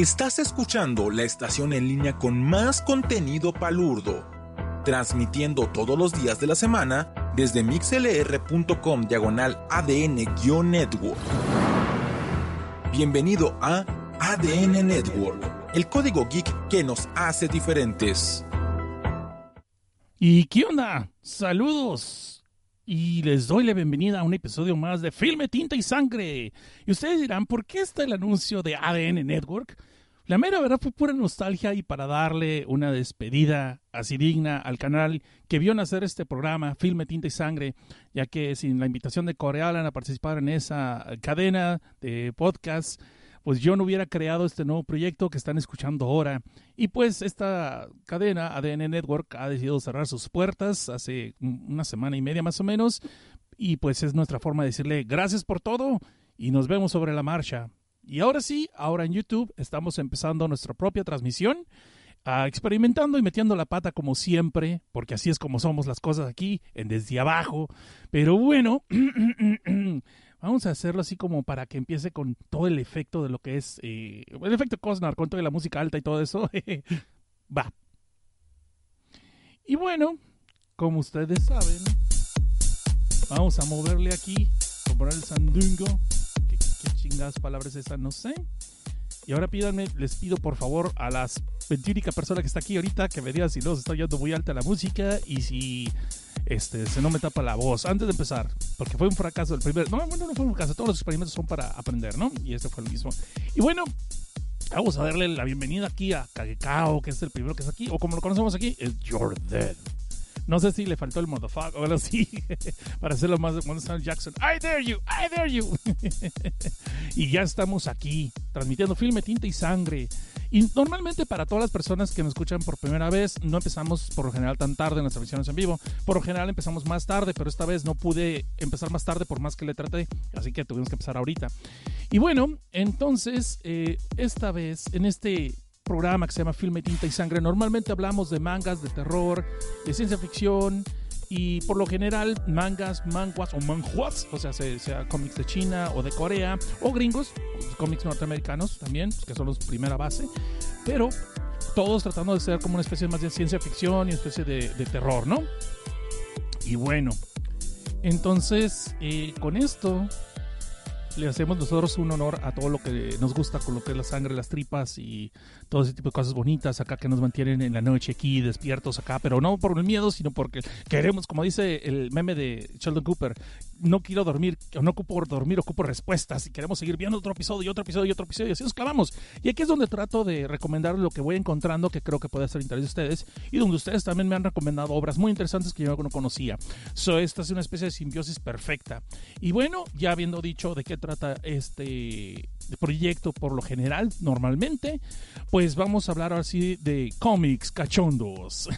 Estás escuchando la estación en línea con más contenido palurdo, transmitiendo todos los días de la semana desde mixlr.com diagonal ADN-network. Bienvenido a ADN Network, el código geek que nos hace diferentes. ¿Y qué onda? Saludos. Y les doy la bienvenida a un episodio más de Filme, Tinta y Sangre. Y ustedes dirán, ¿por qué está el anuncio de ADN Network? La mera verdad fue pura nostalgia y para darle una despedida así digna al canal que vio nacer este programa, Filme, Tinta y Sangre, ya que sin la invitación de Corealan a participar en esa cadena de podcast, pues yo no hubiera creado este nuevo proyecto que están escuchando ahora. Y pues esta cadena, ADN Network, ha decidido cerrar sus puertas hace una semana y media más o menos. Y pues es nuestra forma de decirle gracias por todo y nos vemos sobre la marcha. Y ahora sí, ahora en YouTube estamos empezando nuestra propia transmisión, uh, experimentando y metiendo la pata como siempre, porque así es como somos las cosas aquí, en desde abajo. Pero bueno, vamos a hacerlo así como para que empiece con todo el efecto de lo que es, eh, el efecto Cosnar, con toda la música alta y todo eso. Va. Y bueno, como ustedes saben, vamos a moverle aquí, comprar el sandungo chingadas palabras esas, no sé. Y ahora pídanme, les pido por favor a las ventírica persona que está aquí ahorita que me digan si no se está yendo muy alta la música y si este se no me tapa la voz antes de empezar, porque fue un fracaso el primer. No, bueno, no fue un fracaso, todos los experimentos son para aprender, ¿no? Y este fue el mismo. Y bueno, vamos a darle la bienvenida aquí a Kagekao, que es el primero que está aquí, o como lo conocemos aquí, es You're Dead. No sé si le faltó el motherfucker o algo así para hacerlo más de Samuel Jackson. I dare you, I dare you. y ya estamos aquí transmitiendo filme, tinta y sangre. Y normalmente para todas las personas que me escuchan por primera vez, no empezamos por lo general tan tarde en las transmisiones en vivo. Por lo general empezamos más tarde, pero esta vez no pude empezar más tarde por más que le traté. Así que tuvimos que empezar ahorita. Y bueno, entonces, eh, esta vez, en este programa que se llama Filme, Tinta y Sangre. Normalmente hablamos de mangas, de terror, de ciencia ficción y por lo general mangas, manguas o manhuas, o sea, sea, cómics de China o de Corea o gringos, cómics norteamericanos también, que son los primera base, pero todos tratando de ser como una especie más de ciencia ficción y una especie de, de terror, ¿no? Y bueno, entonces eh, con esto le hacemos nosotros un honor a todo lo que nos gusta, con lo que es la sangre, las tripas y todo ese tipo de cosas bonitas acá que nos mantienen en la noche aquí despiertos acá, pero no por el miedo, sino porque queremos, como dice el meme de Sheldon Cooper, no quiero dormir, no ocupo dormir, ocupo respuestas y queremos seguir viendo otro episodio y otro episodio y otro episodio y así nos clavamos. Y aquí es donde trato de recomendar lo que voy encontrando que creo que puede ser interés de ustedes y donde ustedes también me han recomendado obras muy interesantes que yo no conocía. So, esta es una especie de simbiosis perfecta. Y bueno, ya habiendo dicho de qué trata este proyecto por lo general, normalmente, pues vamos a hablar así de cómics cachondos.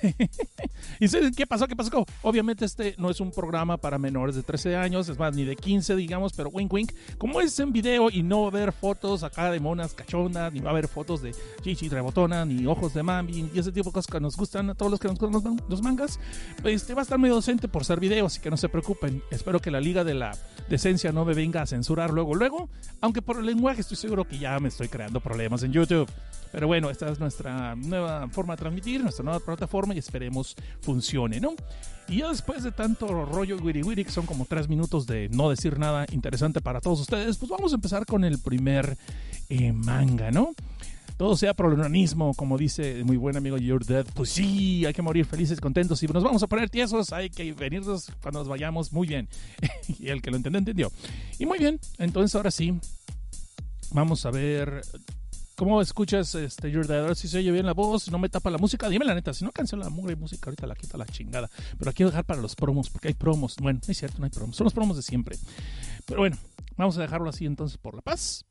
¿Y qué pasó? ¿Qué pasó? Obviamente este no es un programa para menores de 13 años, es más, ni de 15, digamos, pero wink wink. Como es en video y no va a haber fotos acá de monas cachondas, ni va a haber fotos de chichi rebotona, ni ojos de mami, y ese tipo de cosas que nos gustan a todos los que nos gustan los mangas, este va a estar medio docente por ser video, así que no se preocupen. Espero que la Liga de la Decencia no me venga a censurar luego, luego, aunque por el lenguaje estoy seguro que ya me estoy creando problemas en YouTube. Pero bueno, esta es nuestra nueva forma de transmitir, nuestra nueva plataforma y esperemos funcione, ¿no? Y ya después de tanto rollo wiri wiri, que son como tres minutos de no decir nada interesante para todos ustedes, pues vamos a empezar con el primer eh, manga, ¿no? Todo sea el como dice muy buen amigo You're Dead. Pues sí, hay que morir felices, contentos. Y nos vamos a poner tiesos, hay que venirnos cuando nos vayamos. Muy bien. y el que lo entendió, entendió. Y muy bien, entonces ahora sí, Vamos a ver. ¿Cómo escuchas este Your Dead? A ver si se oye bien la voz, no me tapa la música. Dime la neta, si no cancela la mugre música, ahorita la quita la chingada. Pero aquí voy a dejar para los promos, porque hay promos. Bueno, no es cierto, no hay promos. Son los promos de siempre. Pero bueno, vamos a dejarlo así entonces por la paz.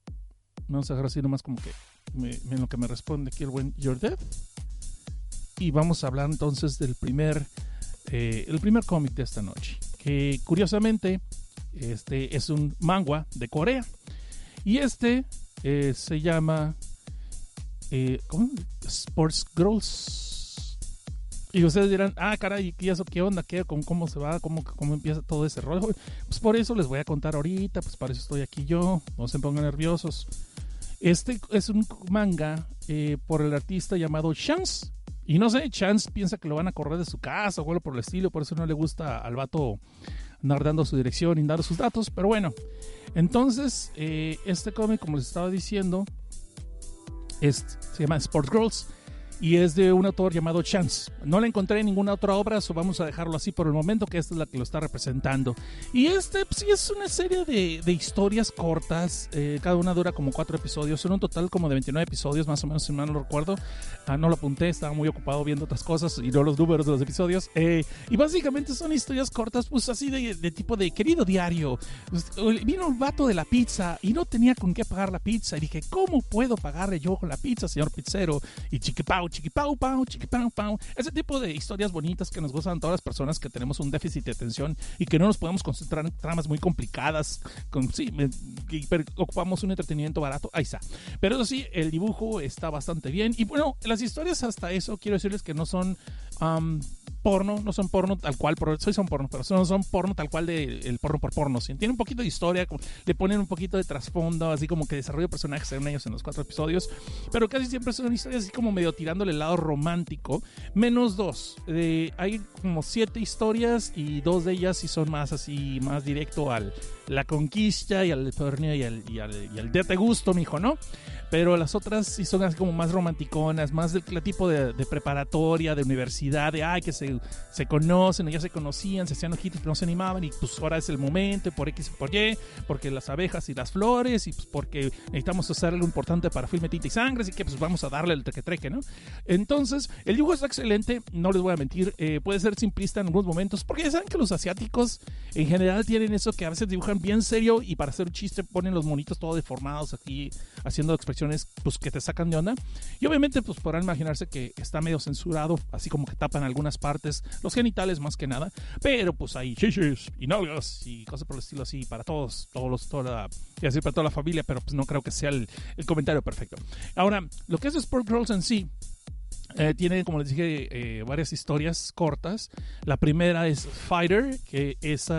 Vamos a dejarlo así nomás como que me, lo que me responde aquí el buen Your Dead. Y vamos a hablar entonces del primer, eh, el primer cómic de esta noche. Que curiosamente este es un manga de Corea. Y este eh, se llama eh. Sports Girls. Y ustedes dirán, ah, caray, ¿y eso qué onda? ¿Qué, cómo, ¿Cómo se va? ¿Cómo, ¿Cómo empieza todo ese rollo? Pues por eso les voy a contar ahorita, pues para eso estoy aquí yo, no se pongan nerviosos. Este es un manga eh, por el artista llamado Chance. Y no sé, Chance piensa que lo van a correr de su casa o algo por el estilo, por eso no le gusta al vato andar dando su dirección y dando sus datos. Pero bueno, entonces eh, este cómic, como les estaba diciendo, es, se llama Sport Girls y es de un autor llamado Chance. No le encontré en ninguna otra obra, o vamos a dejarlo así por el momento, que esta es la que lo está representando. Y este pues, sí es una serie de, de historias cortas, eh, cada una dura como cuatro episodios, son un total como de 29 episodios, más o menos, si mal no lo recuerdo. Ah, no lo apunté, estaba muy ocupado viendo otras cosas y no los números de los episodios. Eh, y básicamente son historias cortas, pues así de, de tipo de querido diario. Pues, vino el vato de la pizza y no tenía con qué pagar la pizza. Y dije, ¿cómo puedo pagarle yo con la pizza, señor pizzero? Y chiquipau, chiquipau, pau, chiquipau, pau. Ese tipo de historias bonitas que nos gustan todas las personas que tenemos un déficit de atención y que no nos podemos concentrar en tramas muy complicadas. Sí, ocupamos un entretenimiento barato. Ahí está. Pero eso sí, el dibujo está bastante bien. Y bueno, las historias hasta eso, quiero decirles que no son porno, no son porno tal cual, soy son porno, pero no son porno tal cual de el porno por porno. ¿sí? Tiene un poquito de historia, le ponen un poquito de trasfondo, así como que desarrollo de personajes en ellos en los cuatro episodios, pero casi siempre son historias así como medio tirándole el lado romántico, menos dos. Eh, hay como siete historias y dos de ellas sí son más así, más directo al la conquista y al torneo y al, y al, y al de te gusto, mijo, ¿no? Pero las otras sí son así como más romanticonas, más del tipo de, preparatoria, de universidad, de ay, que se, se conocen, ya se conocían, se hacían ojitos, pero no se animaban, y pues ahora es el momento, por X y por Y, porque las abejas y las flores, y pues porque necesitamos hacer algo importante para Filme Tinta y Sangre, así que pues vamos a darle el treque-treque, ¿no? Entonces, el dibujo está excelente, no les voy a mentir, eh, puede ser simplista en algunos momentos, porque ya saben que los asiáticos en general tienen eso que a veces dibujan bien serio y para hacer un chiste ponen los monitos todos deformados aquí, haciendo expresiones pues que te sacan de onda. Y obviamente pues podrán imaginarse que está medio censurado, así como que tapan algunas partes, los genitales más que nada, pero pues hay chichis y novios y cosas por el estilo así para todos, todos los, toda y así para toda la familia, pero pues no creo que sea el, el comentario perfecto. Ahora, lo que es Sport Girls en sí, eh, tiene, como les dije, eh, varias historias cortas. La primera es Fighter, que es,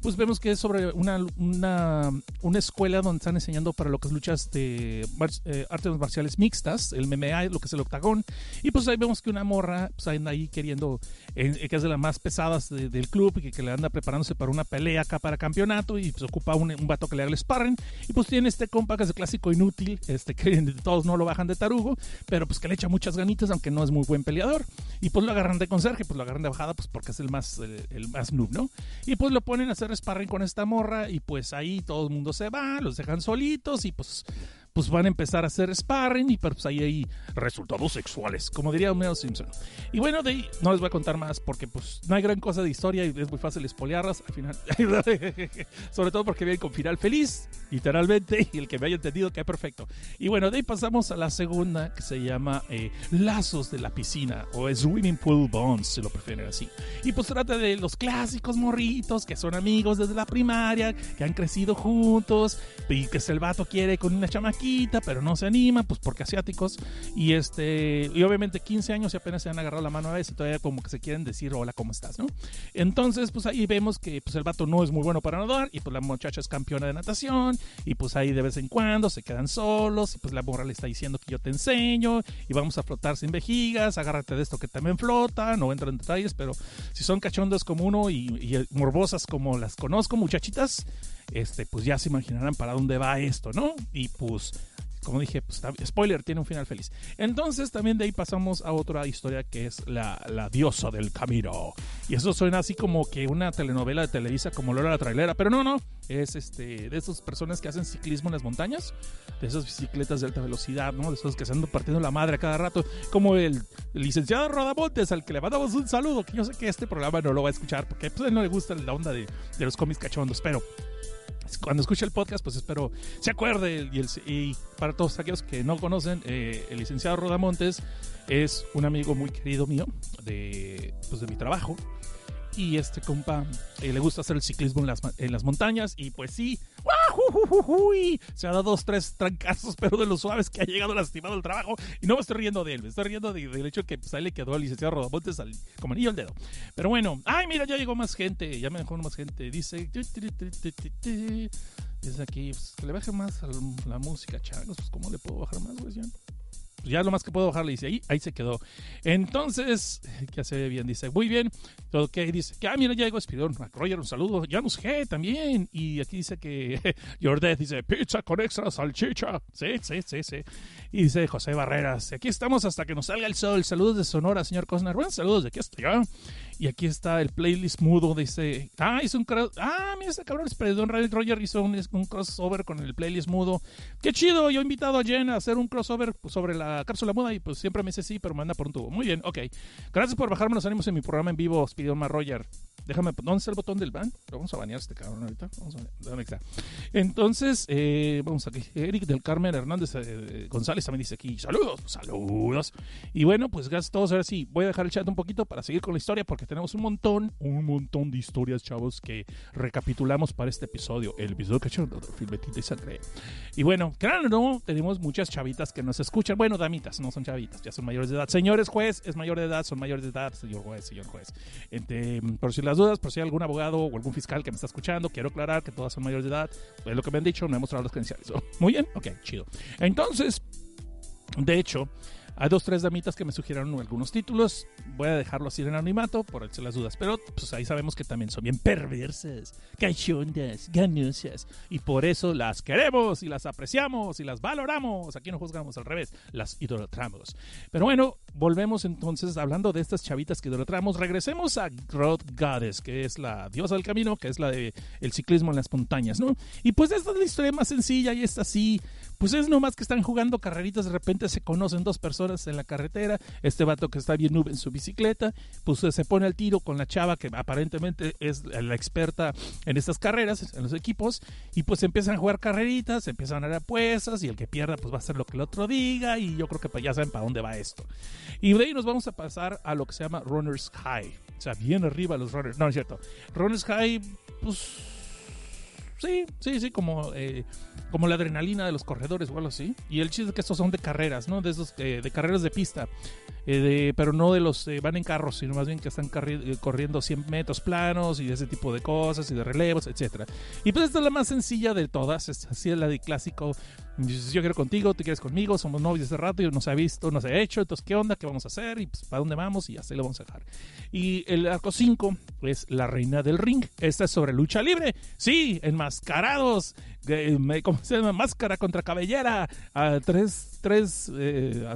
pues vemos que es sobre una, una, una, escuela donde están enseñando para lo que es luchas de eh, artes marciales mixtas, el MMA, lo que es el octagón. Y pues ahí vemos que una morra pues anda ahí queriendo, que es de las más pesadas del club y que, le anda preparándose para una pelea acá para campeonato y pues ocupa un, un vato que le haga el sparring. Y pues tiene este compa que es el clásico inútil, este que todos no lo bajan de tarugo, pero pues que le echa muchas ganitas, aunque no es muy buen peleador. Y pues lo agarran de conserje, pues lo agarran de bajada, pues porque es el más, el, más noob, ¿no? Y pues lo ponen a hacer sparring con esta morra y pues ahí todo el mundo se va, los dejan solitos y pues pues van a empezar a hacer sparring y pues ahí hay resultados sexuales, como diría Homero Simpson. Y bueno, de ahí no les voy a contar más porque pues no hay gran cosa de historia y es muy fácil espolearlas al final. Sobre todo porque vienen con final feliz, literalmente, y el que me haya entendido que perfecto. Y bueno, de ahí pasamos a la segunda que se llama eh, Lazos de la piscina o Swimming Pool Bonds, si lo prefieren así. Y pues trata de los clásicos morritos que son amigos desde la primaria, que han crecido juntos y que el vato quiere con una pero no se anima, pues porque asiáticos. Y este y obviamente 15 años y apenas se han agarrado la mano a veces y todavía como que se quieren decir hola, ¿cómo estás? ¿no? Entonces, pues ahí vemos que pues el vato no es muy bueno para nadar y pues la muchacha es campeona de natación y pues ahí de vez en cuando se quedan solos y pues la morra le está diciendo que yo te enseño y vamos a flotar sin vejigas, agárrate de esto que también flota, no entro en detalles, pero si son cachondas como uno y, y morbosas como las conozco, muchachitas, este, pues ya se imaginarán para dónde va esto, ¿no? Y pues, como dije, pues, spoiler, tiene un final feliz. Entonces también de ahí pasamos a otra historia que es la, la diosa del camino. Y eso suena así como que una telenovela de Televisa como Lola la trailera, pero no, no, es este de esas personas que hacen ciclismo en las montañas, de esas bicicletas de alta velocidad, ¿no? De esos que se andan partiendo la madre a cada rato, como el, licenciado Rodamontes al que le mandamos un saludo, que yo sé que este programa no lo va a escuchar porque pues, no le gusta la onda de, de los cómics cachondos, pero cuando escuche el podcast, pues espero se acuerde. Y, para todos aquellos que no conocen, eh, el licenciado Rodamontes es un amigo muy querido mío de, pues, de mi trabajo y este compa eh, le gusta hacer el ciclismo en las, en las montañas y pues sí, se ha dado dos, tres trancazos, pero de los suaves que ha llegado lastimado el trabajo y no me estoy riendo de él, me estoy riendo del hecho que pues, ahí le quedó al licenciado Rodamontes al, como anillo al dedo. Pero bueno, ay mira, ya llegó más gente, ya me dejó más gente, dice... Dice aquí, pues, que le baje más a la música, changos. Pues, ¿cómo le puedo bajar más, güey? Ya? Ya lo más que puedo bajarle, dice ahí, ahí se quedó. Entonces, que hace bien, dice, muy bien, ok, dice, que ah, mira, ya llegó Spiridon, Roger, un saludo, Janus G también, y aquí dice que Your Death dice, pizza con extra salchicha, sí, sí, sí, sí, y dice José Barreras, aquí estamos hasta que nos salga el sol, saludos de Sonora, señor Cosner, buenos saludos de aquí hasta allá, y aquí está el playlist mudo, dice, ah, hizo un, ah, mira, este cabrón Spiridon, Roger hizo un, crossover con el playlist mudo, qué chido, yo he invitado a Jen a hacer un crossover sobre la cápsula muda y pues siempre me dice sí, pero manda por un tubo. Muy bien, ok. Gracias por bajarme los ánimos en mi programa en vivo, Spiderman Roger. Déjame, ¿dónde está el botón del ban? vamos a banear este cabrón ahorita. Vamos a ¿Dónde está? Entonces, eh, vamos aquí. Eric del Carmen Hernández eh, González también dice aquí, saludos, saludos. Y bueno, pues gracias a todos. Ahora sí, voy a dejar el chat un poquito para seguir con la historia porque tenemos un montón, un montón de historias, chavos, que recapitulamos para este episodio. El episodio que hecho Filmetita y Sangre. Y bueno, claro, no, tenemos muchas chavitas que nos escuchan. Bueno, damitas, no son chavitas, ya son mayores de edad. Señores juez, es mayor de edad, son mayores de edad, señor juez, señor juez. Este, por si las dudas, por si algún abogado o algún fiscal que me está escuchando, quiero aclarar que todas son mayores de edad. Es lo que me han dicho, no he mostrado las credenciales. Muy bien, ok, chido. Entonces, de hecho, hay dos, tres damitas que me sugirieron algunos títulos. Voy a dejarlo así en anonimato por si las dudas. Pero pues ahí sabemos que también son bien perversas, cachondas, ganosas. Y por eso las queremos y las apreciamos y las valoramos. Aquí no juzgamos al revés, las idolatramos. Pero bueno, volvemos entonces hablando de estas chavitas que idolatramos. Regresemos a Road Goddess, que es la diosa del camino, que es la de el ciclismo en las montañas, ¿no? Y pues esta es la historia más sencilla y esta así. Pues es nomás que están jugando carreritas, de repente se conocen dos personas en la carretera, este vato que está bien nube en su bicicleta, pues se pone al tiro con la chava que aparentemente es la experta en estas carreras, en los equipos, y pues empiezan a jugar carreritas, empiezan a dar apuestas, y el que pierda pues va a hacer lo que el otro diga, y yo creo que pues, ya saben para dónde va esto. Y de ahí nos vamos a pasar a lo que se llama Runners High, o sea, bien arriba los Runners, no es cierto, Runners High, pues Sí, sí, sí, como, eh, como la adrenalina de los corredores o algo así. Y el chiste es que estos son de carreras, ¿no? De esos eh, de carreras de pista. Eh, pero no de los van en carros, sino más bien que están corriendo 100 metros planos y ese tipo de cosas y de relevos, etcétera. Y pues esta es la más sencilla de todas, es así es la de clásico yo quiero contigo, tú quieres conmigo, somos novios hace rato y no se ha visto, no se ha hecho, entonces ¿qué onda? ¿Qué vamos a hacer? Y pues, ¿para dónde vamos? Y así lo vamos a dejar. Y el arco 5 es la reina del ring. Esta es sobre lucha libre. Sí, enmascarados. ¿Cómo se llama? Máscara contra cabellera. A tres, tres, eh,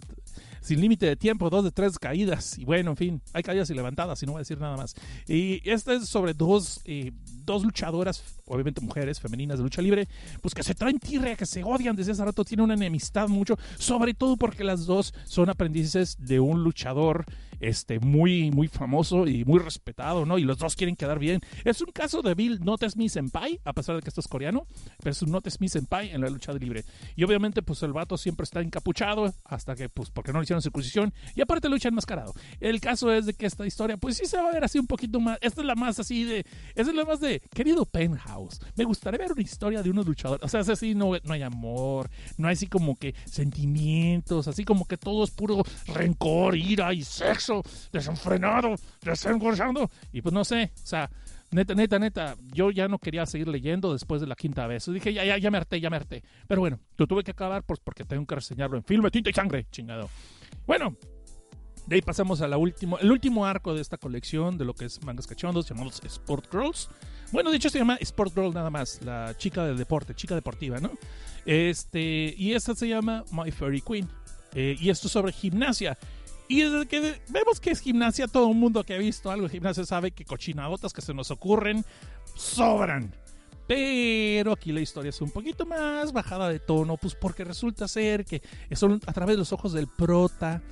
sin límite de tiempo, dos de tres caídas. Y bueno, en fin, hay caídas y levantadas, y no voy a decir nada más. Y esta es sobre dos, eh, dos luchadoras, obviamente mujeres, femeninas de lucha libre, pues que se traen tirria, que se odian desde hace rato, tienen una enemistad mucho, sobre todo porque las dos son aprendices de un luchador este, muy, muy famoso y muy respetado, ¿no? Y los dos quieren quedar bien. Es un caso de Bill Notes Me Senpai, a pesar de que esto es coreano, pero es un Notes Me Senpai en la lucha libre. Y obviamente, pues el vato siempre está encapuchado hasta que, pues, porque no le hicieron circuncisión. Y aparte lucha enmascarado. El caso es de que esta historia, pues sí se va a ver así un poquito más. Esta es la más así de. Esta es la más de. Querido Penthouse, me gustaría ver una historia de unos luchadores. O sea, es así, no, no hay amor, no hay así como que sentimientos, así como que todo es puro rencor, ira y sexo desenfrenado, desengordando. Y pues no sé, o sea, neta, neta, neta, yo ya no quería seguir leyendo después de la quinta vez. Dije, ya, ya, ya me harté, ya me harté. Pero bueno, yo tuve que acabar pues, porque tengo que reseñarlo en filme, tinta y sangre, chingado. Bueno, de ahí pasamos a la último, el último arco de esta colección de lo que es mangas cachondos llamados Sport Girls. Bueno, de hecho se llama Sport Girl nada más, la chica del deporte, chica deportiva, ¿no? Este, y esta se llama My Fairy Queen. Eh, y esto es sobre gimnasia. Y desde que vemos que es gimnasia, todo el mundo que ha visto algo de gimnasia sabe que cochinadotas que se nos ocurren sobran. Pero aquí la historia es un poquito más bajada de tono, pues porque resulta ser que son a través de los ojos del prota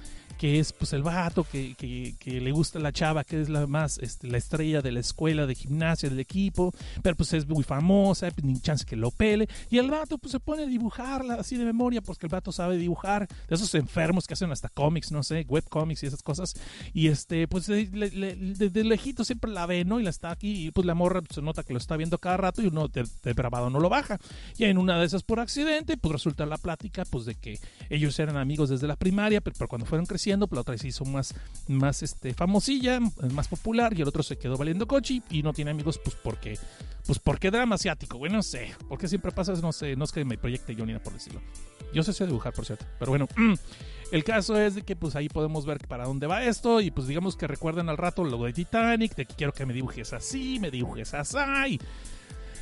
que es pues el vato que, que, le gusta la chava, que es la más este, la estrella de la escuela de gimnasia del equipo, pero pues es muy famosa, pues, ni chance que lo pele, y el vato pues se pone a dibujarla así de memoria, porque el vato sabe dibujar, de esos enfermos que hacen hasta cómics, no sé, webcomics y esas cosas, y este pues desde lejito siempre la ve, ¿no? Y la está aquí, y pues la morra pues, se nota que lo está viendo cada rato y uno de, depravado no lo baja, y en una de esas por accidente, pues resulta la plática pues de que ellos eran amigos desde la primaria, pero, pero cuando fueron creciendo, pero la otra se hizo más, más este, famosilla, más popular, y el otro se quedó valiendo coche y no tiene amigos, pues porque, pues porque drama asiático, güey, no sé, porque siempre pasa, no sé, no es que me proyecte yo ni nada por decirlo. Yo sé, dibujar, por cierto, pero bueno, el caso es de que pues ahí podemos ver para dónde va esto, y pues digamos que recuerden al rato lo de Titanic, de que quiero que me dibujes así, me dibujes así,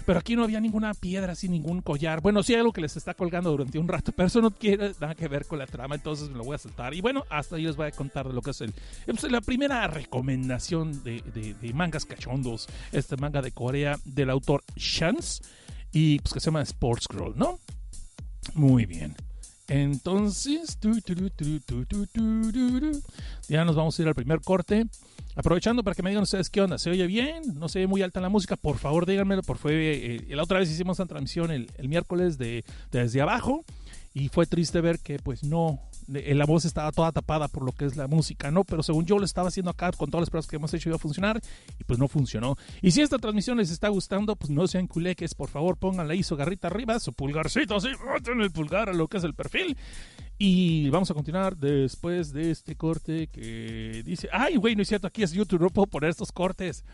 pero aquí no había ninguna piedra, así ningún collar. Bueno, sí hay algo que les está colgando durante un rato, pero eso no tiene nada que ver con la trama, entonces me lo voy a saltar. Y bueno, hasta ahí les voy a contar de lo que es el, pues, la primera recomendación de, de, mangas cachondos. Este manga de Corea del autor Chance y pues que se llama Sports Scroll, ¿no? Muy bien. Entonces, ya nos vamos a ir al primer corte. Aprovechando para que me digan ustedes qué onda, ¿se oye bien? ¿No se oye muy alta la música? Por favor, díganmelo. Por fue, eh, la otra vez hicimos una transmisión el, miércoles de, desde abajo y fue triste ver que pues no, la voz estaba toda tapada por lo que es la música, ¿no? Pero según yo lo estaba haciendo acá con todas las pruebas que hemos hecho iba a funcionar y pues no funcionó. Y si esta transmisión les está gustando, pues no sean culeques, por favor pónganle ahí su garrita arriba, su pulgarcito así, el pulgar a lo que es el perfil y vamos a continuar después de este corte que dice, ay, güey, no es cierto, aquí es YouTube, no puedo poner estos cortes.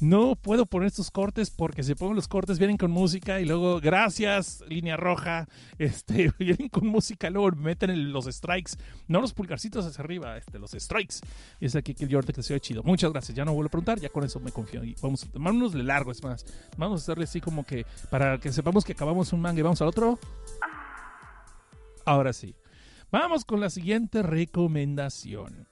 No puedo poner estos cortes porque si pongo los cortes vienen con música y luego, gracias, línea roja, este, vienen con música, luego meten los strikes, no los pulgarcitos hacia arriba, este, los strikes. Y es aquí que el Jordan que se ve chido. Muchas gracias, ya no vuelvo a preguntar, ya con eso me confío. Y vamos, a tomarnos de largo, es más. Vamos a hacerle así como que, para que sepamos que acabamos un manga y vamos al otro. Ahora sí. Vamos con la siguiente recomendación.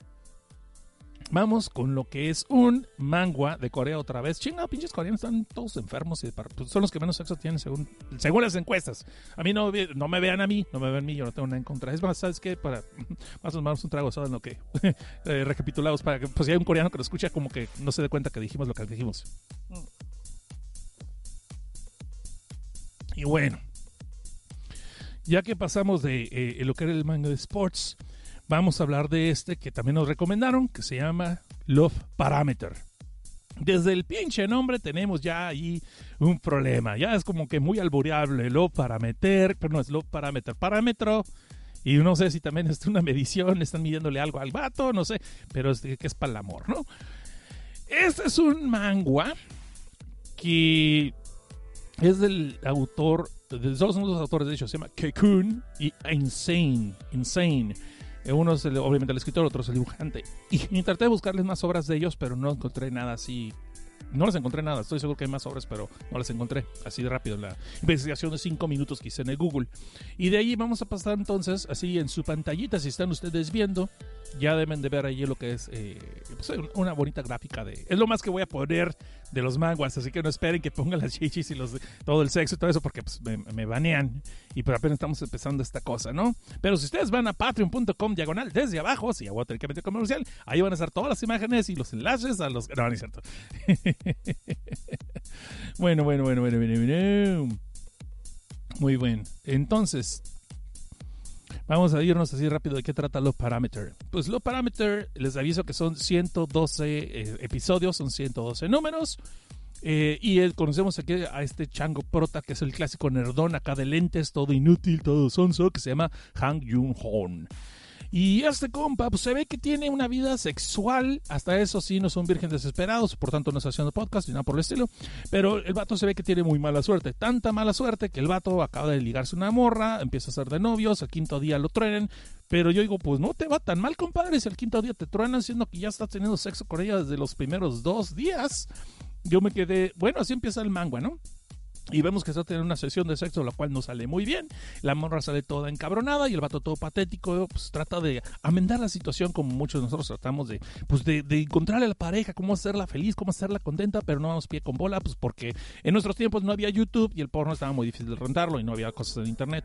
Vamos con lo que es un manga de Corea otra vez. Chinga, pinches coreanos están todos enfermos y pues, son los que menos sexo tienen según, según las encuestas. A mí no, no me vean a mí, no me vean a mí, yo no tengo nada en contra. Es más, ¿sabes qué? Para más o menos un trago, ¿saben lo que? eh, recapitulados para que, pues si hay un coreano que lo escucha, como que no se dé cuenta que dijimos lo que dijimos. Y bueno, ya que pasamos de eh, lo que era el manga de sports, vamos a hablar de este que también nos recomendaron, que se llama Love Parameter. Desde el pinche nombre tenemos ya ahí un problema. Ya es como que muy albureable. Love Parameter, pero no es Love Parameter. Parámetro. Y no sé si también es una medición, están midiéndole algo al vato, no sé. Pero es que es para el amor, ¿no? Este es un manga que es del autor son dos autores, de hecho, se llama Kekun y Insane. Insane. Eh, uno es obviamente el escritor, otro es el dibujante. Y intenté buscarles más obras de ellos, pero no encontré nada así no les encontré nada, estoy seguro que hay más obras, pero no las encontré así de rápido. La investigación de 5 minutos que hice en el Google. Y de ahí vamos a pasar entonces, así en su pantallita, si están ustedes viendo, ya deben de ver ahí lo que es eh, pues, una bonita gráfica de... Es lo más que voy a poner de los manguas, así que no esperen que pongan las chichis y los, todo el sexo y todo eso porque pues, me, banean y pero apenas estamos empezando esta cosa, ¿no? Pero si ustedes van a patreon.com diagonal desde abajo, si voy a tener que meter comercial, ahí van a estar todas las imágenes y los enlaces a los... No, no es cierto. bueno, bueno, bueno, bueno, bueno, bueno. Muy bien. Entonces, vamos a irnos así rápido de qué trata los Parameter. Pues los Parameter, les aviso que son 112 eh, episodios, son 112 números. Eh, y conocemos aquí a este chango prota, que es el clásico nerdón acá de lentes, todo inútil, todo sonso, que se llama Hang Jun Hon. Y este compa, pues se ve que tiene una vida sexual. Hasta eso sí, no son virgen desesperados, por tanto no está haciendo podcast ni nada por el estilo. Pero el vato se ve que tiene muy mala suerte. Tanta mala suerte que el vato acaba de ligarse una morra, empieza a ser de novios, el quinto día lo truenen. Pero yo digo, pues no te va tan mal, compadre, si el quinto día te truenan, siendo que ya estás teniendo sexo con ella desde los primeros dos días. Yo me quedé, bueno, así empieza el manga, ¿no? Y vemos que está teniendo una sesión de sexo, la cual no sale muy bien. La morra sale toda encabronada y el vato todo patético, pues trata de amendar la situación como muchos de nosotros tratamos de, pues de, de encontrarle a la pareja, cómo hacerla feliz, cómo hacerla contenta, pero no vamos pie con bola, pues porque en nuestros tiempos no había YouTube y el porno estaba muy difícil de rentarlo y no había cosas en internet.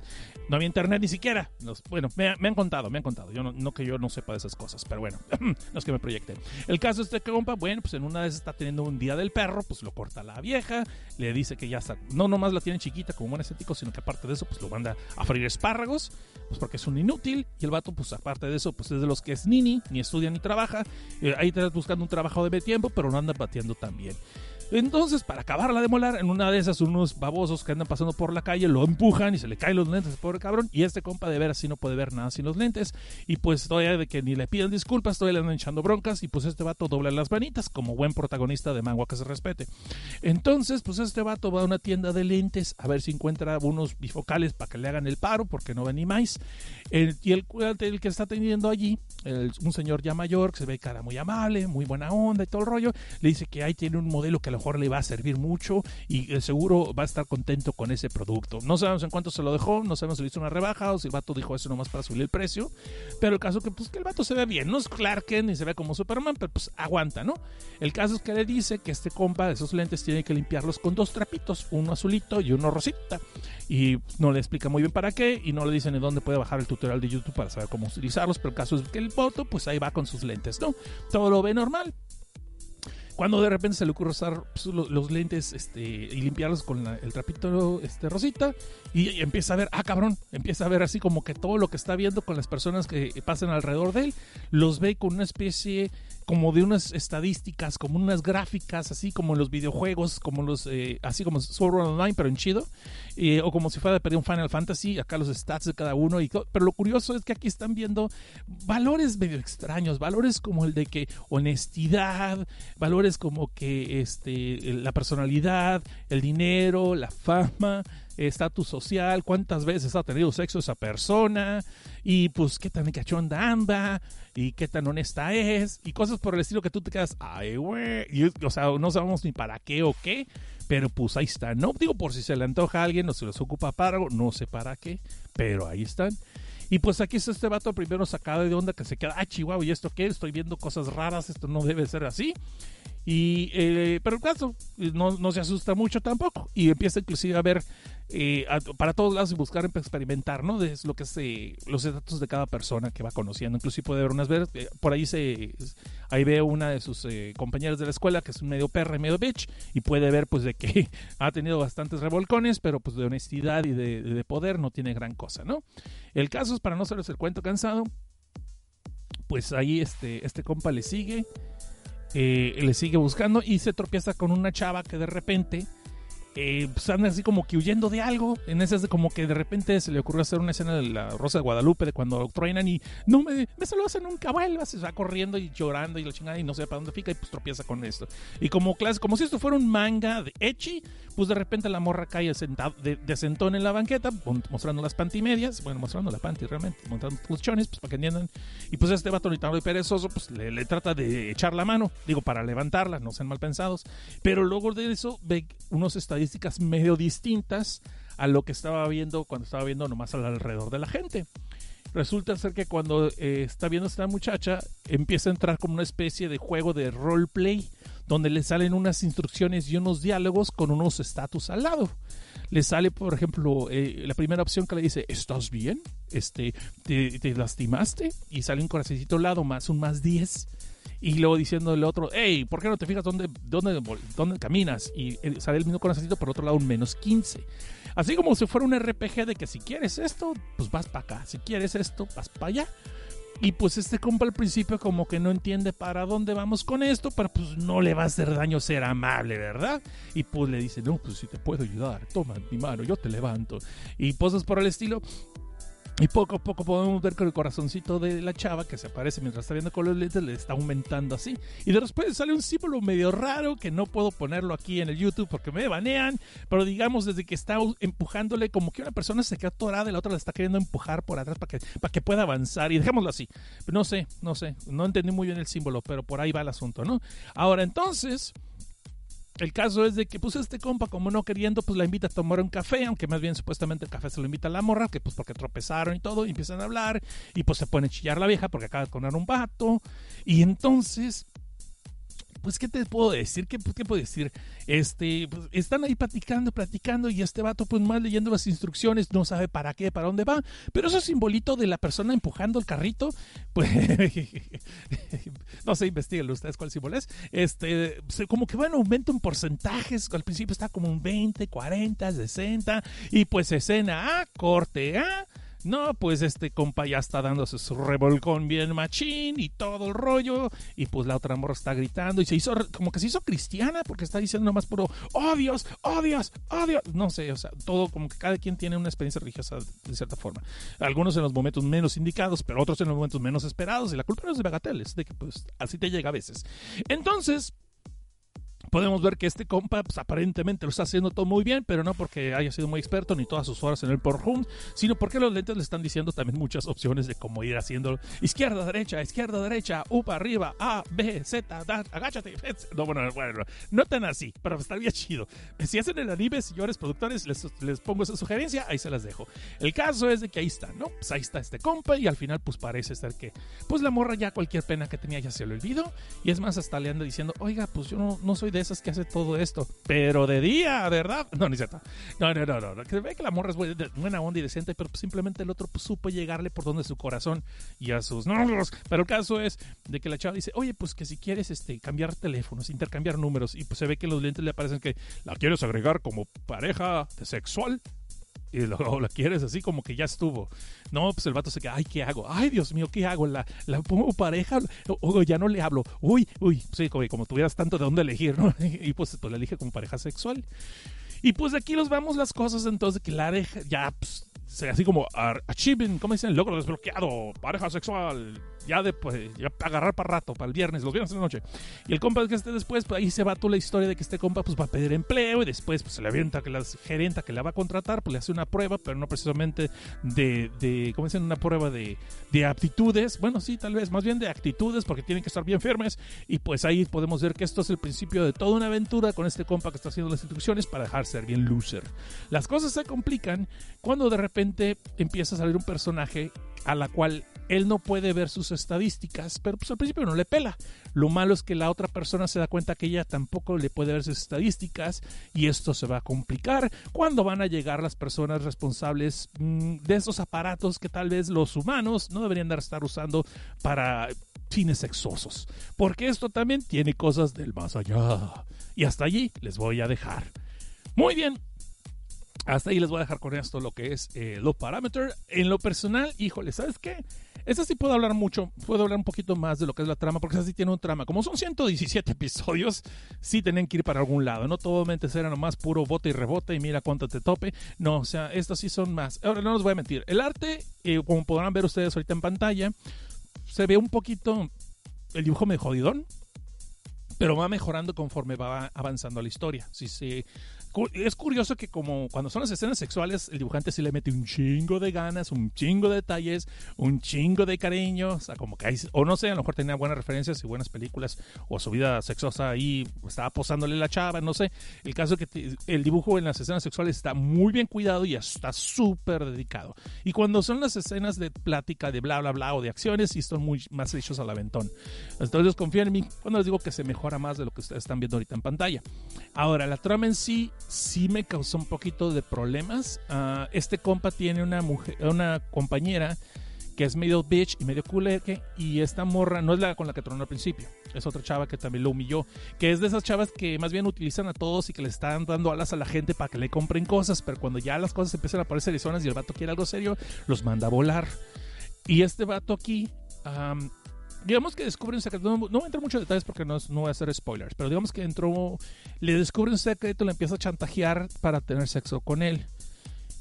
No había internet ni siquiera. bueno, me, han contado, me han contado. Yo no, que yo no sepa de esas cosas, pero bueno, no es que me proyecten. El caso es este compa, bueno, pues en una vez está teniendo un día del perro, pues lo corta la vieja, le dice que ya está no nomás la tiene chiquita como buen estético, sino que aparte de eso, pues lo manda a freír espárragos, pues porque es un inútil. Y el vato, pues aparte de eso, pues es de los que es nini, ni estudia ni trabaja. Eh, ahí estás buscando un trabajo de tiempo, pero no anda bateando tan bien. Entonces, para acabarla de molar, en una de esas, unos babosos que andan pasando por la calle lo empujan y se le caen los lentes, pobre cabrón. Y este compa de ver así no puede ver nada sin los lentes. Y pues todavía de que ni le piden disculpas, todavía le andan echando broncas. Y pues este vato dobla las manitas como buen protagonista de manga que se respete. Entonces, pues este vato va a una tienda de lentes a ver si encuentra unos bifocales para que le hagan el paro, porque no ve ni más. y el, el, que está atendiendo allí, un señor ya mayor, que se ve cara muy amable, muy buena onda y todo el rollo, le dice que ahí tiene un modelo que lo mejor le va a servir mucho y el seguro va a estar contento con ese producto. No sabemos en cuánto se lo dejó, no sabemos si le hizo una rebaja o si el vato dijo eso nomás para subir el precio, pero el caso que pues que el vato se ve bien, no es Clark Kent ni se ve como Superman, pero pues aguanta, ¿no? El caso es que le dice que este compa de esos lentes tiene que limpiarlos con dos trapitos, uno azulito y uno rosita. Y no le explica muy bien para qué y no le dicen en dónde puede bajar el tutorial de YouTube para saber cómo utilizarlos, pero el caso es que el voto pues ahí va con sus lentes, ¿no? Todo lo ve normal, cuando de repente se le ocurre usar pues, los, lentes este, y limpiarlos con el trapito este, rosita y, empieza a ver, ah cabrón, empieza a ver así como que todo lo que está viendo con las personas que pasan alrededor de él, los ve con una especie como de unas estadísticas, como unas gráficas, así como en los videojuegos, como los, eh, así como Sword Online, pero en chido, eh, o como si fuera de un Final Fantasy, acá los stats de cada uno, y pero lo curioso es que aquí están viendo valores medio extraños, valores como el de que honestidad, valores como que este, la personalidad, el dinero, la fama, estatus social, cuántas veces ha tenido sexo esa persona, y pues qué tan cachonda anda, y qué tan honesta es, y cosas por el estilo que tú te quedas, ay, güey, o sea, no sabemos ni para qué o qué, pero pues ahí están, no digo por si se le antoja a alguien o se les ocupa para algo, no sé para qué, pero ahí están. Y pues aquí está este vato primero sacado de onda que se queda, ah, chihuahua, ¿y esto qué? Estoy viendo cosas raras, esto no debe ser así. Y, eh, pero el caso, no, no, se asusta mucho tampoco. Y empieza inclusive a ver eh, para todos lados y buscar experimentar, ¿no? Lo que es eh, los datos de cada persona que va conociendo. Inclusive puede ver unas veces, eh, por ahí se ahí ve una de sus compañeras de la escuela que es un medio perra y medio bitch y puede ver pues de que ha tenido bastantes revolcones, pero pues de honestidad y de, poder no tiene gran cosa, ¿no? El caso es para no hacerles el cuento cansado, pues ahí este, este compa le sigue, le sigue buscando y se tropieza con una chava que de repente eh, así como que huyendo de algo. En esas como que de repente se le ocurrió hacer una escena de la Rosa de Guadalupe de cuando truenan y no me, me saludas un caballo, se va corriendo y llorando y la chingada y no sé para dónde fica y pues tropieza con esto. Y como clase, como si esto fuera un manga de Echi, pues de repente la morra cae sentado, de, de, sentón en la banqueta, mostrando las pantimedias, bueno, mostrando la panty realmente, mostrando los chones, pues para que entiendan. Y pues este vato y perezoso, pues le, le, trata de echar la mano, digo, para levantarla, no sean mal pensados. Pero luego de eso ve unos estados estadísticas medio distintas a lo que estaba viendo cuando estaba viendo nomás alrededor de la gente. Resulta ser que cuando eh, está viendo esta muchacha, empieza a entrar como una especie de juego de roleplay, donde le salen unas instrucciones y unos diálogos con unos estatus al lado. Le sale, por ejemplo, eh, la primera opción que le dice, ¿estás bien? Este, ¿te, te lastimaste? Y sale un corazoncito al lado, más un más 10 y luego diciendo el otro, hey, ¿por qué no te fijas dónde, dónde, dónde caminas? Y sale el mismo corazoncito, por otro lado un menos 15. Así como si fuera un RPG de que si quieres esto, pues vas para acá. Si quieres esto, vas para allá. Y pues este compa al principio como que no entiende para dónde vamos con esto, pero pues no le va a hacer daño ser amable, ¿verdad? Y pues le dice, no, pues si te puedo ayudar, toma mi mano, yo te levanto. Y cosas por el estilo. Y poco a poco podemos ver que el corazoncito de la chava que se aparece mientras está viendo con los lentes le está aumentando así. Y después sale un símbolo medio raro que no puedo ponerlo aquí en el YouTube porque me banean. Pero digamos, desde que está empujándole, como que una persona se queda atorada y la otra le está queriendo empujar por atrás para que, para que pueda avanzar. Y dejémoslo así. No sé, no sé. No entendí muy bien el símbolo, pero por ahí va el asunto, ¿no? Ahora entonces. El caso es de que, pues, este compa, como no queriendo, pues la invita a tomar un café, aunque más bien supuestamente el café se lo invita a la morra, que pues porque tropezaron y todo, y empiezan a hablar, y pues se pone a chillar la vieja porque acaba de poner un vato, y entonces pues, ¿qué te puedo decir? ¿Qué, qué puedo decir? Este, pues, están ahí platicando, platicando, y este vato, pues, más leyendo las instrucciones, no sabe para qué, para dónde va, pero ese simbolito de la persona empujando el carrito, pues, no sé, investiguen ustedes cuál símbolo es, este, como que bueno, aumenta en porcentajes, al principio está como un 20, 40, 60, y pues escena A, corte A, No, pues este compa ya está dándose su revolcón bien machín y todo el rollo. Y pues la otra morra está gritando y se hizo como que se hizo cristiana porque está diciendo nomás puro, oh Dios, oh Dios, oh Dios. No sé, o sea, todo como que cada quien tiene una experiencia religiosa de cierta forma. Algunos en los momentos menos indicados, pero otros en los momentos menos esperados. Y la culpa no es de Bagatelle, es de que pues así te llega a veces. Entonces, podemos ver que este compa pues, aparentemente lo está haciendo todo muy bien, pero no porque haya sido muy experto ni todas sus horas en el Pornhub, sino porque los lentes le están diciendo también muchas opciones de cómo ir haciendo izquierda, derecha, izquierda, derecha, upa, arriba, A, B, Z, da, agáchate. No, bueno, bueno, no tan así, pero está bien chido. Si hacen el anime, señores productores, les, les pongo esa sugerencia, ahí se las dejo. El caso es de que ahí está, ¿no? Pues ahí está este compa y al final pues parece ser que pues la morra ya cualquier pena que tenía ya se lo olvidó y es más hasta le anda diciendo, oiga, pues yo no, no soy de esas que hace todo esto. Pero de día, ¿verdad? No, ni cierto. No, no, no, no. Que ve que la morra es buena onda y decente, pero simplemente el otro pues, supo llegarle por donde su corazón y a sus nervios. Pero el caso es de que la chava dice, oye, pues que si quieres este, cambiar teléfonos, intercambiar números, y pues se ve que los lentes le aparecen que la quieres agregar como pareja sexual y luego la quieres así como que ya estuvo. No, pues el vato se queda, ay, ¿qué hago? Ay, Dios mío, ¿qué hago? ¿La, la pongo pareja? O, ya no le hablo. Uy, uy, sí, como, como tuvieras tanto de dónde elegir, ¿no? Y pues, pues la elige como pareja sexual. Y pues de aquí nos vamos las cosas entonces que la deja, ya, pues, así como achievement, ¿cómo dicen? Logro desbloqueado, pareja sexual, ya de pues, ya agarrar para rato, para el viernes, los viernes de la noche. Y el compa que esté después, pues ahí se va toda la historia de que este compa pues va a pedir empleo y después pues se le avienta que la gerenta que la va a contratar, pues le hace una prueba, pero no precisamente de, de ¿cómo dicen? Una prueba de, de aptitudes, bueno, sí, tal vez, más bien de actitudes, porque tienen que estar bien firmes. Y pues ahí podemos ver que esto es el principio de toda una aventura con este compa que está haciendo las instrucciones para dejar ser bien loser. Las cosas se complican cuando de repente empieza a salir un personaje a la cual él no puede ver sus estadísticas, pero pues al principio no le pela. Lo malo es que la otra persona se da cuenta que ella tampoco le puede ver sus estadísticas y esto se va a complicar cuando van a llegar las personas responsables mm, de esos aparatos que tal vez los humanos no deberían de estar usando para fines sexosos. Porque esto también tiene cosas del más allá. Y hasta allí les voy a dejar. Muy bien, hasta ahí les voy a dejar con esto lo que es eh, lo parameter. En lo personal, híjole, ¿sabes qué? Esta sí puedo hablar mucho, puedo hablar un poquito más de lo que es la trama, porque esa sí tiene un trama. Como son 117 episodios, sí tienen que ir para algún lado. No todo mente será nomás puro bote y rebote y mira cuánto te tope. No, o sea, estos sí son más. Ahora no les voy a mentir. El arte, eh, como podrán ver ustedes ahorita en pantalla, se ve un poquito el dibujo medio jodidón pero va mejorando conforme va avanzando la historia. Si se es curioso que como cuando son las escenas sexuales, el dibujante sí le mete un chingo de ganas, un chingo de detalles, un chingo de cariño, o sea, como que hay, o no sé, a lo mejor tenía buenas referencias y buenas películas, o su vida sexosa ahí, estaba posándole la chava, no sé. El caso es que el dibujo en las escenas sexuales está muy bien cuidado y está súper dedicado. Y cuando son las escenas de plática, de bla, bla, bla, o de acciones, sí están muy más hechos al aventón. Entonces confíen en mí cuando les digo que se mejora más de lo que ustedes están viendo ahorita en pantalla. Ahora, la trama en sí sí me causó un poquito de problemas. Ah, este compa tiene una mujer, una compañera que es medio bitch y medio culeque y esta morra no es la con la que tronó al principio, es otra chava que también lo humilló, que es de esas chavas que más bien utilizan a todos y que le están dando alas a la gente para que le compren cosas, pero cuando ya las cosas empiezan a parecer zonas y el vato quiere algo serio, los manda a volar. Y este vato aquí digamos que descubre un secreto. No, voy a entrar muchos detalles porque no, no voy a hacer spoilers, pero digamos que entró, le descubre un secreto, le empieza a chantajear para tener sexo con él.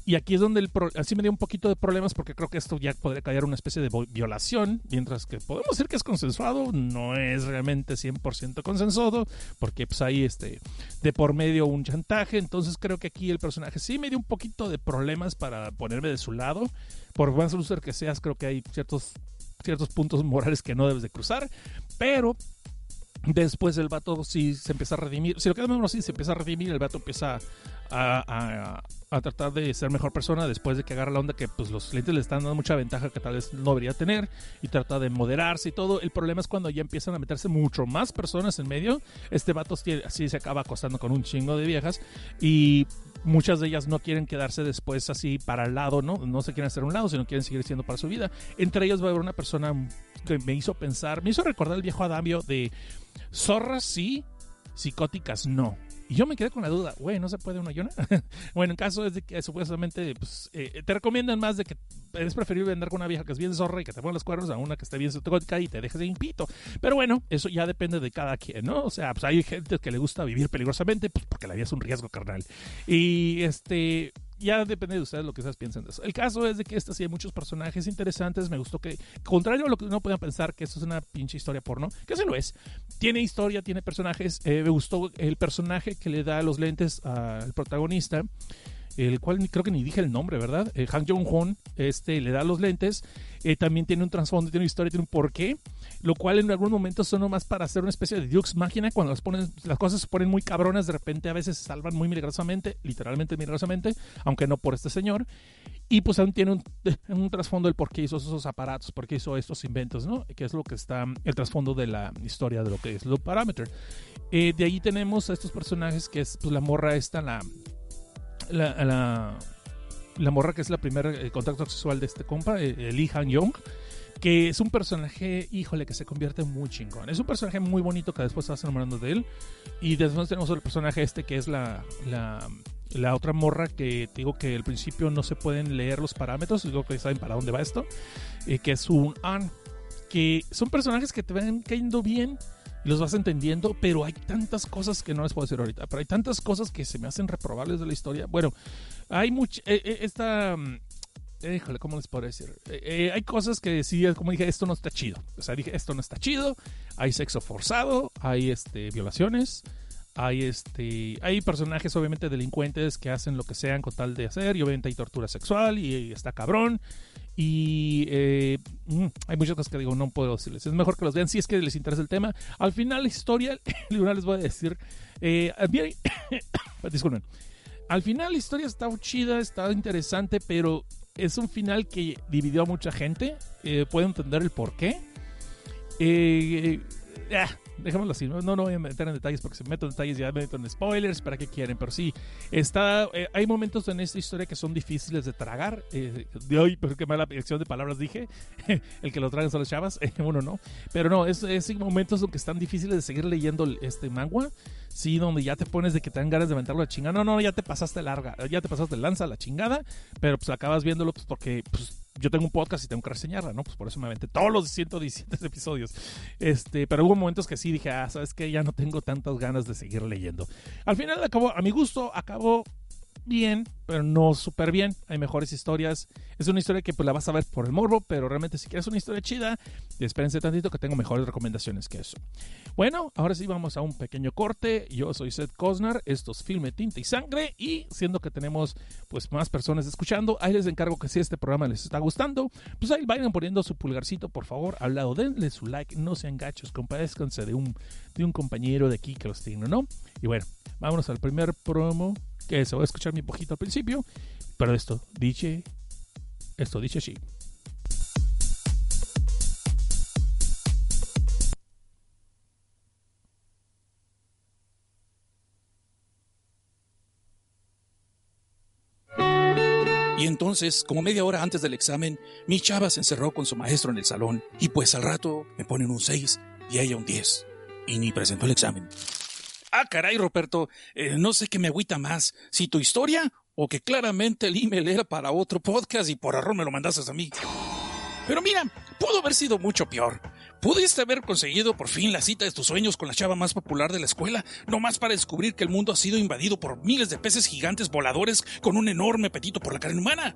Y aquí es donde el así me dio un poquito de problemas porque creo que esto ya podría caer una especie de violación, mientras que podemos decir que es consensuado, no es realmente 100% consensuado, porque pues hay este, de por medio un chantaje, entonces creo que aquí el personaje sí me dio un poquito de problemas para ponerme de su lado, por más loser que seas, creo que hay ciertos ciertos puntos morales que no debes de cruzar, pero después el vato sí se empieza a redimir, si lo quedamos así, se empieza a redimir, el vato empieza a, tratar de ser mejor persona después de que agarra la onda que pues los clientes le están dando mucha ventaja que tal vez no debería tener y trata de moderarse y todo. El problema es cuando ya empiezan a meterse mucho más personas en medio. Este vato así se acaba acostando con un chingo de viejas y muchas de ellas no quieren quedarse después así para el lado, ¿no? No se quieren hacer un lado, sino quieren seguir siendo para su vida. Entre ellas va a haber una persona que me hizo pensar, me hizo recordar el viejo Adamio de zorras sí, psicóticas no. Y yo me quedé con la duda, güey, ¿no se puede una yona? bueno, en caso es de que supuestamente pues, eh, te recomiendan más de que es preferible andar con una vieja que es bien zorra y que te ponga los cuernos a una que esté bien sotótica y te dejes de impito. Pero bueno, eso ya depende de cada quien, ¿no? O sea, pues hay gente que le gusta vivir peligrosamente, pues porque la vida es un riesgo carnal. Y este, ya depende de ustedes lo que ustedes piensen de eso. El caso es de que esta sí hay muchos personajes interesantes. Me gustó que, contrario a lo que uno pueda pensar que esto es una pinche historia porno, que se lo es. Tiene historia, tiene personajes. Eh, me gustó el personaje que le da los lentes al protagonista el cual creo que ni dije el nombre, ¿verdad? Eh, Han Jong-hon este, le da los lentes, eh, también tiene un trasfondo, tiene una historia, tiene un porqué, lo cual en algún momento son nomás para hacer una especie de Dux máquina, cuando las, ponen, las cosas se ponen muy cabronas, de repente a veces se salvan muy milagrosamente, literalmente milagrosamente, aunque no por este señor, y pues aún tiene un, un trasfondo del por qué hizo esos aparatos, por qué hizo estos inventos, ¿no? Que es lo que está, el trasfondo de la historia de lo que es Loop Parameter. Eh, de ahí tenemos a estos personajes que es pues la morra esta, la la, la, morra que es la primera eh, contacto sexual de este compa, eh, Lee Han Young, que es un personaje, híjole, que se convierte muy chingón. Es un personaje muy bonito que después estás enamorando de él. Y después tenemos el personaje este que es la, la, la otra morra que digo que al principio no se pueden leer los parámetros, digo que saben para dónde va esto, eh, que es un An, que son personajes que te van cayendo bien los vas entendiendo, pero hay tantas cosas que no les puedo decir ahorita, pero hay tantas cosas que se me hacen reprobables de la historia. Bueno, hay mucha, eh, eh, esta, mm, híjole, ¿cómo les puedo decir? Eh, hay cosas que sí, como dije, esto no está chido. O sea, dije, esto no está chido, hay sexo forzado, hay este, violaciones, hay este hay personajes obviamente delincuentes que hacen lo que sean con tal de hacer y obviamente hay tortura sexual y está cabrón y eh, mm, hay muchas cosas que digo, no puedo decirles. Es mejor que los vean si es que les interesa el tema. Al final, la historia, les voy a decir. Eh, disculpen. Al final, la historia está chida, está interesante, pero es un final que dividió a mucha gente. Eh, puedo entender el por qué. Eh, ah, dejémoslo así, no, no, voy a meter en detalles porque si me meto en detalles ya me meto en spoilers, ¿para qué quieren? Pero sí, está, eh, hay momentos en esta historia que son difíciles de tragar. Eh, de hoy, pero qué mala elección de palabras dije, el que lo tragan son las chavas, uno no. Pero no, es, es momentos que están difíciles de seguir leyendo este manga, sí, donde ya te pones de que te dan ganas de aventarlo a chingada. No, no, ya te pasaste larga, ya te pasaste lanza la chingada, pero pues acabas viéndolo pues porque pues, yo tengo un podcast y tengo que reseñarla, ¿no? Pues por eso me aventé todos los 117 episodios. Este, pero hubo momentos que sí dije, ah, sabes que ya no tengo tantas ganas de seguir leyendo. Al final acabó, a mi gusto, acabó bien, pero no súper bien. Hay mejores historias. Es una historia que pues la vas a ver por el morbo, pero realmente si quieres una historia chida, espérense tantito que tengo mejores recomendaciones que eso. Bueno, ahora sí vamos a un pequeño corte. Yo soy Seth Cosnar, esto es Filme, Tinta y Sangre y siendo que tenemos pues más personas escuchando, ahí les encargo que si este programa les está gustando, pues ahí vayan poniendo su pulgarcito por favor al lado, denle su like, no sean gachos, compadezcanse de un, de un compañero de aquí que los tiene, ¿no? Y bueno, vámonos al primer promo que se va a escuchar mi poquito al principio, pero esto dice, esto dice así. Y entonces, como media hora antes del examen, mi chava se encerró con su maestro en el salón y pues al rato me ponen un 6 y ella un 10. Y ni presentó el examen. Ah, caray, Roberto, eh, no sé qué me agüita más, si tu historia o que claramente el email era para otro podcast y por error me lo mandaste a mí. Pero mira, pudo haber sido mucho peor. Pudiste haber conseguido por fin la cita de tus sueños con la chava más popular de la escuela, no más para descubrir que el mundo ha sido invadido por miles de peces gigantes voladores con un enorme apetito por la carne humana.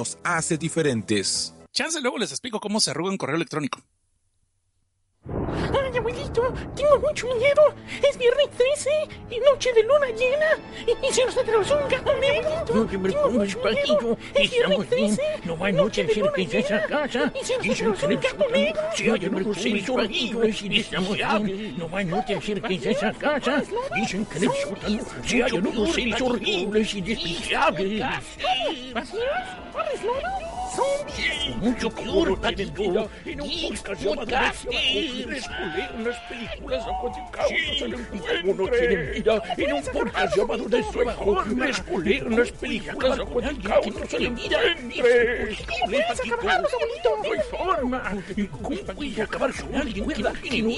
hace diferentes. Chance luego les explico cómo se arruga un correo electrónico. Ay, abuelito, tengo mucho miedo. Es viernes 13 y noche de luna llena. Y, y se nos atravesó un gato negro. No te preocupes, Paquito. Estamos bien. No hay noche de ser princesa a casa. Dicen que en el sótano se oyen los seres horribles y estamos bien. No hay noche princesa a casa. Dicen que en el sótano se oyen unos seres horribles y despreciables. ¿Cuáles loros? Zombies. Mucho peor. En un podcast llamado Descubrir unas películas acuáticas se lo Uno tiene vida en un podcast llamado Desde abajo. Descubrir unas películas acuáticas se lo encuentre. acabarlos, abuelito. No hay forma. ¿Cómo a acabar con alguien que no?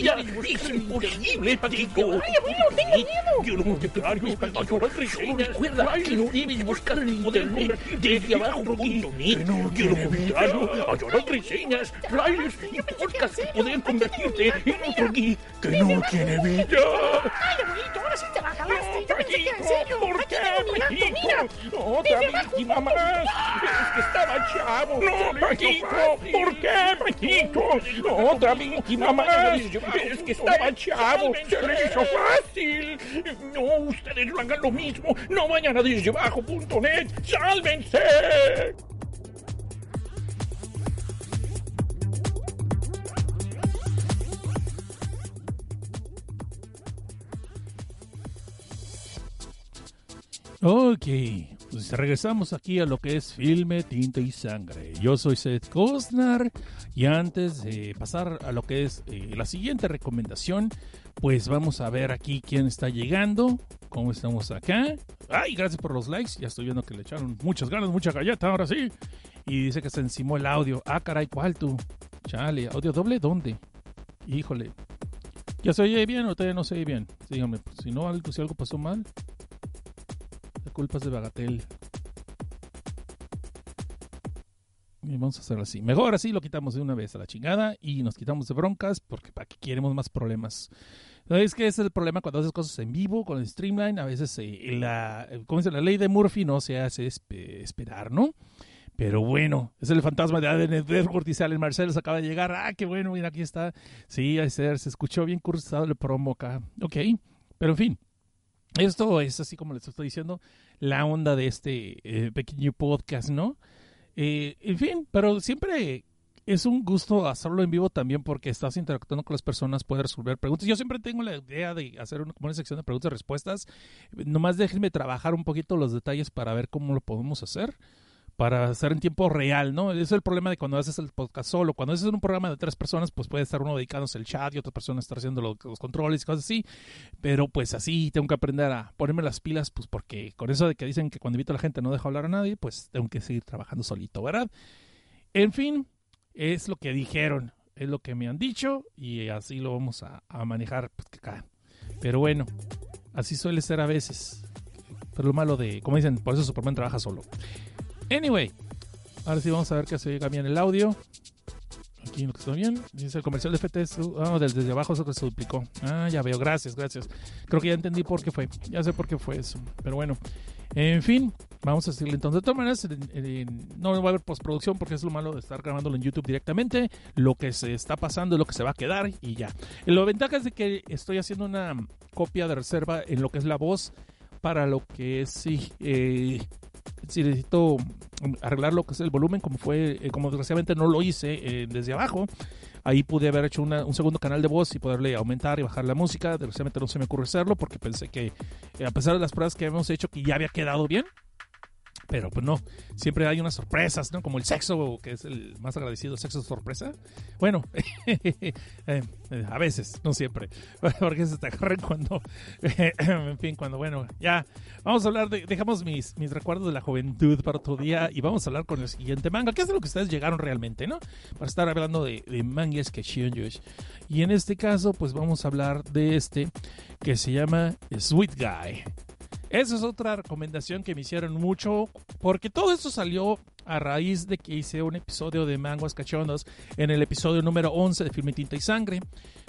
Es imposible, Paquito. Ay, abuelo, tengo miedo. Yo no te planes, Paquito. Solo recuerda que no debes buscar el internet desde abajo.net. Yo lo contrario, hay reseñas, trailers y podcasts que pueden convertirte en otro geek que no tiene vida. Ay, abuelito, ahora sí te la jalaste. Yo pensé que en serio. ¿Por qué. Paquito? Otra víctima más. Es que estaba chavo. No, Paquito. ¿Por qué, Paquito? Otra víctima más. Es que estaba chavo. Se le hizo fácil. No, ustedes no hagan lo mismo. No vayan a desdebajo.net. ¡Sálvense! Ok, pues regresamos aquí a lo que es filme, tinta y sangre. Yo soy Seth Kostner y antes de pasar a lo que es eh, la siguiente recomendación, pues vamos a ver aquí quién está llegando, cómo estamos acá. Ay, gracias por los likes, ya estoy viendo que le echaron muchas ganas, mucha galleta, ahora sí. Y dice que se encimó el audio. Ah, caray, ¿cuál tú? Chale, ¿audio doble? ¿Dónde? Híjole. ¿Ya se oye bien o todavía no se oye bien? Dígame, pues, si no, algo, si algo pasó mal. La culpa es de Bagatel. Vamos a hacer así. Mejor así lo quitamos de una vez a la chingada y nos quitamos de broncas porque para qué queremos más problemas. ¿Sabéis que ese es el problema cuando haces cosas en vivo con el streamline? A veces eh, la, ¿cómo dice? la ley de Murphy no se hace espe- esperar, ¿no? Pero bueno, es el fantasma de ADN Network, dice Alan Marcelo, se acaba de llegar. Ah, qué bueno, mira, aquí está. Sí, ser, se escuchó bien cursado el promo acá. Ok, pero en fin. Esto es así como les estoy diciendo, la onda de este eh, pequeño podcast, ¿no? Eh, en fin, pero siempre es un gusto hacerlo en vivo también porque estás interactuando con las personas, puedes resolver preguntas. Yo siempre tengo la idea de hacer una, una sección de preguntas y respuestas. Nomás déjenme trabajar un poquito los detalles para ver cómo lo podemos hacer para hacer en tiempo real, ¿no? Es el problema de cuando haces el podcast solo. Cuando haces un programa de tres personas, pues puede estar uno dedicándose al chat y otra persona estar haciendo lo- los, controles y cosas así. Pero pues así tengo que aprender a ponerme las pilas, pues porque con eso de que dicen que cuando invito a la gente no dejo hablar a nadie, pues tengo que seguir trabajando solito, ¿verdad? En fin, es lo que dijeron, es lo que me han dicho y así lo vamos a, manejar. Pues. Pero bueno, así suele ser a veces. Pero lo malo de, como dicen, por eso Superman trabaja solo. Anyway, ahora sí vamos a ver que se oiga bien el audio. Aquí lo que está bien. Dice el comercial de FTS. Ah, desde, abajo eso se duplicó. Ah, ya veo. Gracias, gracias. Creo que ya entendí por qué fue. Ya sé por qué fue eso. Pero bueno. En fin, vamos a seguirle entonces. De todas maneras, no va a haber postproducción porque es lo malo de estar grabándolo en YouTube directamente. Lo que se está pasando es lo que se va a quedar y ya. La ventaja es de que estoy haciendo una copia de reserva en lo que es la voz para lo que es, eh, si necesito arreglar lo que es el volumen, como fue, eh, como desgraciadamente no lo hice eh, desde abajo, ahí pude haber hecho una- un segundo canal de voz y poderle aumentar y bajar la música. Desgraciadamente no se me ocurre hacerlo porque pensé que, eh, a pesar de las pruebas que hemos hecho, que ya había quedado bien, Pero pues no, siempre hay unas sorpresas, ¿no? Como el sexo, que es el más agradecido, sexo sorpresa. Bueno, eh, eh, a veces, no siempre. Porque se te agarran cuando, en fin, cuando, bueno, ya. Vamos a hablar de, dejamos mis, mis recuerdos de la juventud para otro día y vamos a hablar con el siguiente manga, que es lo que ustedes llegaron realmente, ¿no? Para estar hablando de, de mangas que Y en este caso, pues vamos a hablar de este que se llama Sweet Guy. Esa es otra recomendación que me hicieron mucho, porque todo esto salió a raíz de que hice un episodio de Manguas Cachondos en el episodio número 11 de Filme Tinta y Sangre.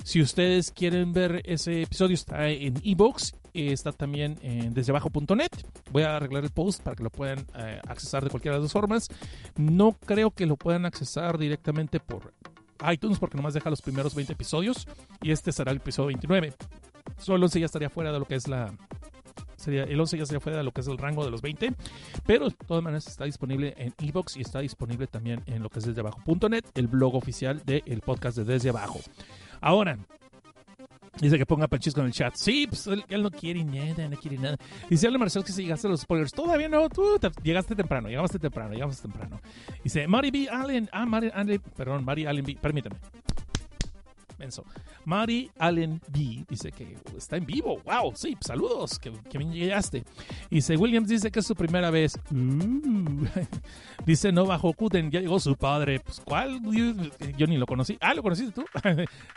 Si ustedes quieren ver ese episodio, está en ebooks, está también en desdebajo.net. Voy a arreglar el post para que lo puedan eh, accesar de cualquiera de las formas. No creo que lo puedan accesar directamente por iTunes, porque nomás deja los primeros 20 episodios y este será el episodio 29. Solo si ya estaría fuera de lo que es la el 11 ya sería fuera de lo que es el rango de los 20, pero de todas maneras está disponible en Evox y está disponible también en lo que es desde abajo.net, el blog oficial del podcast de Desde Abajo. Ahora, Dice que ponga Panchisco en el chat. Sí, pues él, no quiere nada, no quiere nada. Dice Ale Marcelo que si llegaste a los spoilers. Todavía no, tú llegaste temprano, llegaste temprano, llegaste temprano. Dice Mari B. Allen. Ah, Mari Allen. Perdón, Mari Allen B. Permítame. Menso. Mari Allen B dice que está en vivo. ¡Wow! Sí, saludos, que, que bien llegaste. Dice Williams dice que es su primera vez. Uh. dice Nova Hokuten, ya llegó su padre. Pues, ¿cuál? Yo, ni lo conocí. Ah, ¿lo conociste tú?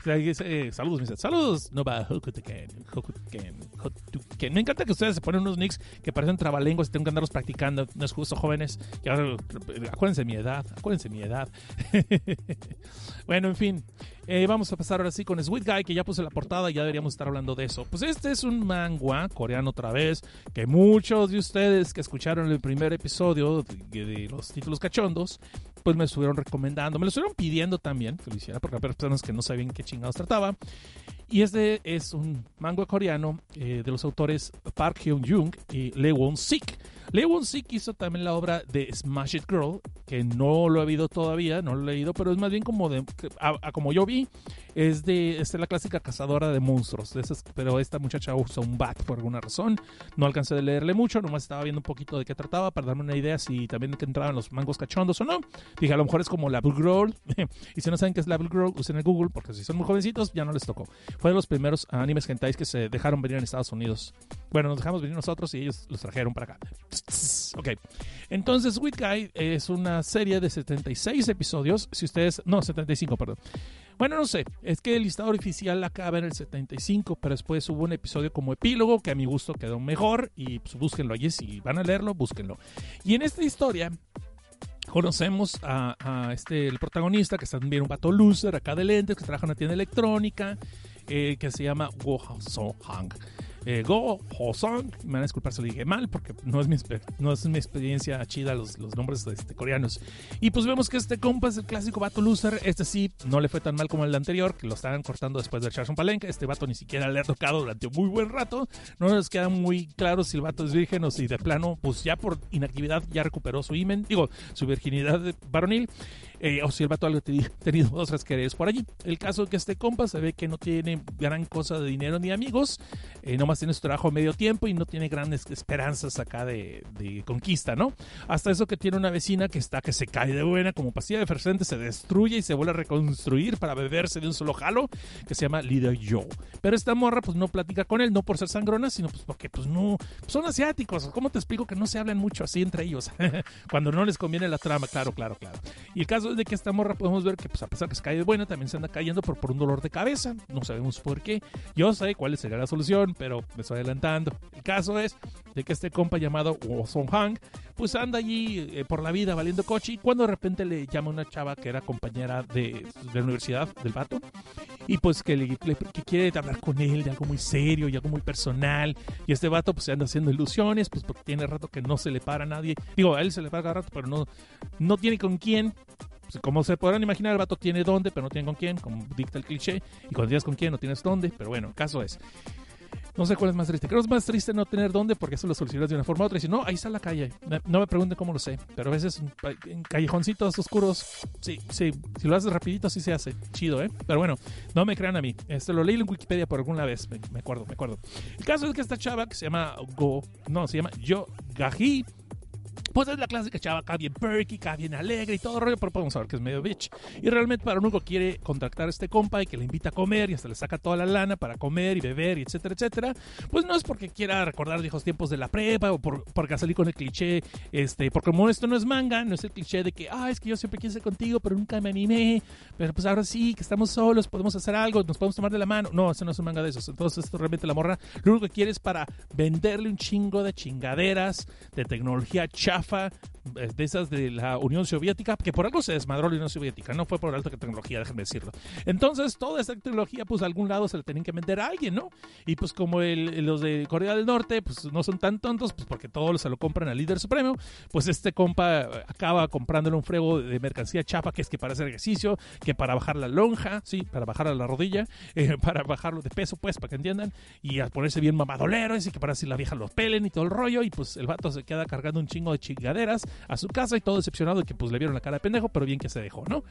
dice, saludos, dice, saludos, Nova Hokuten. Me encanta que ustedes se ponen unos nicks que parecen trabalenguas y tengo que andarlos practicando. No es justo, jóvenes. acuérdense de mi edad, acuérdense de mi edad. bueno, en fin. Eh, vamos a pasar ahora sí con Guy, que ya puse la portada ya deberíamos estar hablando de eso. Pues este es un manga coreano otra vez, que muchos de ustedes que escucharon el primer episodio de, los títulos cachondos, pues me estuvieron recomendando, me lo estuvieron pidiendo también que lo hiciera, porque había personas que no sabían qué chingados trataba. Y este es un manga coreano eh, de los autores Park Hyun-jung y Lee Won-sik. Lee Won-sik hizo también la obra de Smash It Girl, que no lo he visto todavía, no lo he leído, pero es más bien como de, como yo vi, es de, es la clásica cazadora de monstruos, pero esta muchacha usa un bat por alguna razón, no alcancé de leerle mucho, nomás estaba viendo un poquito de qué trataba para darme una idea si también entraban los mangos cachondos o no. Dije, a lo mejor es como la Blue Girl, y si no saben qué es la Blue Girl, usen el Google, porque si son muy jovencitos ya no les tocó. Fue de los primeros animes hentais que se dejaron venir en Estados Unidos. Bueno, nos dejamos venir nosotros y ellos los trajeron para acá. Ok. Entonces, Sweet Guy es una serie de 76 episodios. Si ustedes. No, 75, perdón. Bueno, no sé. Es que el listado oficial acaba en el 75, pero después hubo un episodio como epílogo que a mi gusto quedó mejor. Y pues búsquenlo allí. Si van a leerlo, búsquenlo. Y en esta historia conocemos a, este, el protagonista, que es también un vato loser acá de lentes, que trabaja en una tienda electrónica, eh, que se llama So Hang eh, Go Hosong. Me van a disculpar si lo dije mal porque no es mi, no es mi experiencia chida los, los nombres este, coreanos. Y pues vemos que este compa es el clásico vato loser. Este sí no le fue tan mal como el anterior, que lo estaban cortando después de echarse un palenque. Este vato ni siquiera le ha tocado durante un muy buen rato. No nos queda muy claro si el vato es virgen o si de plano, pues ya por inactividad ya recuperó su imen, digo, su virginidad varonil. Eh, o si el vato ha tenido otras quereres por allí. El caso es que este compa se ve que no tiene gran cosa de dinero ni amigos, eh, nomás tiene su trabajo a medio tiempo y no tiene grandes esperanzas acá de, conquista, ¿no? Hasta eso que tiene una vecina que está que se cae de buena, como pastilla de fervente, se destruye y se vuelve a reconstruir para beberse de un solo jalo, que se llama Leader Joe. Pero esta morra pues no platica con él, no por ser sangrona, sino pues porque pues no, son asiáticos, ¿cómo te explico que no se hablan mucho así entre ellos? Cuando no les conviene la trama, claro, claro, claro. Y el caso de que esta morra podemos ver que, pues, a pesar que se cae buena, también se anda cayendo por, por un dolor de cabeza. No sabemos por qué. Yo sé cuál sería la solución, pero me estoy adelantando. El caso es de que este compa llamado Song Hang, pues anda allí eh, por la vida valiendo coche y cuando de repente le llama una chava que era compañera de, de la universidad del vato y pues que, le, que quiere hablar con él de algo muy serio y algo muy personal y este vato pues se anda haciendo ilusiones pues porque tiene rato que no se le para a nadie digo a él se le para cada rato pero no, no tiene con quién pues, como se podrán imaginar, el vato tiene dónde, pero no tiene con quién, como dicta el cliché. Y cuando tienes con quién, no tienes dónde. Pero bueno, el caso es. No sé cuál es más triste. Creo que es más triste no tener dónde porque eso lo solucionas de una forma u otra. Y si no, ahí está la calle. No me pregunten cómo lo sé. Pero a veces en callejoncitos oscuros, sí, sí. Si lo haces rapidito, sí se hace. Chido, ¿eh? Pero bueno, no me crean a mí. Esto lo leí en Wikipedia por alguna vez. Me, me acuerdo, me acuerdo. El caso es que esta chava que se llama Go, no, se llama Yo Gaji Pues es la clásica chava acá bien perky, acá bien alegre y todo rollo, pero podemos saber que es medio bitch. Y realmente para único quiere contactar a este compa y que le invita a comer y hasta le saca toda la lana para comer y beber y etcétera, etcétera. Pues no es porque quiera recordar viejos tiempos de la prepa o por, porque salir con el cliché, este, porque como esto no es manga, no es el cliché de que, ah, es que yo siempre quise contigo, pero nunca me animé, pero pues ahora sí, que estamos solos, podemos hacer algo, nos podemos tomar de la mano. No, eso no es un manga de esos. Entonces esto realmente la morra, lo único que quiere es para venderle un chingo de chingaderas, de tecnología chafa, eh, de esas de la Unión Soviética, que por algo se desmadró la Unión Soviética, no fue por alta tecnología, déjenme decirlo. Entonces, toda esta tecnología, pues a algún lado se la tenían que vender a alguien, ¿no? Y pues como los de Corea del Norte, pues no son tan tontos, pues porque todos se lo compran al líder supremo, pues este compa acaba comprándole un frego de mercancía chafa, que es que para hacer ejercicio, que para bajar la lonja, sí, para bajar la rodilla, eh, para bajarlo de peso, pues, para que entiendan, y a ponerse bien mamadolero, así que para si la vieja los pelen y todo el rollo, y pues el vato se queda cargando un chingo de chingaderas a su casa y todo decepcionado de que pues le vieron la cara de pendejo, pero bien que se dejó, ¿no?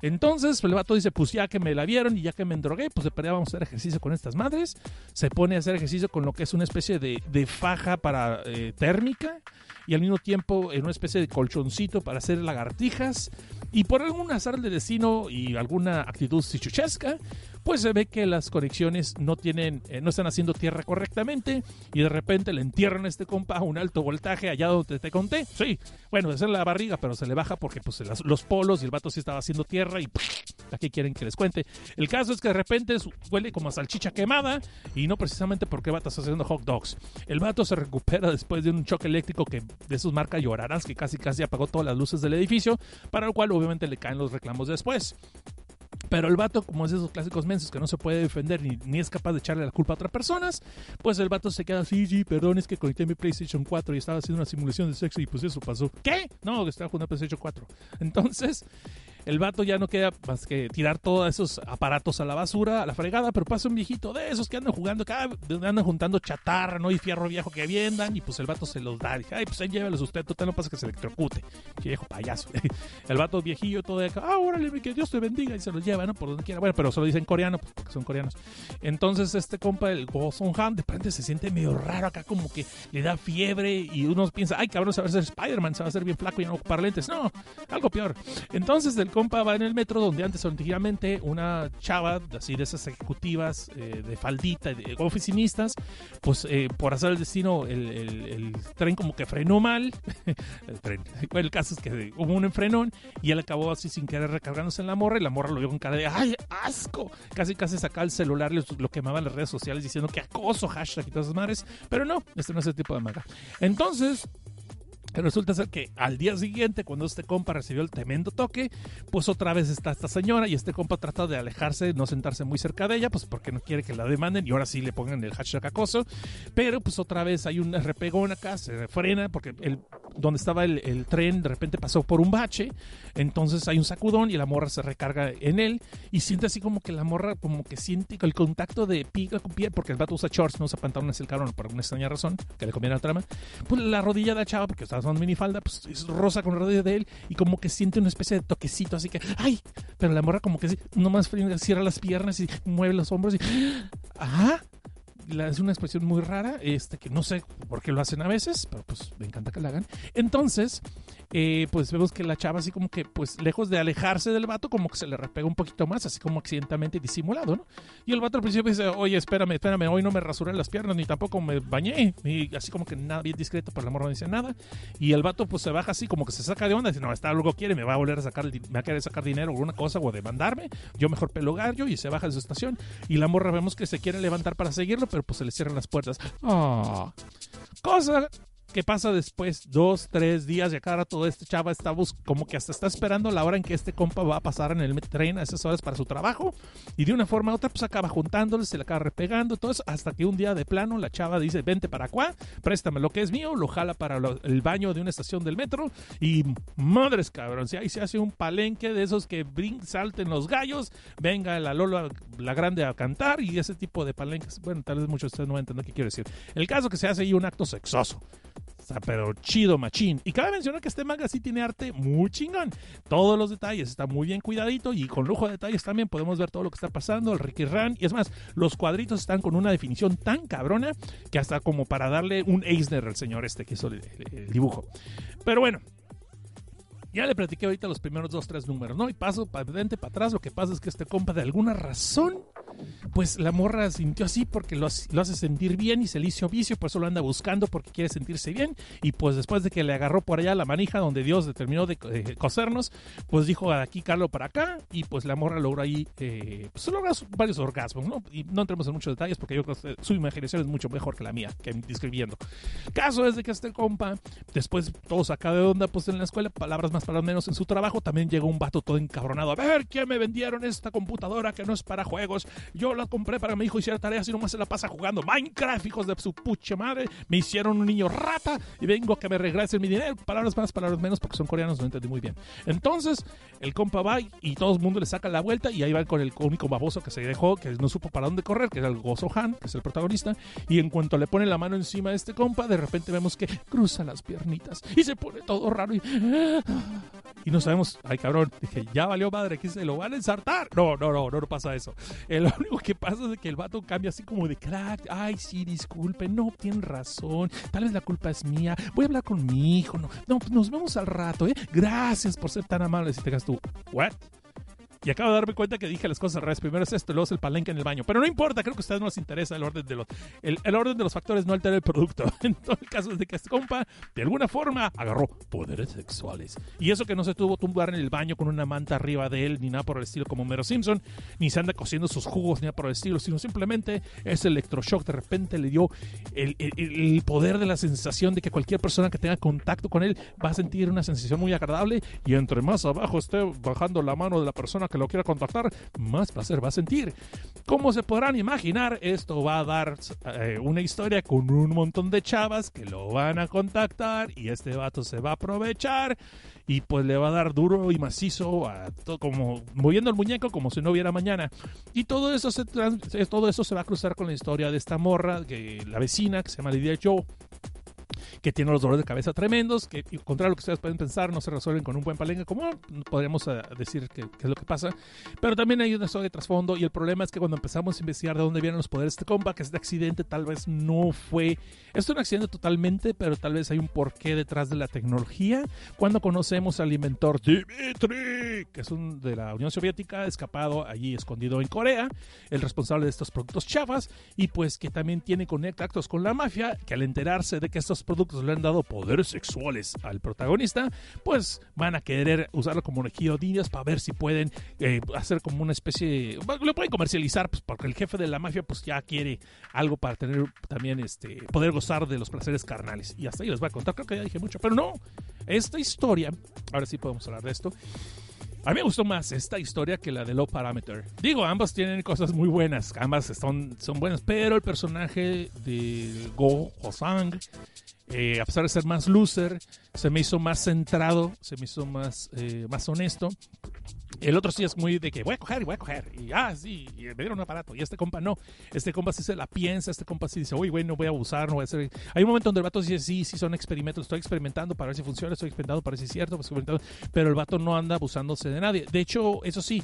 Entonces el vato dice, pues ya que me la vieron y ya que me endrogué, pues de vamos a hacer ejercicio con estas madres. Se pone a hacer ejercicio con lo que es una especie de, de faja para eh, térmica y al mismo tiempo en una especie de colchoncito para hacer lagartijas. Y por algún azar de destino y alguna actitud sichuchesca, pues se ve que las conexiones no tienen, eh, no están haciendo tierra correctamente y de repente le entierran a este compa a un alto voltaje allá donde te conté. Sí, bueno, es en la barriga, pero se le baja porque pues los polos y el vato sí estaba haciendo tierra y aquí quieren que les cuente. El caso es que de repente huele como a salchicha quemada y no precisamente porque el está haciendo hot dogs. El vato se recupera después de un choque eléctrico que de sus marcas llorarás que casi casi apagó todas las luces del edificio, para lo cual obviamente le caen los reclamos después. Pero el vato, como es de esos clásicos mensos que no se puede defender ni, ni, es capaz de echarle la culpa a otras personas, pues el vato se queda así, sí, perdón, es que conecté mi PlayStation 4 y estaba haciendo una simulación de sexo y pues eso pasó. ¿Qué? No, que estaba jugando PlayStation 4. Entonces, el vato ya no queda más que tirar todos esos aparatos a la basura, a la fregada, pero pasa un viejito de esos que andan jugando, que andan juntando chatarra, ¿no? Y fierro viejo que vendan, y pues el vato se los da. Y ay, pues ahí llévalos usted, total no pasa que se electrocute. Viejo payaso. el vato viejillo todo de acá, ah, órale, que Dios te bendiga, y se los lleva, ¿no? Por donde quiera. Bueno, pero se lo dicen coreano, pues porque son coreanos. Entonces, este compa, el Go Son Han, de repente se siente medio raro acá, como que le da fiebre, y uno piensa, ay, cabrón, se va a hacer Spider-Man, se va a hacer bien flaco y no ocupar lentes. No, algo peor. Entonces, el compa va en el metro donde antes antiguamente una chava así de esas ejecutivas eh, de faldita, oficinistas, pues eh, por hacer el destino el, el, tren como que frenó mal. el, el caso es que hubo un enfrenón y él acabó así sin querer recargándose en la morra y la morra lo vio con cara de ¡ay, asco! Casi casi sacaba el celular, lo, lo quemaba en las redes sociales diciendo que acoso, hashtag y todas esas madres. Pero no, este no es ese tipo de manga. Entonces, Resulta ser que al día siguiente, cuando este compa recibió el tremendo toque, pues otra vez está esta señora y este compa trata de alejarse, no sentarse muy cerca de ella, pues porque no quiere que la demanden y ahora sí le pongan el hashtag acoso. Pero pues otra vez hay un repegón acá, se frena porque el, donde estaba el, tren de repente pasó por un bache, entonces hay un sacudón y la morra se recarga en él y siente así como que la morra como que siente el contacto de pica con piel, porque el vato usa shorts, no usa pantalones el cabrón por alguna extraña razón, que le conviene al trama, pues la rodilla de la chava, porque está son minifalda, pues es rosa con rodilla de él y como que siente una especie de toquecito, así que, ¡ay! Pero la morra como que nomás cierra las piernas y mueve los hombros y, ¡ajá! Es una expresión muy rara, este, que no sé por qué lo hacen a veces, pero pues me encanta que la hagan. Entonces, eh, pues vemos que la chava así como que, pues lejos de alejarse del vato, como que se le repega un poquito más, así como accidentalmente disimulado, ¿no? Y el vato al principio dice, oye, espérame, espérame, hoy no me rasuré las piernas, ni tampoco me bañé, y así como que nada, bien discreto, pero la morra no dice nada. Y el vato pues se baja así, como que se saca de onda, dice, no, está algo quiere, me va a volver a sacar, me va a querer sacar dinero o alguna cosa, o demandarme, yo mejor pelo gallo, y se baja de su estación. Y la morra vemos que se quiere levantar para seguirlo, pero pues se le cierran las puertas. Ah, cosa ¿Qué pasa después? Dos, tres días, y acá todo este chava está como que hasta está esperando la hora en que este compa va a pasar en el tren a esas horas para su trabajo. Y de una forma u otra, pues acaba juntándole, se le acaba repegando, todo eso, hasta que un día de plano la chava dice, vente para acá, préstame lo que es mío, lo jala para el baño de una estación del metro. Y madres cabrón, si ahí se hace un palenque de esos que brin, salten los gallos, venga la Lola, la grande a cantar y ese tipo de palenques. Bueno, tal vez muchos de ustedes no entienden qué quiero decir. El caso que se hace ahí un acto sexoso Pero chido, machín. Y cabe mencionar que este manga sí tiene arte muy chingón. Todos los detalles está muy bien cuidadito y con lujo de detalles también podemos ver todo lo que está pasando, el Ricky Ran. Y es más, los cuadritos están con una definición tan cabrona que hasta como para darle un Eisner al señor este que hizo el dibujo. Pero bueno, ya le platiqué ahorita los primeros dos, tres números, ¿no? Y paso para adelante, para atrás. Lo que pasa es que este compa, de alguna razón, pues la morra sintió así porque lo, hace sentir bien y se le hizo vicio, por eso lo anda buscando porque quiere sentirse bien. Y pues después de que le agarró por allá la manija donde Dios determinó de, de cosernos, pues dijo aquí Carlo para acá. Y pues la morra logró ahí, eh, pues logra varios orgasmos, ¿no? Y no entremos en muchos detalles porque yo creo que su imaginación es mucho mejor que la mía, que describiendo. Caso es de que este compa, después todo saca de onda, pues en la escuela, palabras más para menos en su trabajo, también llegó un vato todo encabronado. A ver, ¿quién me vendieron esta computadora que no es para juegos? Yo la compré para mi hijo hiciera tareas y nomás se la pasa jugando Minecraft, hijos de su pucha madre. Me hicieron un niño rata y vengo a que me regresen mi dinero. Palabras más, palabras menos, porque son coreanos, no entendí muy bien. Entonces, el compa va y todo el mundo le saca la vuelta y ahí va con el único baboso que se dejó, que no supo para dónde correr, que era el Gozo Han, que es el protagonista. Y en cuanto le pone la mano encima de este compa, de repente vemos que cruza las piernitas y se pone todo raro y y no sabemos, ay cabrón, dije, ya valió madre, que se lo van a ensartar. No, no, no, no, no pasa eso. Eh, lo único que pasa es que el vato cambia así como de crack, ay sí, disculpe, no, tienen razón, tal vez la culpa es mía, voy a hablar con mi hijo, no, no, pues nos vemos al rato, ¿eh? Gracias por ser tan amable. Si te tú, ¿what? Y acabo de darme cuenta que dije las cosas al revés. Primero es esto, luego es el palenque en el baño. Pero no importa, creo que a ustedes no les interesa el orden de los, el, el orden de los factores, no altera el producto. En todo el caso es de que este compa, de alguna forma, agarró poderes sexuales. Y eso que no se tuvo tumbar en el baño con una manta arriba de él, ni nada por el estilo como Mero Simpson, ni se anda cociendo sus jugos, ni nada por el estilo, sino simplemente ese electroshock de repente le dio el, el, el poder de la sensación de que cualquier persona que tenga contacto con él va a sentir una sensación muy agradable y entre más abajo esté bajando la mano de la persona que lo quiera contactar, más placer va a sentir. Como se podrán imaginar, esto va a dar eh, una historia con un montón de chavas que lo van a contactar y este vato se va a aprovechar y pues le va a dar duro y macizo a como moviendo el muñeco como si no hubiera mañana. Y todo eso se todo eso se va a cruzar con la historia de esta morra, que la vecina que se llama Lidia Joe que tiene los dolores de cabeza tremendos, que contrario a lo que ustedes pueden pensar, no se resuelven con un buen palenque como podríamos uh, decir que, que, es lo que pasa. Pero también hay una historia de trasfondo y el problema es que cuando empezamos a investigar de dónde vienen los poderes de este compa, que este accidente tal vez no fue... Es un accidente totalmente, pero tal vez hay un porqué detrás de la tecnología. Cuando conocemos al inventor Dimitri, que es un de la Unión Soviética, escapado allí escondido en Corea, el responsable de estos productos chafas, y pues que también tiene contactos con la mafia, que al enterarse de que estos productos le han dado poderes sexuales al protagonista, pues van a querer usarlo como de indias para ver si pueden eh, hacer como una especie, lo pueden comercializar, pues porque el jefe de la mafia pues ya quiere algo para tener también este poder gozar de los placeres carnales. Y hasta ahí les voy a contar, creo que ya dije mucho, pero no, esta historia, ahora sí podemos hablar de esto. A mí me gustó más esta historia que la de Low Parameter. Digo, ambas tienen cosas muy buenas, ambas son, son buenas, pero el personaje de Go Hosang, eh, a pesar de ser más loser, se me hizo más centrado, se me hizo más, eh, más honesto. El otro sí es muy de que voy a coger y voy a coger. Y ah, sí, y me dieron un aparato. Y este compa no. Este compa sí se la piensa. Este compa sí dice, uy, güey, no voy a abusar, no voy a hacer. Hay un momento donde el vato dice, sí, sí, son experimentos. Estoy experimentando para ver si funciona. Estoy experimentando para ver si es cierto. Pero el vato no anda abusándose de nadie. De hecho, eso sí,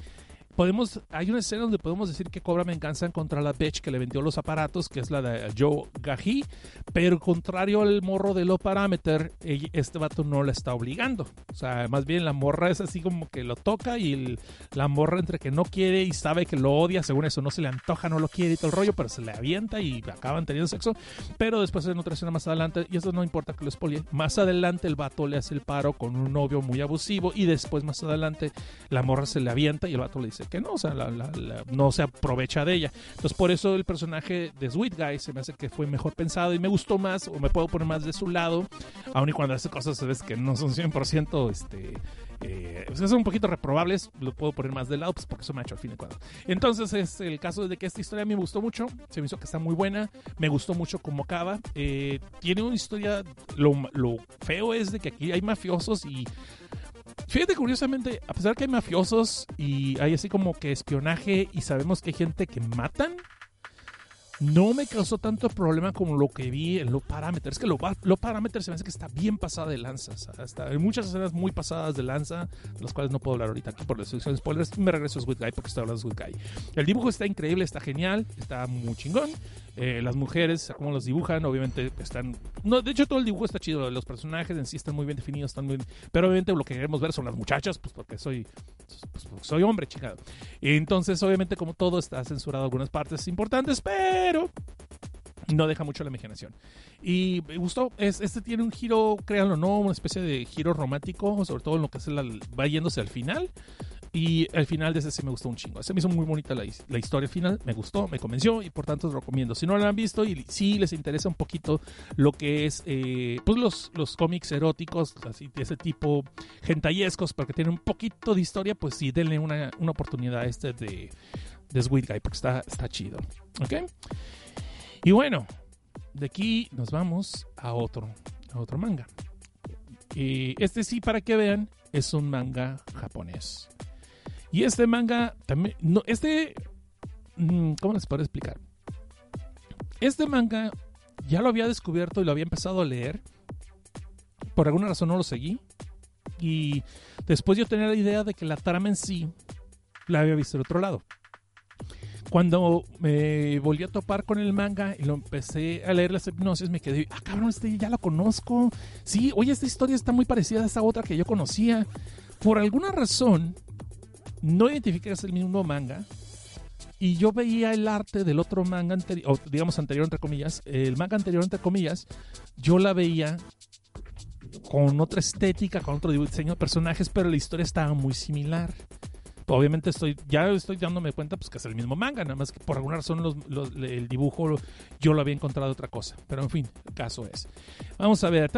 podemos, hay una escena donde podemos decir que cobra venganza contra la bitch que le vendió los aparatos, que es la de Joe Gaji, pero contrario al morro de lo parameter, este vato no la está obligando. O sea, más bien la morra es así como que lo toca y la morra entre que no quiere y sabe que lo odia, según eso no se le antoja, no lo quiere y todo el rollo, pero se le avienta y acaban teniendo sexo. Pero después en otra escena más adelante, y eso no importa que lo spoile, más adelante el vato le hace el paro con un novio muy abusivo y después más adelante la morra se le avienta y el vato le dice, que no, o sea, no se aprovecha de ella. Entonces, por eso el personaje de Sweet Guy se me hace que fue mejor pensado y me gustó más, o me puedo poner más de su lado, aun y cuando hace cosas, ves que no son 100%, este. Eh, pues son un poquito reprobables, lo puedo poner más de lado, pues porque eso me ha hecho al fin y cuando. Entonces, es el caso de que esta historia me gustó mucho, se me hizo que está muy buena, me gustó mucho cómo acaba. Eh, tiene una historia, lo, lo feo es de que aquí hay mafiosos y Fíjate, curiosamente, a pesar que hay mafiosos y hay así como que espionaje y sabemos que hay gente que matan, no me causó tanto problema como lo que vi en los parámetros. Es que los lo parámetros se me hace que está bien pasada de lanza. Hasta hay muchas escenas muy pasadas de lanza, de las cuales no puedo hablar ahorita aquí por la sección de spoilers. Me regreso a Sweet Guy porque estoy hablando de Sweet Guy. El dibujo está increíble, está genial, está muy chingón. Eh, las mujeres, como los dibujan, obviamente están. No, de hecho, todo el dibujo está chido. Los personajes en sí están muy bien definidos, están muy Pero obviamente lo que queremos ver son las muchachas, pues porque soy, pues, soy hombre, chingado. Entonces, obviamente, como todo está censurado algunas partes importantes, pero no deja mucho la imaginación. Y me gustó, es, este tiene un giro, créanlo no, una especie de giro romántico, sobre todo en lo que es el, va yéndose al final. Y el final de ese sí me gustó un chingo. Se me hizo muy bonita la, historia final, me gustó, me convenció y por tanto lo recomiendo. Si no lo han visto y si les interesa un poquito lo que es eh, pues los, los cómics eróticos, así de ese tipo, gentayescos, porque tienen un poquito de historia, pues sí, denle una, una oportunidad a este de, de Sweet Guy, porque está, está chido. ¿Ok? Y bueno, de aquí nos vamos a otro, a otro manga. Y este sí, para que vean, es un manga japonés. Y este manga también, no, este, mm, ¿cómo les puedo explicar? Este manga ya lo había descubierto y lo había empezado a leer. Por alguna razón no lo seguí. Y después yo tenía la idea de que la trama en sí la había visto del otro lado. Cuando me volví a topar con el manga y lo empecé a leer las hipnosis, me quedé, ah, cabrón, este ya lo conozco. Sí, oye, esta historia está muy parecida a esa otra que yo conocía. Por alguna razón, no identifiqué que es el mismo manga. Y yo veía el arte del otro manga anterior, digamos anterior entre comillas, el manga anterior entre comillas, yo la veía con otra estética, con otro diseño de personajes, pero la historia estaba muy similar obviamente estoy ya estoy dándome cuenta pues que es el mismo manga, nada más que por alguna razón el dibujo yo lo había encontrado otra cosa. Pero en fin, caso es. Vamos a ver.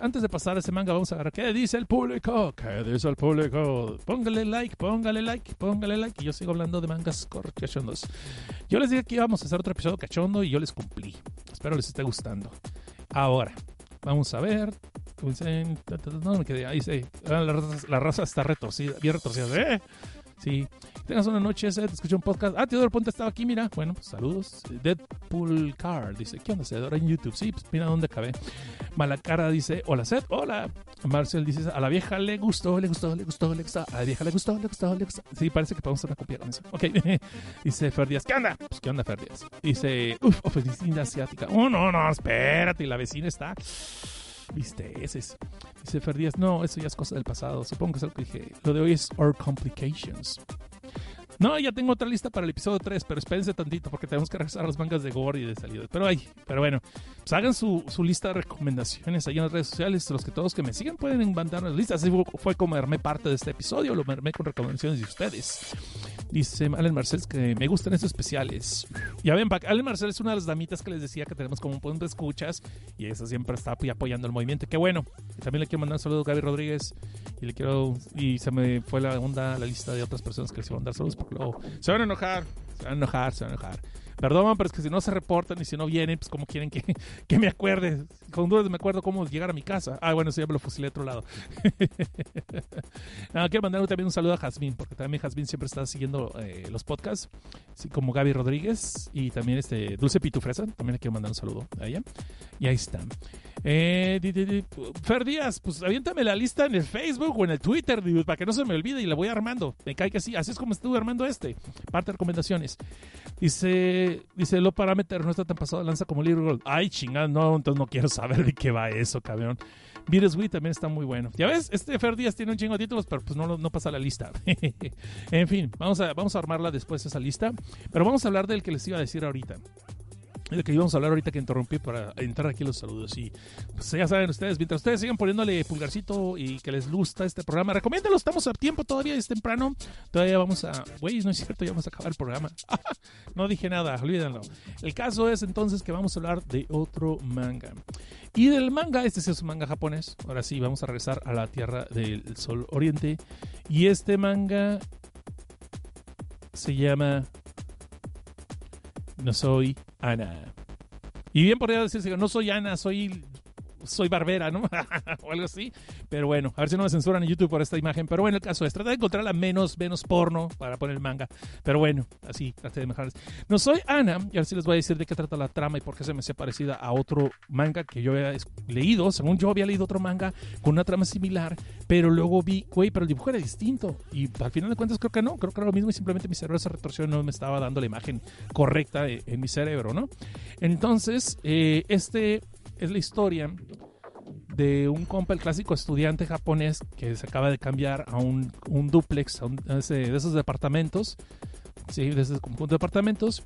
Antes de pasar a ese manga, vamos a ver qué dice el público. ¿Qué dice el público? Póngale like, póngale like, póngale like. Y yo sigo hablando de mangas cachondos. Yo les dije que íbamos a hacer otro episodio cachondo y yo les cumplí. Espero les esté gustando. Ahora, vamos a ver. No me quedé ahí. Sí. Ah, la, raza, está retorcida, bien retorcida. ¿eh? Sí. Tengas una noche, ese, te escuché un podcast. Ah, Teodoro Ponte estaba aquí, mira. Bueno, pues saludos. Deadpool Car dice, ¿qué onda? Ahora en YouTube. Sí, pues mira dónde acabé. Malacara dice, hola, Seth. Hola. Marcel dice, a la vieja le gustó, le gustó, le gustó, le gustó. A la vieja le gustó, le gustó, le gustó. Sí, parece que podemos hacer una copia con eso. Ok. dice Fer Díaz, ¿qué onda? Pues, ¿qué onda, Fer Díaz? Dice, uff, oficina asiática. Oh, no, no, espérate. La vecina está viste, ese es. Dice Fer no, eso ya es cosa del pasado. Supongo que es lo que dije. Lo de hoy es Our Complications. No, ya tengo otra lista para el episodio 3, pero espérense tantito porque tenemos que regresar a las mangas de gore y de salida. Pero ahí, pero bueno, pues hagan su, su, lista de recomendaciones ahí en las redes sociales. Los que todos que me siguen pueden mandarnos listas. Así fue como armé parte de este episodio, lo armé con recomendaciones de ustedes. Dice Allen Marcel que me gustan estos especiales. Ya ven, Allen Marcel es una de las damitas que les decía que tenemos como un punto de escuchas y esa siempre está apoyando el movimiento. Qué bueno. también le quiero mandar un saludo a Gaby Rodríguez y le quiero y se me fue la onda la lista de otras personas que les iban a mandar saludos se van a enojar, se van a enojar, se van a enojar. Perdón, pero es que si no se reportan y si no vienen, pues como quieren que, que me acuerde. Con dudas me acuerdo cómo llegar a mi casa. Ah, bueno, eso ya me lo fusilé a otro lado. quiero mandar también un saludo a Jazmín, porque también Jazmín siempre está siguiendo eh, los podcasts, así como Gaby Rodríguez y también este Dulce Pitufresa. También le quiero mandar un saludo a ella. Y ahí están. Eh, Fer Díaz, pues aviéntame la lista en el Facebook o en el Twitter, para que no se me olvide y la voy armando. Me cae que sí, así es como estuve armando este. Parte de recomendaciones. Dice, dice, lo parámetro no está tan pasado lanza como Little Gold. Ay, chingada, no, entonces no quiero saber de qué va eso, cabrón. Beatles Wii también está muy bueno. Ya ves, este Fer Díaz tiene un chingo de títulos, pero pues no, no pasa la lista. en fin, vamos a, vamos a armarla después esa lista. Pero vamos a hablar del que les iba a decir ahorita de que íbamos a hablar ahorita que interrumpí para entrar aquí los saludos. Y pues ya saben ustedes, mientras ustedes sigan poniéndole pulgarcito y que les gusta este programa, recomiéndalo, estamos a tiempo todavía, es temprano. Todavía vamos a. Güey, no es cierto, ya vamos a acabar el programa. no dije nada, olvídenlo. El caso es entonces que vamos a hablar de otro manga. Y del manga, este es un manga japonés. Ahora sí, vamos a regresar a la tierra del sol oriente. Y este manga se llama no soy Ana. Y bien podría decirse que no soy Ana, soy soy barbera, ¿no? o algo así. Pero bueno, a ver si no me censuran en YouTube por esta imagen. Pero bueno, el caso es tratar de encontrarla menos, menos porno para poner el manga. Pero bueno, así, traté de mejorar. No soy Ana, y ahora sí les voy a decir de qué trata la trama y por qué se me hace parecida a otro manga que yo había leído. Según yo había leído otro manga con una trama similar, pero luego vi, güey, pero el dibujo era distinto. Y al final de cuentas creo que no, creo que era lo mismo y simplemente mi cerebro se retorció y no me estaba dando la imagen correcta en, en mi cerebro, ¿no? Entonces, eh, este es la historia de un compa, el clásico estudiante japonés que se acaba de cambiar a un, un duplex, de esos departamentos, sí, de ese conjunto de departamentos.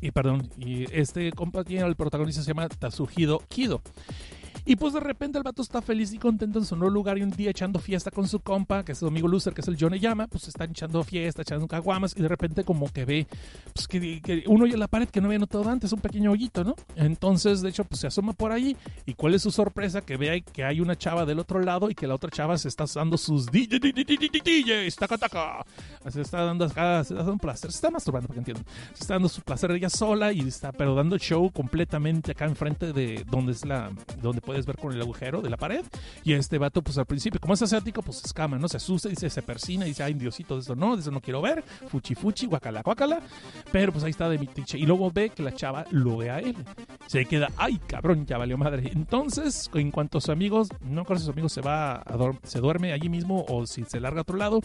Y perdón, y este compa el protagonista se llama Tazuhido Kido. Y pues de repente el vato está feliz y contento en su nuevo lugar y un día echando fiesta con su compa, que es su amigo loser, que es el Yoneyama, pues están echando fiesta, echando caguamas y de repente como que ve pues que, uno oye en la pared que no había notado antes, un pequeño hoyito, ¿no? Entonces, de hecho, pues se asoma por ahí y cuál es su sorpresa que ve que hay una chava del otro lado y que la otra chava se está dando sus DJ, DJs, taca taca. Se está dando acá, se está dando placer, se está masturbando, porque entiendo. Se está dando su placer ella sola y está, pero dando show completamente acá enfrente de donde es la, donde puedes ver con el agujero de la pared. Y este vato, pues al principio, como es asiático, pues escama, ¿no? Se asusta, dice, se persina, dice, ay, Diosito, de eso no, de eso no quiero ver, fuchi fuchi, guacala, guacala. Pero pues ahí está de mi tiche. Y luego ve que la chava lo ve a él. Se queda, ay, cabrón, ya valió madre. Entonces, en cuanto sus amigos, no creo si sus amigos se va a se duerme allí mismo o si se larga a otro lado.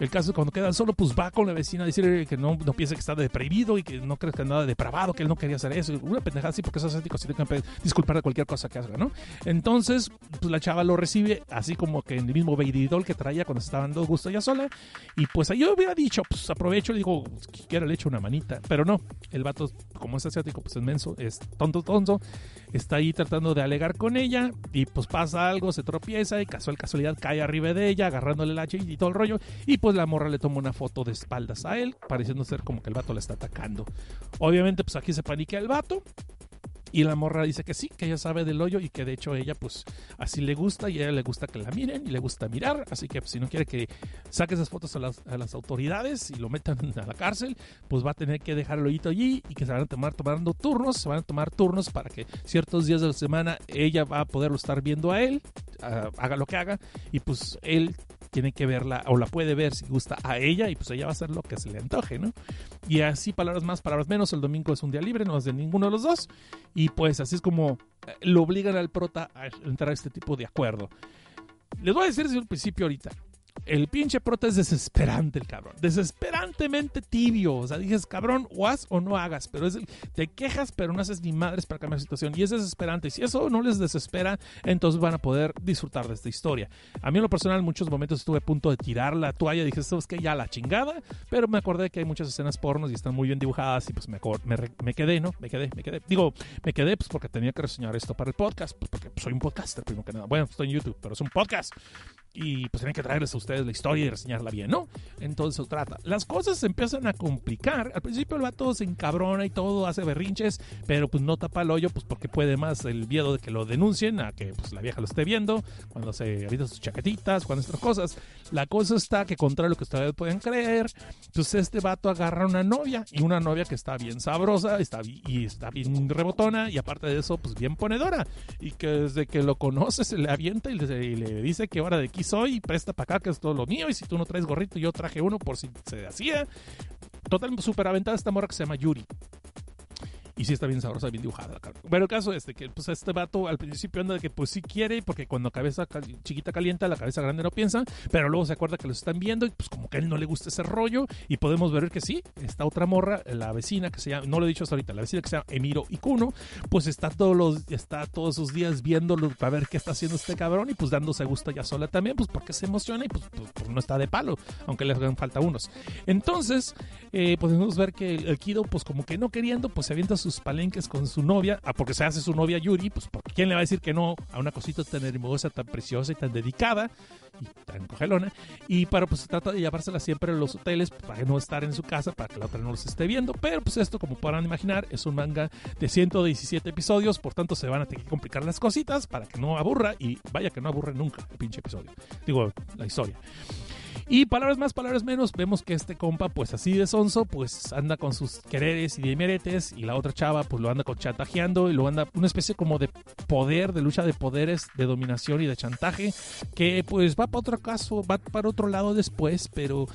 El caso es cuando quedan solo, pues va con la vecina a decirle que no, no piense que está deprimido y que no cree que nada depravado, que él no quería hacer eso. Una pendejada así porque esos asiáticos se tienen que disculpar de cualquier cosa que haga, ¿no? Entonces, pues la chava lo recibe así como que en el mismo veididol que traía cuando se estaba dando gusto ella sola. Y pues yo hubiera dicho, pues aprovecho y digo, quiero le echo una manita. Pero no, el vato, como es asiático, pues es menso, es tonto, tonto. Está ahí tratando de alegar con ella y pues pasa algo, se tropieza y casual casualidad cae arriba de ella, agarrándole el hacha y todo el rollo. Y pues la morra le toma una foto de espaldas a él, pareciendo ser como que el vato la está atacando. Obviamente, pues aquí se paniquea el vato. Y la morra dice que sí, que ella sabe del hoyo y que de hecho ella pues así le gusta y a ella le gusta que la miren y le gusta mirar. Así que pues, si no quiere que saque esas fotos a las, a las autoridades y lo metan a la cárcel, pues va a tener que dejar el hoyito allí y que se van a tomar tomando turnos, se van a tomar turnos para que ciertos días de la semana ella va a poderlo estar viendo a él, haga lo que haga, y pues él tiene que verla o la puede ver si gusta a ella y pues ella va a hacer lo que se le antoje, ¿no? Y así, palabras más, palabras menos, el domingo es un día libre, no es de ninguno de los dos. Y pues así es como eh, lo obligan al prota a entrar a este tipo de acuerdo. Les voy a decir desde el principio ahorita. El pinche prota es desesperante, el cabrón. Desesperantemente tibio. O sea, dices, cabrón, o haz o no hagas. Pero es el- te quejas, pero no haces ni madres para cambiar la situación. Y es desesperante. Y si eso no les desespera, entonces van a poder disfrutar de esta historia. A mí en lo personal, en muchos momentos estuve a punto de tirar la toalla. Dije, esto es que ya la chingada. Pero me acordé que hay muchas escenas pornos y están muy bien dibujadas. Y pues me, me, me quedé, ¿no? Me quedé, me quedé. Digo, me quedé pues porque tenía que reseñar esto para el podcast. Pues porque soy un podcaster, primero que nada. Bueno, estoy en YouTube, pero es un podcast y pues tienen que traerles a ustedes la historia y reseñarla bien, ¿no? Entonces se trata. Las cosas se empiezan a complicar. Al principio el vato se encabrona y todo, hace berrinches, pero pues no tapa el hoyo, pues porque puede más el miedo de que lo denuncien a que pues la vieja lo esté viendo, cuando se avienta sus chaquetitas, cuando estas cosas. La cosa está que contra lo que ustedes pueden creer, pues este vato agarra una novia y una novia que está bien sabrosa, está y está bien rebotona y aparte de eso, pues bien ponedora y que desde que lo conoce se le avienta y le, y le dice que ahora de aquí soy presta para acá que todo lo mío y si tú no traes gorrito yo traje uno por si se hacía. Total, súper aventada esta morra que se llama Yuri. Y sí está bien sabrosa, bien dibujada. cabrón. Pero el caso es de que pues este vato al principio anda de que pues sí quiere, porque cuando cabeza chiquita calienta, la cabeza grande no piensa, pero luego se acuerda que los están viendo y pues como que a él no le gusta ese rollo y podemos ver que sí, esta otra morra, la vecina que se llama, no lo he dicho hasta ahorita, la vecina que se llama Emiro Ikuno, pues está todos los, está todos sus días viéndolo para ver qué está haciendo este cabrón y pues dándose gusto ya sola también, pues porque se emociona y pues, pues, pues, no está de palo, aunque le hagan falta unos. Entonces, eh, podemos ver que el Kido, pues como que no queriendo, pues se avienta sus palenques con su novia, ah, porque se hace su novia Yuri, pues porque quién le va a decir que no a una cosita tan hermosa, tan preciosa y tan dedicada y tan cogelona. Y para pues se trata de llevársela siempre a los hoteles para no estar en su casa, para que la otra no los esté viendo. Pero pues esto, como podrán imaginar, es un manga de 117 episodios, por tanto se van a tener que complicar las cositas para que no aburra y vaya que no aburre nunca el pinche episodio. Digo, la historia. Y palabras más, palabras menos, vemos que este compa, pues así de sonso, pues anda con sus quereres y dimeretes, y la otra chava, pues lo anda con chantajeando y lo anda una especie como de poder, de lucha de poderes, de dominación y de chantaje, que pues va para otro caso, va para otro lado después, pero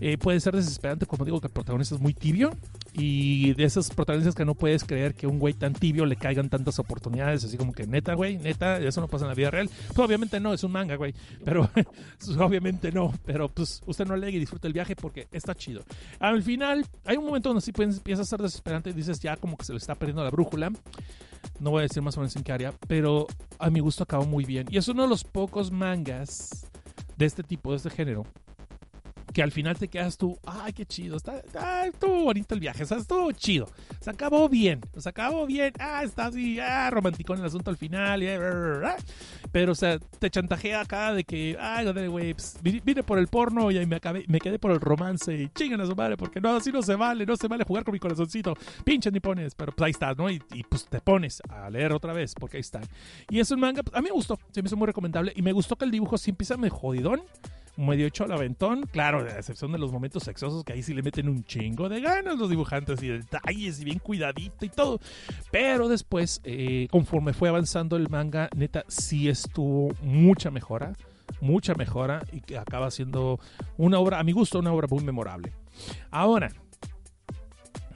eh, puede ser desesperante, como digo, que el protagonista es muy tibio y de esos protagonistas que no puedes creer que un güey tan tibio le caigan tantas oportunidades, así como que neta, güey, neta, eso no pasa en la vida real. Pues obviamente no, es un manga, güey, pero obviamente no, pero pues usted no lee y disfruta el viaje porque está chido. Al final, hay un momento donde sí empieza a ser desesperante y dices ya como que se le está perdiendo la brújula. No voy a decir más o menos en qué área, pero a mi gusto acabó muy bien. Y es uno de los pocos mangas de este tipo, de este género, que al final te quedas tú, ay, qué chido, está, está estuvo bonito el viaje, o sea, estuvo chido, se acabó bien, se acabó bien, ah, está así, ah, romántico en el asunto al final, pero, o sea, te chantajea acá de que, ay, güey, pues, vine por el porno y me, acabé, me quedé por el romance y chingan a su madre, porque no, así no se vale, no se vale jugar con mi corazoncito, pinche ni pones, pero pues ahí estás, ¿no? Y, pues te pones a leer otra vez, porque ahí está. Y es un manga, pues, a mí me gustó, se me hizo muy recomendable y me gustó que el dibujo sí empieza medio jodidón medio hecho al aventón. Claro, a excepción de los momentos sexosos, que ahí sí le meten un chingo de ganas los dibujantes y detalles y bien cuidadito y todo. Pero después, eh, conforme fue avanzando el manga, neta, sí estuvo mucha mejora. Mucha mejora y que acaba siendo una obra, a mi gusto, una obra muy memorable. Ahora,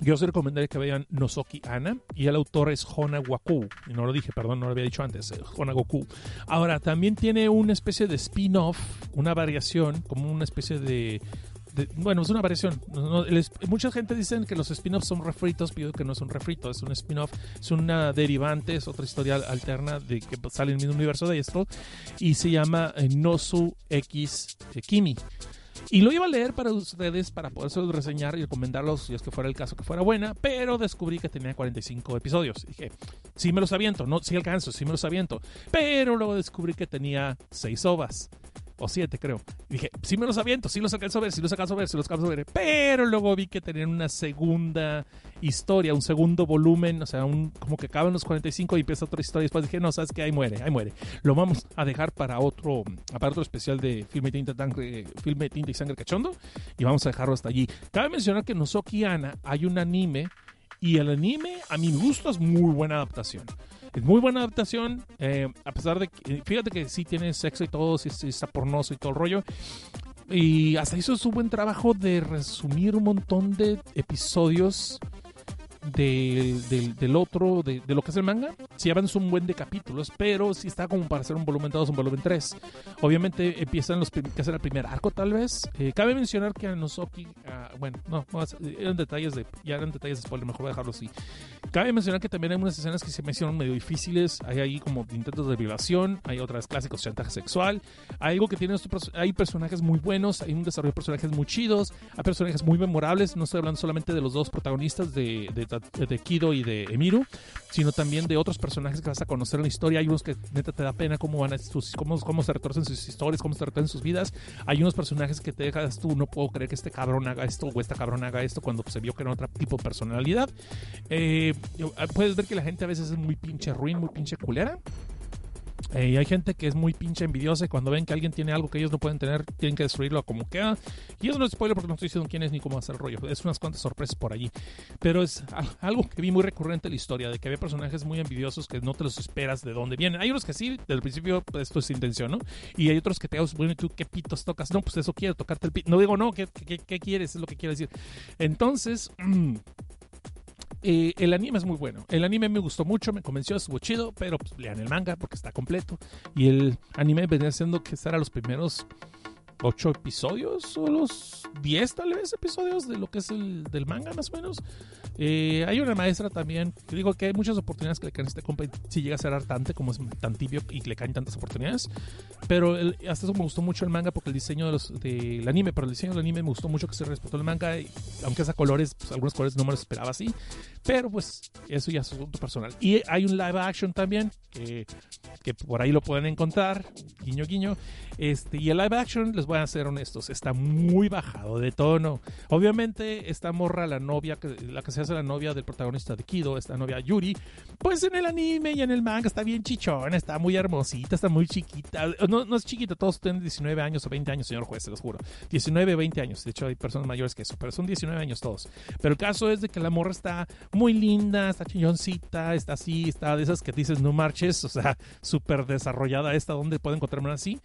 yo os recomendaría que vean Nozoki Ana y el autor es Hona no lo dije, perdón, no lo había dicho antes, eh, Hona Goku. Ahora, también tiene una especie de spin-off, una variación, como una especie de, bueno, es una variación. mucha gente dice que los spin-offs son refritos, pido que no es un refrito, es un spin-off, es una derivante, es otra historia alterna de que sale en el mismo universo de esto y se llama eh, Nosu X eh, Kimi. Y lo iba a leer para ustedes para poderse reseñar y recomendarlos si es que fuera el caso que fuera buena, pero descubrí que tenía 45 episodios. Dije, sí me los aviento, no, sí alcanzo, sí me los aviento. Pero luego descubrí que tenía 6 ovas o siete creo. dije, sí me los aviento, sí los alcanzo a ver, sí los alcanzo a ver, sí los alcanzo a ver. Pero luego vi que tenían una segunda historia, un segundo volumen, o sea, un, como que acaban los 45 y empieza otra historia. Y después dije, no, sabes que ahí muere, ahí muere. Lo vamos a dejar para otro, para otro especial de filme, tinta, sangre, filme, tinta y sangre cachondo. Y vamos a dejarlo hasta allí. Cabe mencionar que en Nozoki Ana hay un anime y el anime, a mi gusto, es muy buena adaptación. Muy buena adaptación, eh, a pesar de que, fíjate que sí tiene sexo y todo, sí, está pornoso y todo el rollo. Y hasta hizo su buen trabajo de resumir un montón de episodios del otro, de, lo que es el manga. Sí avanza un buen de capítulos, pero sí está como para hacer un volumen 2, un volumen 3. Obviamente empiezan los que hacer el primer arco, tal vez. Eh, cabe mencionar que a Nozoki, ah, bueno, no, eran detalles de, ya eran detalles de spoiler, mejor voy a dejarlo así. Cabe mencionar que también hay unas escenas que se me hicieron medio difíciles. Hay ahí como intentos de violación, hay otras clásicos chantaje sexual. Hay algo que tiene, hay personajes muy buenos, hay un desarrollo de personajes muy chidos, hay personajes muy memorables. No estoy hablando solamente de los dos protagonistas de, de Kido y de Emiru, sino también de otros personajes que vas a conocer en la historia. Hay unos que neta te da pena cómo van a sus, cómo, cómo se retorcen sus historias, cómo se retorcen sus vidas. Hay unos personajes que te dejas tú, no puedo creer que este cabrón haga esto o esta cabrón haga esto cuando se vio que era otro tipo de personalidad. Eh, puedes ver que la gente a veces es muy pinche ruin, muy pinche culera. Eh, y hay gente que es muy pinche envidiosa y cuando ven que alguien tiene algo que ellos no pueden tener, tienen que destruirlo como queda. Y eso no es spoiler porque no estoy diciendo quién es ni cómo hacer el rollo. Es unas cuantas sorpresas por allí. Pero es algo que vi muy recurrente en la historia, de que había personajes muy envidiosos que no te los esperas de dónde vienen. Hay unos que sí, desde el principio, pues, esto es intención, ¿no? Y hay otros que te digan, bueno, ¿y tú qué pitos tocas? No, pues eso quiero, tocarte el pito. No digo, no, ¿qué, qué, qué quieres? Es lo que quiero decir. Entonces... Eh, el anime es muy bueno. El anime me gustó mucho, me convenció, estuvo chido, pero pues, lean el manga porque está completo. Y el anime venía siendo que estar a los primeros ocho episodios o los diez tal vez episodios de lo que es el del manga más o menos. Eh, hay una maestra también, que digo que hay muchas oportunidades que le caen a este compa si llega a ser hartante como es tan tibio y le caen tantas oportunidades. Pero hasta eso me gustó mucho el manga porque el diseño de los, del anime, pero el diseño del anime me gustó mucho que se respetó el manga, y, aunque es a colores, pues, algunos colores no me los esperaba así. Pero pues eso ya es asunto personal. Y hay un live action también, que, que por ahí lo pueden encontrar, guiño guiño. Este, y el live action, les voy a ser honestos, está muy bajado de tono. Obviamente, esta morra, la novia, que, la que se hace la novia del protagonista de Kido, esta novia Yuri, pues en el anime y en el manga está bien chichona, está muy hermosita, está muy chiquita. No, no es chiquita, todos tienen 19 años o 20 años, señor juez, se los juro. 19, 20 años. De hecho, hay personas mayores que eso, pero son 19 años todos. Pero el caso es de que la morra está muy linda, está chilloncita, está así, está de esas que dices no marches, o sea, súper desarrollada esta, donde puedo encontrarme así?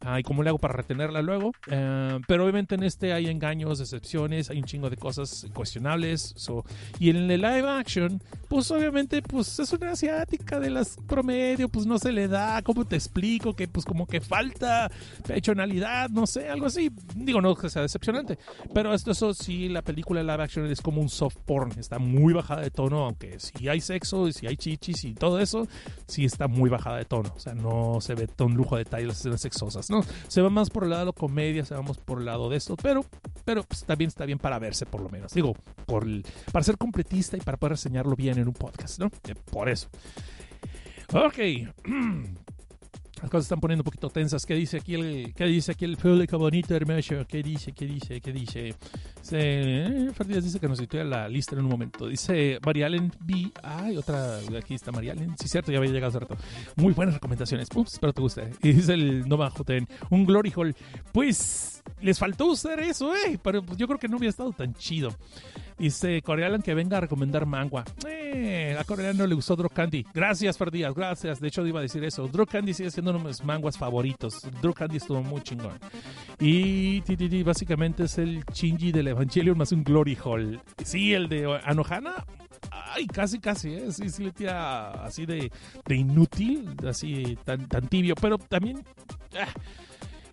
Ah, ¿Y cómo le hago para retenerla luego? Eh, pero obviamente en este hay engaños, decepciones, hay un chingo de cosas cuestionables. so- y en el live action, pues obviamente pues es una asiática de las promedio, pues no se le da. ¿Cómo te explico? Que pues como que falta pechonalidad, no sé, algo así. Digo, no que sea decepcionante. Pero esto eso sí, la película live action es como un soft porn. Está muy bajada de tono, aunque sí hay sexo y sí hay chichis y todo eso, sí está muy bajada de tono. O sea, no se ve un lujo de detalle las sexosas, Se va más por el lado de comedia, se va más por el lado de esto, pero, pero pues, también está bien para verse, por lo menos. Digo, por para ser completista y para poder reseñarlo bien en un podcast, ¿no? Eh, por eso. Ok. Las cosas están poniendo un poquito tensas. ¿Qué dice aquí el, qué dice aquí el público bonito, hermoso? ¿Qué dice? ¿Qué dice? ¿Qué dice? Se, eh, Fernández dice que nos sitúe la lista en un momento. Dice María Allen B. Ay, otra. Aquí está María Allen. Sí, cierto, ya había llegado hace rato. Muy buenas recomendaciones. Ups, espero te guste. Y dice el Nova Joten. Un Glory Hall. Pues les faltó usar eso, ¿eh? Pero pues, yo creo que no hubiera estado tan chido. Dice Corealan que venga a recomendar manga. Eh, a Corealan no le gustó Drug Candy. Gracias, Ferdías, gracias. De hecho, iba a decir eso. Drug Candy sigue siendo uno de mis manguas favoritos. Drug Candy estuvo muy chingón. Y ti, ti, básicamente es el Shinji del Evangelion más un Glory Hall. Sí, el de Anohana. Ay, casi, casi, ¿eh? Sí, sí le tira así de, de inútil, así tan, tan tibio. Pero también. ah,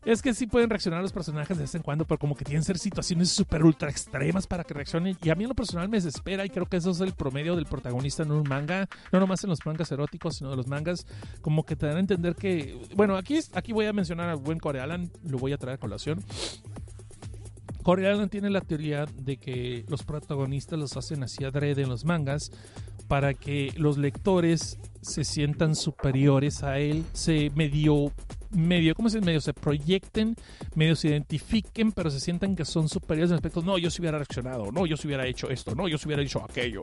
es que sí pueden reaccionar los personajes de vez en cuando, pero como que tienen que ser situaciones súper ultra extremas para que reaccionen. Y a mí en lo personal me desespera y creo que eso es el promedio del protagonista en un manga. No nomás en los mangas eróticos, sino de los mangas. Como que te dan a entender que... Bueno, aquí, aquí voy a mencionar al buen Corealan, lo voy a traer a colación. Corealan tiene la teoría de que los protagonistas los hacen así adrede en los mangas para que los lectores se sientan superiores a él, se medio medio, ¿cómo se dice? Medio se proyecten, medio se identifiquen, pero se sientan que son superiores en aspectos, no, yo sí hubiera reaccionado, no, yo sí hubiera hecho esto, no, yo sí hubiera hecho aquello.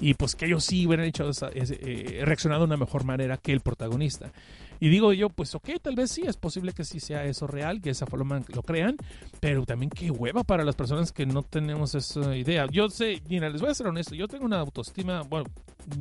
Y pues que ellos sí hubieran hecho esa- ese, eh, reaccionado de una mejor manera que el protagonista. Y digo yo, pues ok, tal vez sí, es posible que sí sea eso real, que esa forma lo crean, pero también qué hueva para las personas que no tenemos esa idea. Yo sé, mira, les voy a ser honesto, yo tengo una autoestima, bueno,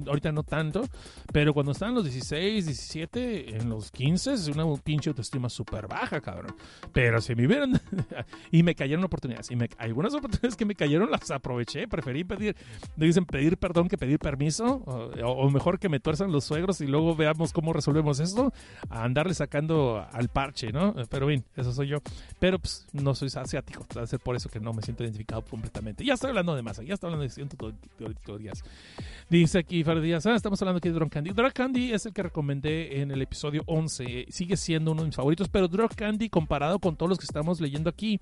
ahorita no tanto, pero cuando estaba en los 16, 17, en los 15, es una pinche autoestima súper baja, cabrón. Pero si me hubieran, y me cayeron oportunidades, y me, algunas oportunidades que me cayeron las aproveché, preferí pedir, dicen pedir perdón que pedir permiso, o, o mejor que me tuerzan los suegros y luego veamos cómo resolvemos esto, a andarle sacando al parche, ¿no? Pero bien, eso soy yo. Pero pues no soy asiático, va a ser por eso que no me siento identificado completamente. Ya estoy hablando de masa, ya estoy hablando de ciento teorías. Dice aquí Fer Díaz, ah, estamos hablando aquí de Drunk Candy. Drunk Candy es el que recomendé en el episodio 11. Sigue siendo uno de mis favoritos, pero Drunk Candy comparado con todos los que estamos leyendo aquí,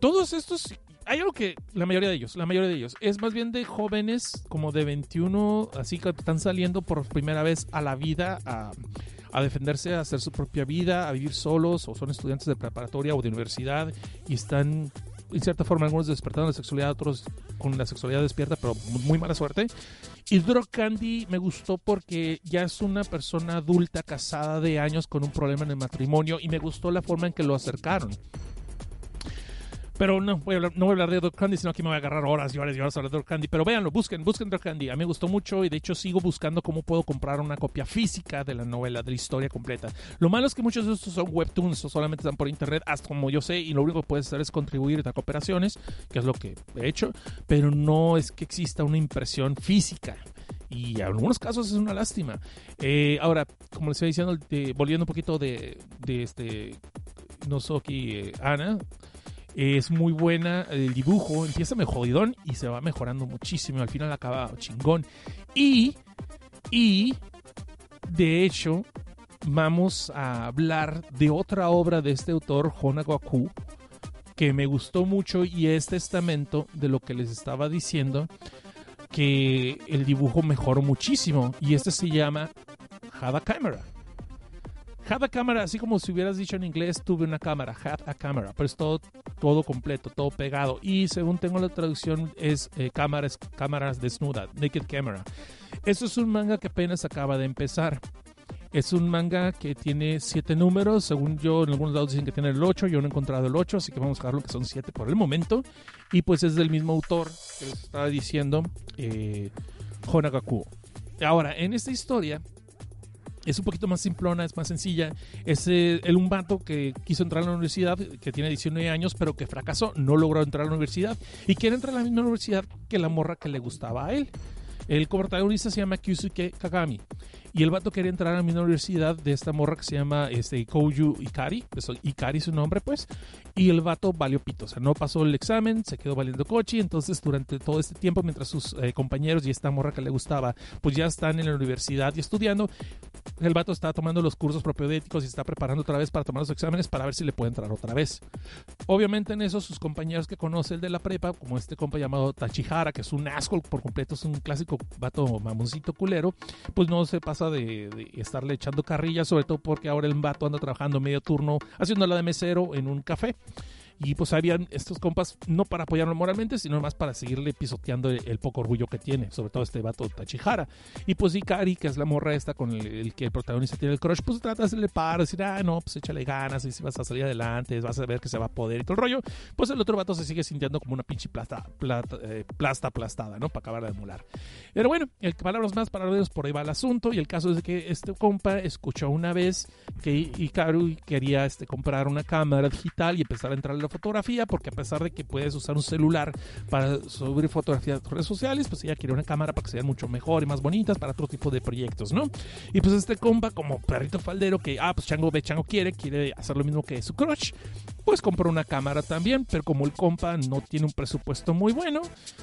todos estos hay algo que la mayoría de ellos, la mayoría de ellos, es más bien de jóvenes como de 21, así que están saliendo por primera vez a la vida, a defenderse, a hacer su propia vida, a vivir solos, o son estudiantes de preparatoria o de universidad y están, en cierta forma, algunos despertando la sexualidad, otros con la sexualidad despierta, pero muy mala suerte. Y Drog Candy me gustó porque ya es una persona adulta, casada de años, con un problema en el matrimonio, y me gustó la forma en que lo acercaron. Pero no voy, a hablar, de Drug Candy, sino que me voy a agarrar horas y horas y horas a hablar de Drug Candy. Pero véanlo, busquen, busquen Drug Candy. A mí me gustó mucho y de hecho sigo buscando cómo puedo comprar una copia física de la novela, de la historia completa. Lo malo es que muchos de estos son webtoons o solamente están por internet, hasta como yo sé, y lo único que puedes hacer es contribuir a cooperaciones, que es lo que he hecho, pero no es que exista una impresión física y en algunos casos es una lástima. Eh, ahora, como les estoy diciendo, de, volviendo un poquito de, de este Nozoki eh, Ana, es muy buena el dibujo, empieza jodidón y se va mejorando muchísimo. Al final acaba chingón. Y, y, de hecho, vamos a hablar de otra obra de este autor, Honagoku, que me gustó mucho y es testamento de lo que les estaba diciendo, que el dibujo mejoró muchísimo. Y este se llama Hada Camera. Had a cámara, así como si hubieras dicho en inglés, tuve una cámara, had a cámara, pero es todo, todo completo, todo pegado. Y según tengo la traducción, es eh, cámaras, cámaras desnuda, naked camera. Eso es un manga que apenas acaba de empezar. Es un manga que tiene siete números. Según yo, en algunos lados dicen que tiene el 8. Yo no he encontrado el 8, así que vamos a dejarlo que son siete por el momento. Y pues es del mismo autor que les estaba diciendo, eh, Honagakuo. Ahora, en esta historia es un poquito más simplona, es más sencilla. Es eh, el un vato que quiso entrar a la universidad, que tiene 19 años, pero que fracasó, no logró entrar a la universidad y quiere entrar a la misma universidad que la morra que le gustaba a él. El protagonista se llama Kyusuke Kagami. Y el vato quería entrar a misma universidad de esta morra que se llama este, Kouyu Ikari. Pues, Ikari su nombre, pues. Y el vato valió pito. O sea, no pasó el examen, se quedó valiendo coche. Entonces, durante todo este tiempo, mientras sus eh, compañeros y esta morra que le gustaba, pues ya están en la universidad y estudiando, el vato está tomando los cursos propiodéticos y está preparando otra vez para tomar los exámenes para ver si le puede entrar otra vez. Obviamente, en eso, sus compañeros que conoce el de la prepa, como este compa llamado Tachihara, que es un asco por completo, es un clásico vato mamoncito culero, pues no se pasa de, de estarle echando carrilla, sobre todo porque ahora el vato anda trabajando medio turno haciéndola de mesero en un café. Y pues habían estos compas no para apoyarlo moralmente, sino más para seguirle pisoteando el, el poco orgullo que tiene, sobre todo este vato Tachihara. Y pues Ikari, que es la morra esta con el, el que el protagonista tiene el crush, pues trata de hacerle par, decir, ah, no, pues échale ganas, y si vas a salir adelante, vas a ver que se va a poder y todo el rollo. Pues el otro vato se sigue sintiendo como una pinche plasta, plata, eh, plasta aplastada, ¿no? Para acabar de emular. Pero bueno, el, palabras más, palabras por ahí va el asunto. Y el caso es que este compa escuchó una vez que Ikaru quería este, comprar una cámara digital y empezar a entrar a la fotografía, porque a pesar de que puedes usar un celular para subir fotografías a redes sociales, pues ella quiere una cámara para que sean mucho mejor y más bonitas para otro tipo de proyectos, ¿no? Y pues este compa, como perrito faldero, que, ah, pues Chango ve, Chango quiere, quiere hacer lo mismo que su crush, pues compró una cámara también, pero como el compa no tiene un presupuesto muy bueno,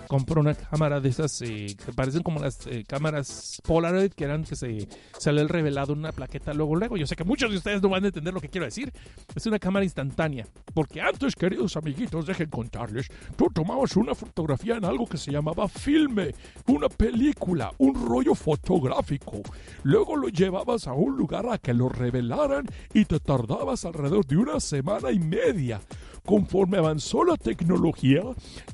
compró una cámara de esas eh, que parecen como las eh, cámaras Polaroid, que eran que se sale el revelado en una plaqueta luego, luego. Yo sé que muchos de ustedes no van a entender lo que quiero decir. Es una cámara instantánea. Porque antes, queridos amiguitos, dejen contarles, tú tomabas una fotografía en algo que se llamaba filme, una película, un rollo fotográfico. Luego lo llevabas a un lugar a que lo revelaran y te tardabas alrededor de una semana y media. Conforme avanzó la tecnología,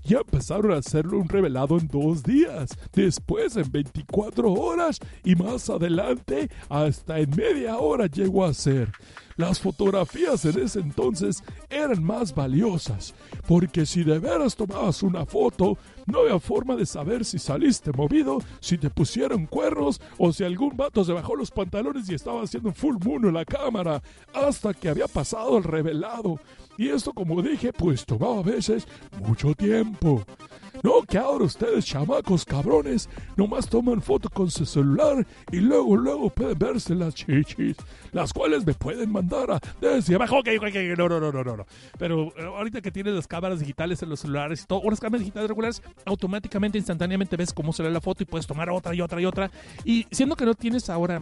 ya empezaron a hacerlo un revelado en dos días, después en 24 horas y más adelante hasta en media hora llegó a ser. Las fotografías en ese entonces eran más valiosas, porque si de veras tomabas una foto, no había forma de saber si saliste movido, si te pusieron cuernos o si algún vato se bajó los pantalones y estaba haciendo un full moon en la cámara, hasta que había pasado el revelado. Y esto, como dije, pues tomaba a veces mucho tiempo. No, que ahora ustedes, chamacos cabrones, nomás toman foto con su celular y luego, luego pueden verse las chichis, las cuales me pueden mandar a desde abajo. Ok, ok, ok, no, no, no, no, no. Pero eh, ahorita que tienes las cámaras digitales en los celulares y todo, o las cámaras digitales regulares, automáticamente, instantáneamente ves cómo se ve la foto y puedes tomar otra y otra y otra. Y siendo que no tienes ahora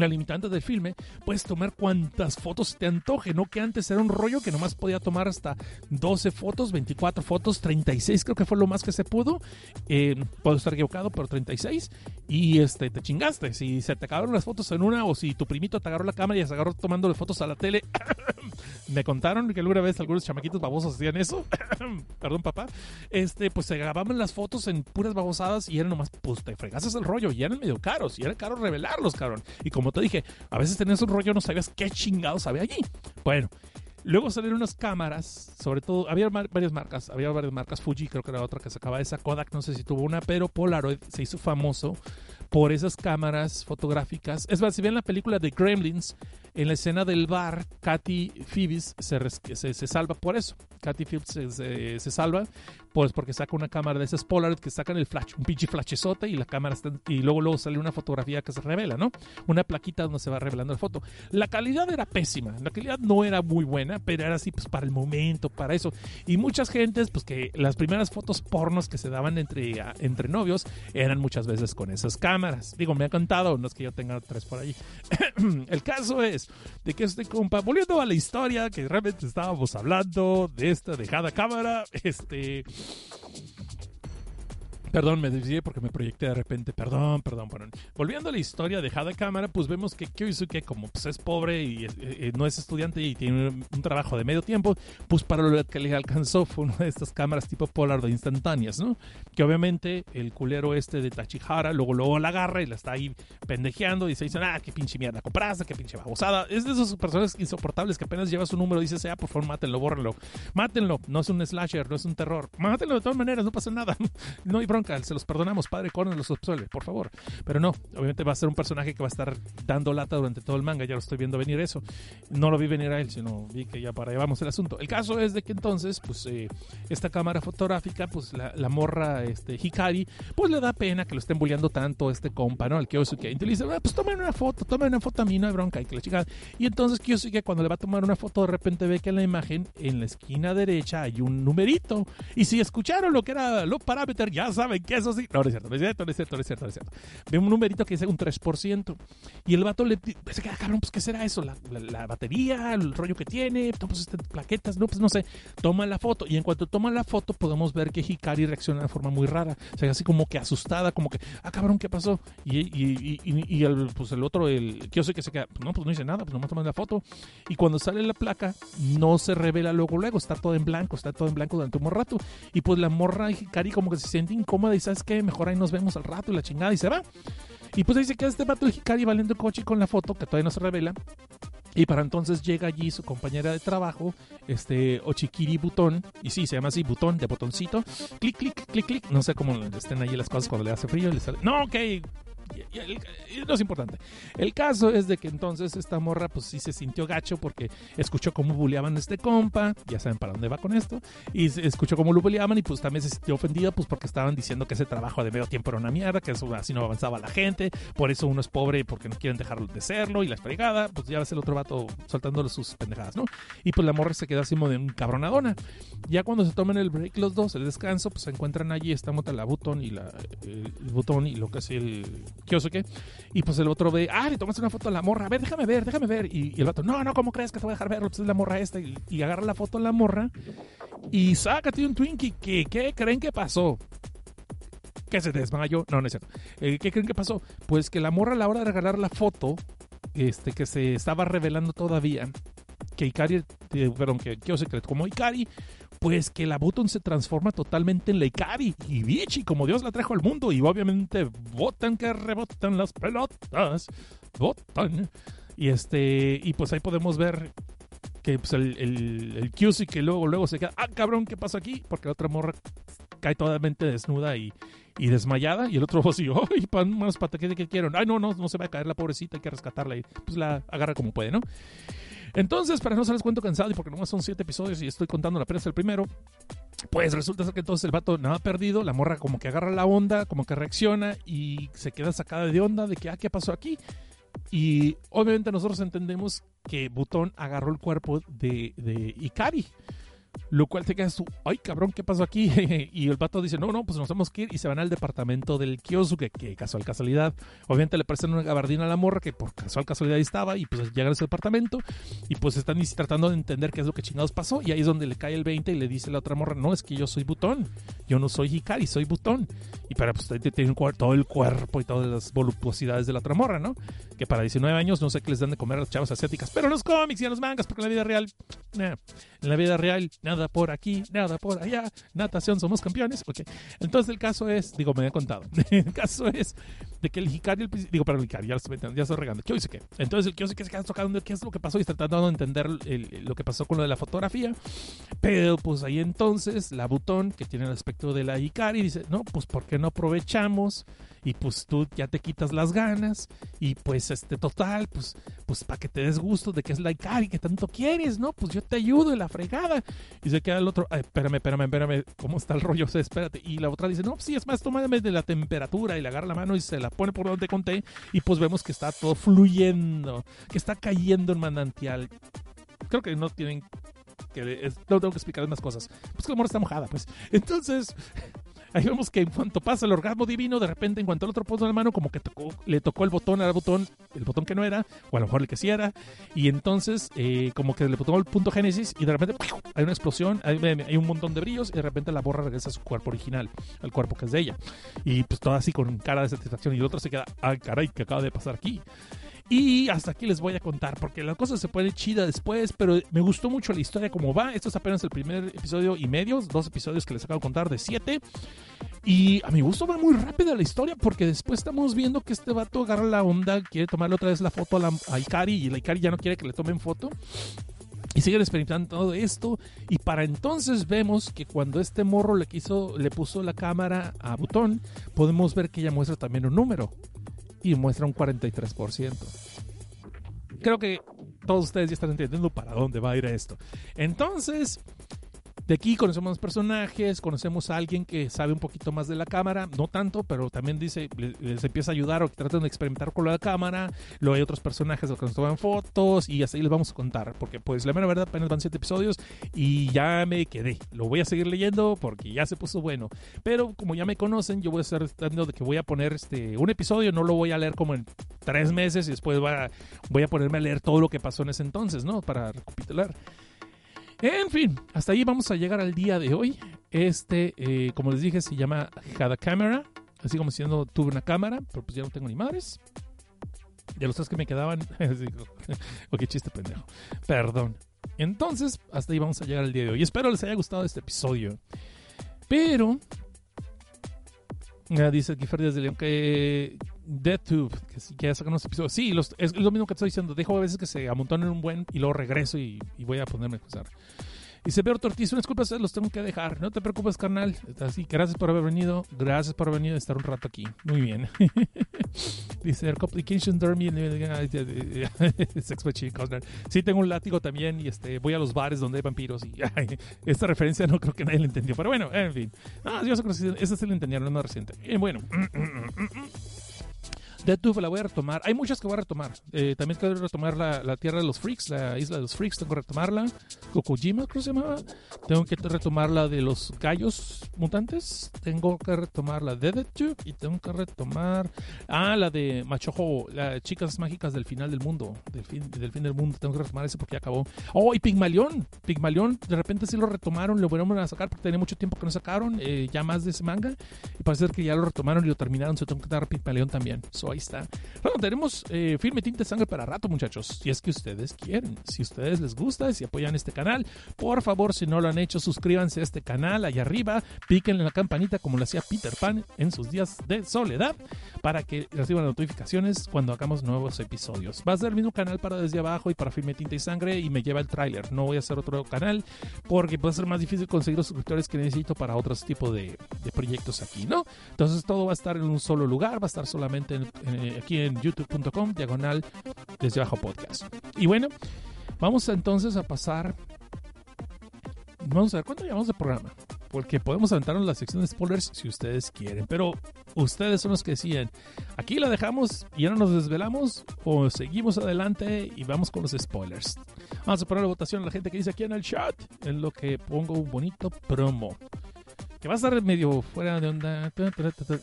la limitante del filme, puedes tomar cuantas fotos te antoje, no que antes era un rollo que nomás podía tomar hasta 12 fotos, 24 fotos, 36 creo que fue lo más que se pudo, eh, puedo estar equivocado, pero 36, y este, te chingaste, si se te acabaron las fotos en una o si tu primito te agarró la cámara y se agarró tomando fotos a la tele, me contaron que alguna vez algunos chamaquitos babosos hacían eso, perdón papá, este, pues se grababan las fotos en puras babosadas y eran nomás, pues te fregases el rollo, y eran medio caros, y era caro revelarlos, cabrón, y como te dije, a veces tenías un rollo, no sabías qué chingados había allí. Bueno, luego salieron unas cámaras, sobre todo, había varias marcas, había varias marcas, Fuji creo que era otra que sacaba esa, Kodak no sé si tuvo una, pero Polaroid se hizo famoso por esas cámaras fotográficas. Es más, si ven la película de Gremlins, en la escena del bar, Katy Phoebes se, se, se salva por eso. Katy Phoebes se, se- salva pues porque saca una cámara de esas Polaroid que sacan el flash, un pinche flashezote y la cámara está, y luego luego sale una fotografía que se revela, ¿no? Una plaquita donde se va revelando la foto. La calidad era pésima, la calidad no era muy buena, pero era así pues para el momento, para eso. Y muchas gentes, pues que las primeras fotos pornos que se daban entre, entre novios eran muchas veces con esas cámaras. Digo, me ha contado, no es que yo tenga tres por ahí. el caso es de que este compa, volviendo a la historia que realmente estábamos hablando de esta dejada cámara, este Perdón, me desvié porque me proyecté de repente. Perdón, perdón, perdón. Volviendo a la historia de Hada Cámara, pues vemos que Kyosuke, como pues, es pobre y eh, eh, no es estudiante y tiene un, trabajo de medio tiempo, pues para lo que le alcanzó fue una de estas cámaras tipo Polar de instantáneas, ¿no? Que obviamente el culero este de Tachihara luego, luego la agarra y la está ahí pendejeando y se dicen, ah, qué pinche mierda compraste, qué pinche babosada. Es de esas personas insoportables que apenas lleva su número y dices, ah, por favor, mátenlo, bórrenlo. Mátenlo, no es un slasher, no es un terror. Mátenlo de todas maneras, no pasa nada. no hay se los perdonamos, padre Conan los absuelve, por favor. Pero no, obviamente va a ser un personaje que va a estar dando lata durante todo el manga, ya lo estoy viendo venir eso. No lo vi venir a él, sino vi que ya para allá vamos el asunto. El caso es de que entonces, pues, eh, esta cámara fotográfica, pues la, la, morra este, Hikari, pues le da pena que lo estén bulleando tanto este compa, ¿no? Al Kyosuke. Y le dice, ah, pues tomen una foto, tomen una foto a mí, no hay bronca, y que la chica. Y entonces Kyosuke, cuando le va a tomar una foto, de repente ve que en la imagen, en la esquina derecha, hay un numerito. Y si escucharon lo que era los parámetros, ya saben que eso sí. No, no es cierto, no es cierto, no es cierto, no es cierto, no es cierto. Ve un numerito que dice un 3%. Y el vato le se queda, cabrón, pues, ¿qué será eso? La, la, la batería, el rollo que tiene, pues, este, plaquetas, no, pues no sé. Toma la foto. Y en cuanto toma la foto, podemos ver que Hikari reacciona de forma muy rara. O sea, así como que asustada, como que, ah, cabrón, ¿qué pasó? Y, y, y, y el, pues el otro, el yo sé que se queda, pues no, pues no dice nada, pues nomás toman la foto. Y cuando sale la placa, no se revela luego, luego, está todo en blanco, está todo en blanco durante un rato. Y pues la morra Hikari como que se siente incómoda y sabes qué, mejor ahí nos vemos al rato y la chingada y se va. Y pues ahí se queda este vato de Hikari valiendo coche con la foto, que todavía no se revela. Y para entonces llega allí su compañera de trabajo, este Ochikiri Butón, y sí, se llama así, Butón, de botoncito. Clic, clic, clic, clic. No sé cómo estén allí las cosas cuando le hace frío. Le sale... No, ok, no es importante. El caso es de que entonces esta morra pues sí se sintió gacho porque escuchó cómo bulleaban a este compa, ya saben para dónde va con esto, y escuchó cómo lo bulleaban y pues también se sintió ofendida pues porque estaban diciendo que ese trabajo de medio tiempo era una mierda, que eso así no avanzaba la gente, por eso uno es pobre porque no quieren dejarlo de serlo y la fregada, pues ya ves el otro vato soltándole sus pendejadas, ¿no? Y pues la morra se queda así como de un cabronadona. Ya cuando se toman el break los dos, el descanso, pues se encuentran allí, estamos la butón y la, el, el botón y lo que es el Kyosuke. Y pues el otro ve, ah, le tomas una foto a la morra, a ver, déjame ver, déjame ver. Y, el otro, no, no, ¿cómo crees que te voy a dejar verlo? Pues es la morra esta. Y, agarra la foto a la morra y sácate un Twinkie. ¿Qué, qué creen que pasó? ¿Que se desmayó? No, no es cierto. Eh, ¿Qué creen que pasó? Pues que la morra a la hora de regalar la foto, este, que se estaba revelando todavía, que Ikari, eh, perdón, que Kyosuke como Ikari, pues que la Button se transforma totalmente en la Ikari y Bichi como Dios la trajo al mundo y obviamente botan que rebotan las pelotas, botan y este y pues ahí podemos ver que pues, el, el, el QC que luego luego se queda, ah cabrón, ¿qué pasa aquí? Porque la otra morra cae totalmente desnuda y, y desmayada y el otro así, ay, pan, manos pata, ¿qué, ¿qué quieren? Ay, no, no, no se va a caer la pobrecita, hay que rescatarla y pues la agarra como puede, ¿no? Entonces, para no se les cuento cansado y porque nomás son siete episodios y estoy contando apenas el primero, pues resulta que entonces el vato nada perdido, la morra como que agarra la onda, como que reacciona y se queda sacada de onda de que, ah, ¿qué pasó aquí? Y obviamente nosotros entendemos que Butón agarró el cuerpo de, de Ikari. Lo cual te quedas tú, ay cabrón, ¿qué pasó aquí? y el vato dice, no, no, pues nos tenemos que ir. Y se van al departamento del Kyosuke, que casual casualidad. Obviamente le prestan una gabardina a la morra, que por casual casualidad estaba. Y pues llegan a ese departamento. Y pues están tratando de entender qué es lo que chingados pasó. Y ahí es donde le cae el 20 y le dice la otra morra, no, es que yo soy Butón. Yo no soy Hikari, soy Butón. Y para pues tiene todo el cuerpo y todas las voluptuosidades de la otra morra, ¿no? Que para 19 años no sé qué les dan de comer a las chavas asiáticas. Pero los cómics y en los mangas, porque en la vida real, eh, en la vida real, nada por aquí, nada por allá, natación, somos campeones. Ok, entonces el caso es, digo, me he contado, el caso es de que el Hikari, el, digo, pero el Hikari, ya, ya estoy regando, ¿qué dice qué? Entonces el Kyosuke se queda tocando qué es lo que pasó y está tratando de entender lo que pasó con lo de la fotografía, pero pues ahí entonces la Butón, que tiene el aspecto de la Hikari, dice, no, pues ¿por qué no aprovechamos? Y pues tú ya te quitas las ganas y pues este total pues pues para que te des gusto de que es la Ikari que tanto quieres no pues yo te ayudo en la fregada. Y se queda el otro Ay, espérame espérame espérame cómo está el rollo o espérate y la otra dice no sí es más tómame de la temperatura y le agarra la mano y se la pone por donde conté y pues vemos que está todo fluyendo que está cayendo en manantial. Creo que no tienen que no tengo que explicar más cosas. Pues que la amor está mojada pues. Entonces ahí vemos que en cuanto pasa el orgasmo divino, de repente, en cuanto el otro puso la mano, como que tocó, le tocó el botón al botón, el botón que no era, o a lo mejor el que sí era, y entonces, eh, como que le tocó el punto génesis, y de repente hay una explosión, hay, un montón de brillos, y de repente la borra regresa a su cuerpo original, al cuerpo que es de ella. Y pues todo así con cara de satisfacción, y el otro se queda, ay, caray, ¿qué acaba de pasar aquí? Y hasta aquí les voy a contar, porque la cosa se pone chida después, pero me gustó mucho la historia como va. Esto es apenas el primer episodio y medio, dos episodios que les acabo de contar de siete. Y a mi gusto va muy rápida la historia, porque después estamos viendo que este vato agarra la onda, quiere tomarle otra vez la foto a, la, a Ikari, y la Ikari ya no quiere que le tomen foto. Y siguen experimentando todo esto. Y para entonces vemos que cuando este morro le quiso, le puso la cámara a Butón, podemos ver que ella muestra también un número y muestra un 43%. Creo que todos ustedes ya están entendiendo para dónde va a ir esto. Entonces, de aquí conocemos personajes, conocemos a alguien que sabe un poquito más de la cámara, no tanto, pero también dice, les empieza a ayudar o que tratan de experimentar con la cámara. Luego hay otros personajes que nos toman fotos y así les vamos a contar, porque pues la mera verdad apenas van siete episodios y ya me quedé. Lo voy a seguir leyendo porque ya se puso bueno. Pero como ya me conocen, yo voy a estar tratando de que voy a poner este un episodio, no lo voy a leer como en tres meses y después voy a, voy a ponerme a leer todo lo que pasó en ese entonces, ¿no? Para recapitular. En fin, hasta ahí vamos a llegar al día de hoy. Este, eh, como les dije, se llama Had a Camera. Así como diciendo, tuve una cámara, pero pues ya no tengo ni madres. De los tres que me quedaban. ok, chiste pendejo. Perdón. Entonces, hasta ahí vamos a llegar al día de hoy. Espero les haya gustado este episodio. Pero. dice Kiefer desde León que DeadTube, que si quieres sacar unos episodios. Sí, es lo mismo que estoy diciendo. Dejo a veces que se amontonen un buen y luego regreso y, voy a ponerme a usar. Y se ve Ortiz, una disculpa, los tengo que dejar. No te preocupes, carnal. Así, gracias por haber venido. Gracias por haber venido a estar un rato aquí. Muy bien. Dice, Complication Dermy. Sí, tengo un látigo también y este, voy a los bares donde hay vampiros. Y esta referencia no creo que nadie la entendió. Pero bueno, en fin. Ah, yo sé que esa sí la entendieron, es más reciente. Y bueno. Death la voy a retomar. Hay muchas que voy a retomar. Eh, también quiero retomar la, Tierra de los Freaks, la Isla de los Freaks, tengo que retomarla. Kokojima, creo que se llamaba. Tengo que retomar la de los gallos mutantes. Tengo que retomar la de Death y tengo que retomar. Ah, la de Machojo, las chicas mágicas del final del mundo. Del fin del, fin del mundo. Tengo que retomar ese porque ya acabó. Oh, y Pigmalión. Pigmalión, de repente sí lo retomaron, lo volvieron a sacar porque tenía mucho tiempo que no sacaron. Eh, ya más de ese manga. Y parece que ya lo retomaron y lo terminaron. Se tengo que dar Pigmalión también. So, ahí está. Bueno, tenemos eh, firme tinta de sangre para rato, muchachos. Si es que ustedes quieren. Si ustedes les gusta, si apoyan este canal, por favor, si no lo han hecho, suscríbanse a este canal allá arriba. Piquen en la campanita como lo hacía Peter Pan en sus días de soledad para que reciban notificaciones cuando hagamos nuevos episodios. Va a ser el mismo canal para desde abajo y para firme tinta y sangre y me lleva el tráiler. No voy a hacer otro canal porque puede ser más difícil conseguir los suscriptores que necesito para otros tipos de, proyectos aquí, ¿no? Entonces todo va a estar en un solo lugar, va a estar solamente en, aquí en youtube.com, diagonal desde abajo podcast. Y bueno, vamos entonces a pasar. Vamos a ver cuánto llevamos de programa. Porque podemos aventarnos la sección de spoilers si ustedes quieren. Pero ustedes son los que deciden. Aquí la dejamos y ya no nos desvelamos. O seguimos adelante y vamos con los spoilers. Vamos a poner la votación a la gente que dice aquí en el chat. En lo que pongo un bonito promo que va a estar medio fuera de onda,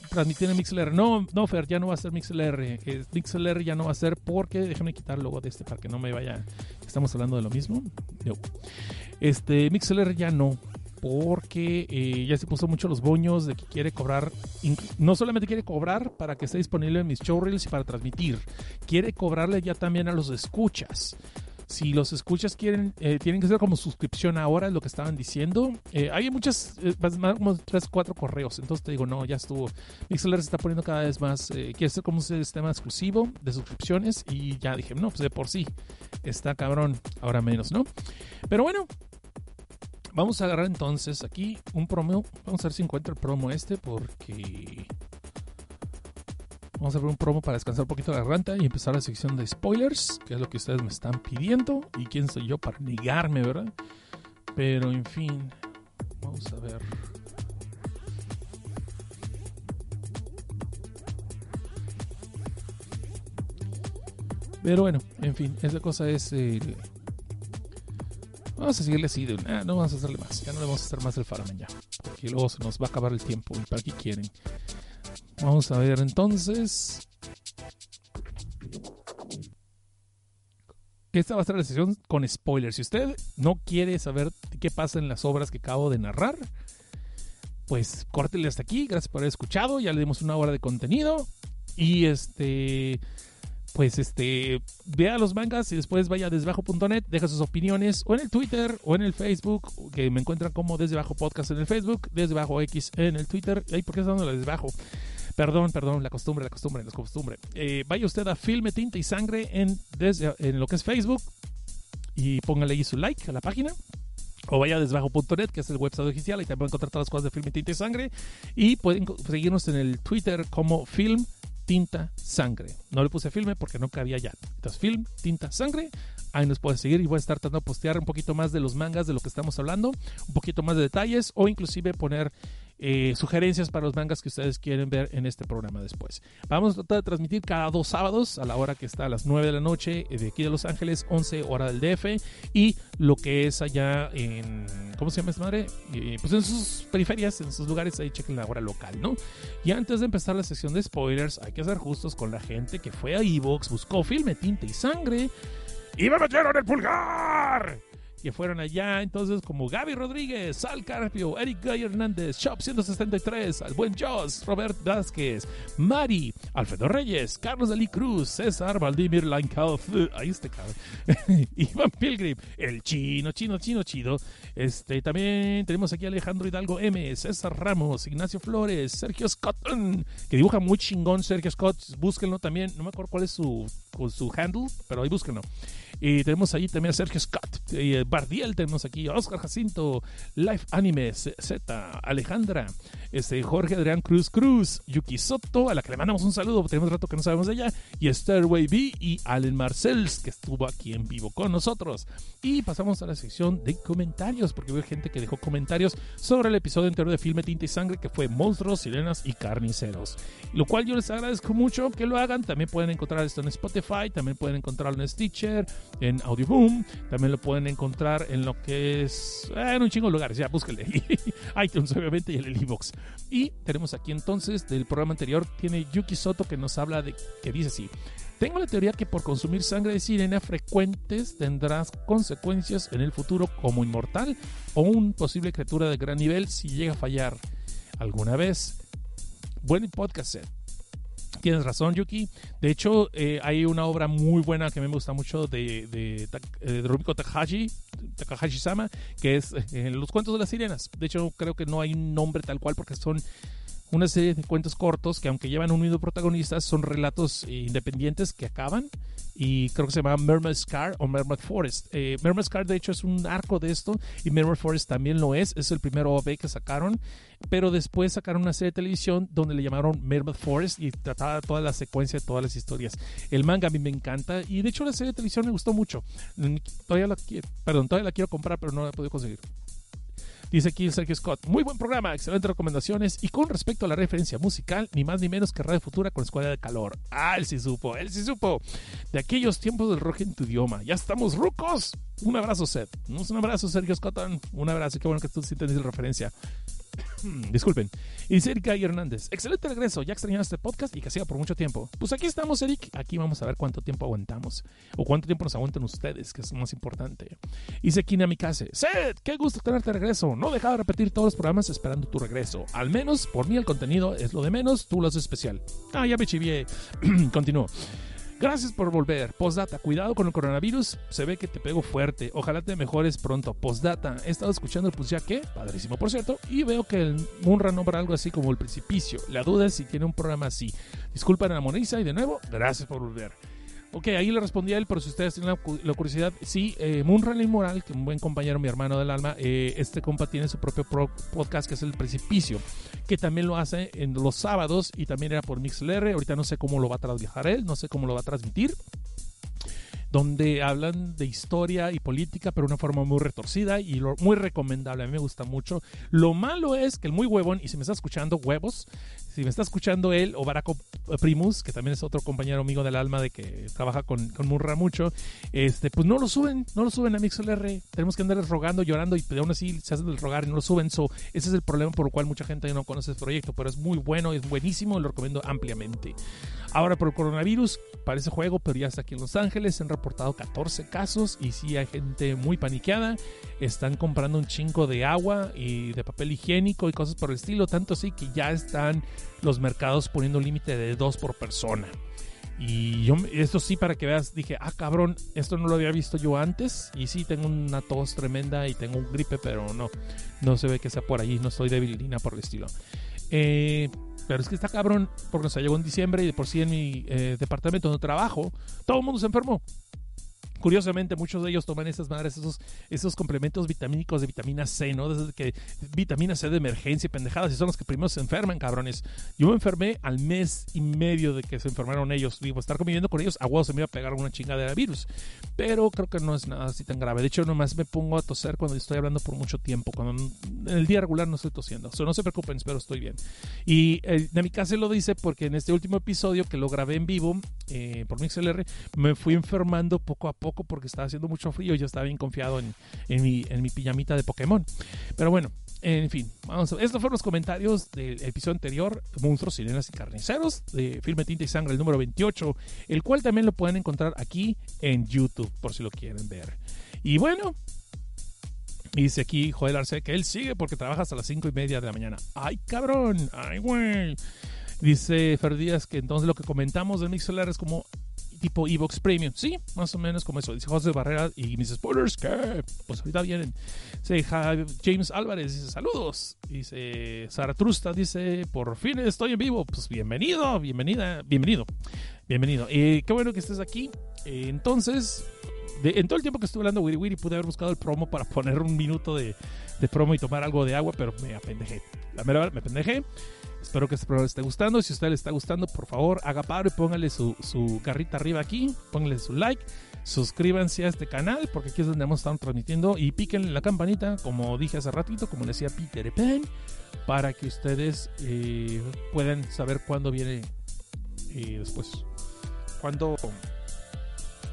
transmitir en MixLR. No, no, Fer, ya no va a ser MixLR. MixLR ya no va a ser porque, déjame quitar luego de este para que no me vaya. Estamos hablando de lo mismo. Este, MixLR ya no. Porque eh, ya se puso mucho los boños de que quiere cobrar. No solamente quiere cobrar para que esté disponible en mis showreels y para transmitir, quiere cobrarle ya también a los escuchas si los escuchas quieren, eh, tienen que ser como suscripción ahora, es lo que estaban diciendo. Eh, hay muchas, eh, más como tres, cuatro correos. Entonces te digo, no, ya estuvo. Mixler se está poniendo cada vez más, quiere ser como un sistema exclusivo de suscripciones. Y ya dije, no, pues de por sí está cabrón, ahora menos, ¿no? Pero bueno, vamos a agarrar entonces aquí un promo. Vamos a ver si encuentro el promo este porque Vamos a ver un promo para descansar un poquito la garganta y empezar la sección de spoilers, que es lo que ustedes me están pidiendo. Y quién soy yo para negarme, ¿verdad? Pero en fin, vamos a ver. Pero bueno, en fin, esa cosa es... Vamos a seguirle así, de, no vamos a hacerle más, ya no le vamos a hacer más el Faraman ya, porque luego se nos va a acabar el tiempo y para qué quieren. Vamos a ver entonces. Esta va a ser la sesión con spoilers. Si usted no quiere saber qué pasa en las obras que acabo de narrar, pues córtele hasta aquí. Gracias por haber escuchado. Ya le dimos una hora de contenido. Y este pues este, vea los mangas y después vaya a desbajo.net, deja sus opiniones o en el Twitter o en el Facebook, que me encuentran como Desde Bajo Podcast en el Facebook, Desde X en el Twitter. Ay, ¿por qué está dando Desde Bajo? Perdón, perdón, la costumbre, la costumbre, la costumbre. Eh, vaya usted a Filme, Tinta y Sangre en, en lo que es Facebook y póngale ahí su like a la página. O vaya a desbajo.net, que es el website oficial, y también encontrar todas las cosas de Filme, Tinta y Sangre. Y pueden seguirnos en el Twitter como Film tinta, sangre. No le puse filme porque no cabía ya. Entonces, film, tinta, sangre. Ahí nos pueden seguir y voy a estar tratando de postear un poquito más de los mangas de lo que estamos hablando, un poquito más de detalles o inclusive poner eh, sugerencias para los mangas que ustedes quieren ver en este programa después. Vamos a tratar de transmitir cada dos sábados a la hora que está a las 9 de la noche eh, de aquí de Los Ángeles, 11 hora del DF y lo que es allá en, ¿cómo se llama esta madre? Eh, pues en sus periferias, en sus lugares, ahí chequen la hora local, ¿no? Y antes de empezar la sección de spoilers, hay que ser justos con la gente que fue a Evox, buscó filme, tinta y sangre y me metieron el pulgar que fueron allá. Entonces, como Gaby Rodríguez, Sal Carpio, Eric Gay Hernández, Shop 173, al buen Joss, Robert Vázquez, Mari, Alfredo Reyes, Carlos Dalí Cruz, César Valdimir Lankauf, ahí está cabrón, Iván Pilgrim, el chino, chino, chino, chido. Este, también tenemos aquí a Alejandro Hidalgo M, César Ramos, Ignacio Flores, Sergio Scott, que dibuja muy chingón Sergio Scott, búsquenlo también, no me acuerdo cuál es su, su handle, pero ahí búsquenlo. Y tenemos ahí también a Sergio Scott, y Bardiel, tenemos aquí a Oscar Jacinto, Life Anime, Z, Alejandra, este, Jorge Adrián Cruz Cruz, Yuki Soto, a la que le mandamos un saludo, tenemos rato que no sabemos de ella, y Stairway B y Allen Marcells, que estuvo aquí en vivo con nosotros. Y pasamos a la sección de comentarios, porque hubo gente que dejó comentarios sobre el episodio anterior de Filme Tinta y Sangre, que fue Monstruos, Sirenas y Carniceros. Lo cual yo les agradezco mucho que lo hagan. También pueden encontrar esto en Spotify, también pueden encontrarlo en Stitcher, en Audioboom, también lo pueden encontrar en lo que es eh, en un chingo de lugares, ya búsquenle. iTunes obviamente y en el iBox. Y tenemos aquí entonces del programa anterior tiene Yuki Soto que nos habla de que dice así: tengo la teoría que por consumir sangre de sirena frecuentes tendrás consecuencias en el futuro como inmortal o un posible criatura de gran nivel si llega a fallar alguna vez. Buen podcast. Tienes razón, Yuki. De hecho, eh, hay una obra muy buena que me gusta mucho de, de, de Rumiko Takahashi, Takahashi-sama, que es eh, Los cuentos de las sirenas. De hecho, creo que no hay un nombre tal cual porque son una serie de cuentos cortos que aunque llevan un mismo protagonista son relatos independientes que acaban y creo que se llama Mermaid Scar o Mermaid Forest. Eh, Mermaid Scar de hecho es un arco de esto y Mermaid Forest también lo es, es el primer OV que sacaron, pero después sacaron una serie de televisión donde le llamaron Mermaid Forest y trataba toda la secuencia de todas las historias. El manga a mí me encanta y de hecho la serie de televisión me gustó mucho. Todavía la, perdón, todavía la quiero comprar pero no la he podido conseguir. Dice aquí Sergio Scott, muy buen programa, excelentes recomendaciones. Y con respecto a la referencia musical, ni más ni menos que Radio Futura con Escuela de Calor. Ah, él sí supo, él sí supo. De aquellos tiempos del rock en tu idioma. Ya estamos rucos. Un abrazo, Seth. Un abrazo, Sergio Scott. Un abrazo. Qué bueno que tú sí tenés referencia. Disculpen. Y dice Erika Hernández, excelente regreso, ya extrañaba este podcast y que siga por mucho tiempo. Pues aquí estamos, Eric, aquí vamos a ver cuánto tiempo aguantamos, o cuánto tiempo nos aguantan ustedes, que es más importante. Dice Kina Mikase, Seth, qué gusto tenerte regreso, no deja de repetir todos los programas esperando tu regreso. Al menos, por mí el contenido es lo de menos, tú lo haces especial. Ah, ya me chivié. Continúo. Gracias por volver. Postdata, cuidado con el coronavirus. Se ve que te pego fuerte. Ojalá te mejores pronto. Postdata, he estado escuchando el pues ya que, padrísimo por cierto, y veo que el Munra nombra algo así como el precipicio. La duda es si tiene un programa así. Disculpen a la Moniza y de nuevo, gracias por volver. Ok, ahí le respondí a él, pero si ustedes tienen la, curiosidad, sí, eh, Moonrally Moral, que un buen compañero, mi hermano del alma, eh, este compa tiene su propio podcast que es El Precipicio, que también lo hace en los sábados y también era por MixLR. Ahorita no sé cómo lo va a traslladar él, no sé cómo lo va a transmitir. Donde hablan de historia y política, pero de una forma muy retorcida y lo- muy recomendable. A mí me gusta mucho. Lo malo es que el muy huevón, y si me está escuchando, huevos, si me está escuchando él o Baraco Primus, que también es otro compañero amigo del alma de que trabaja con, con Murra mucho, este, pues no lo suben, no lo suben a MixLR. Tenemos que andarles rogando, llorando y aún así se hacen del rogar y no lo suben. So, ese es el problema por el cual mucha gente no conoce este proyecto, pero es muy bueno, es buenísimo, lo recomiendo ampliamente. Ahora por el coronavirus, parece juego, pero ya está aquí en Los Ángeles, se han reportado 14 casos y sí hay gente muy paniqueada. Están comprando un chingo de agua y de papel higiénico y cosas por el estilo, tanto así que ya están los mercados poniendo límite de dos por persona. Y yo, esto sí, para que veas, dije, ah, cabrón, esto no lo había visto yo antes. Y sí, tengo una tos tremenda y tengo un gripe, pero no, no se ve que sea por ahí, no estoy nada por el estilo. Eh, pero es que está cabrón, porque se llegó en diciembre y de por sí en mi eh, departamento donde trabajo, todo el mundo se enfermó. Curiosamente, muchos de ellos toman esas madres, esos, esos complementos vitamínicos de vitamina C, ¿no? Desde que vitamina C de emergencia y pendejadas, y son los que primero se enferman, cabrones. Yo me enfermé al mes y medio de que se enfermaron ellos. Digo, estar conviviendo con ellos, a huevo se me iba a pegar una chingada de virus. Pero creo que no es nada así tan grave. De hecho, nomás me pongo a toser cuando estoy hablando por mucho tiempo. Cuando en el día regular no estoy tosiendo. So, no se preocupen, espero estoy bien. Y eh, mi casa lo dice porque en este último episodio que lo grabé en vivo eh, por MixLR, me fui enfermando poco a poco porque estaba haciendo mucho frío y yo estaba bien confiado en, mi, en mi pijamita de Pokémon. Pero bueno, en fin, vamos a, estos fueron los comentarios del episodio anterior, Monstruos, Sirenas y Carniceros, de Filme Tinta y Sangre, el número 28, el cual también lo pueden encontrar aquí en YouTube, por si lo quieren ver. Y bueno, dice aquí Joel Arce que él sigue porque trabaja hasta las 5 y media de la mañana. ¡Ay, cabrón! ¡Ay, güey! Dice Fer Díaz que entonces lo que comentamos del Mixler es como tipo Evox Premium. Sí, más o menos como eso. Dice José Barrera y mis spoilers, que pues ahorita vienen. Dice Ja- James Álvarez, dice saludos. Dice Zaratrusta, dice por fin estoy en vivo. Pues bienvenido, bienvenida, bienvenido, bienvenido. Eh, qué bueno que estés aquí. Eh, entonces, en todo el tiempo que estuve hablando Wiri Wiri pude haber buscado el promo para poner un minuto de, de promo y tomar algo de agua, pero me apendejé. La mera me apendejé. Espero que este programa les esté gustando. Si a usted le está gustando, por favor, haga paro y póngale su, su garrita arriba aquí. Póngale su like. Suscríbanse a este canal porque aquí es donde hemos estado transmitiendo. Y píquenle la campanita, como dije hace ratito, como decía Peter Pan, para que ustedes eh, puedan saber cuándo viene eh, después. Cuándo,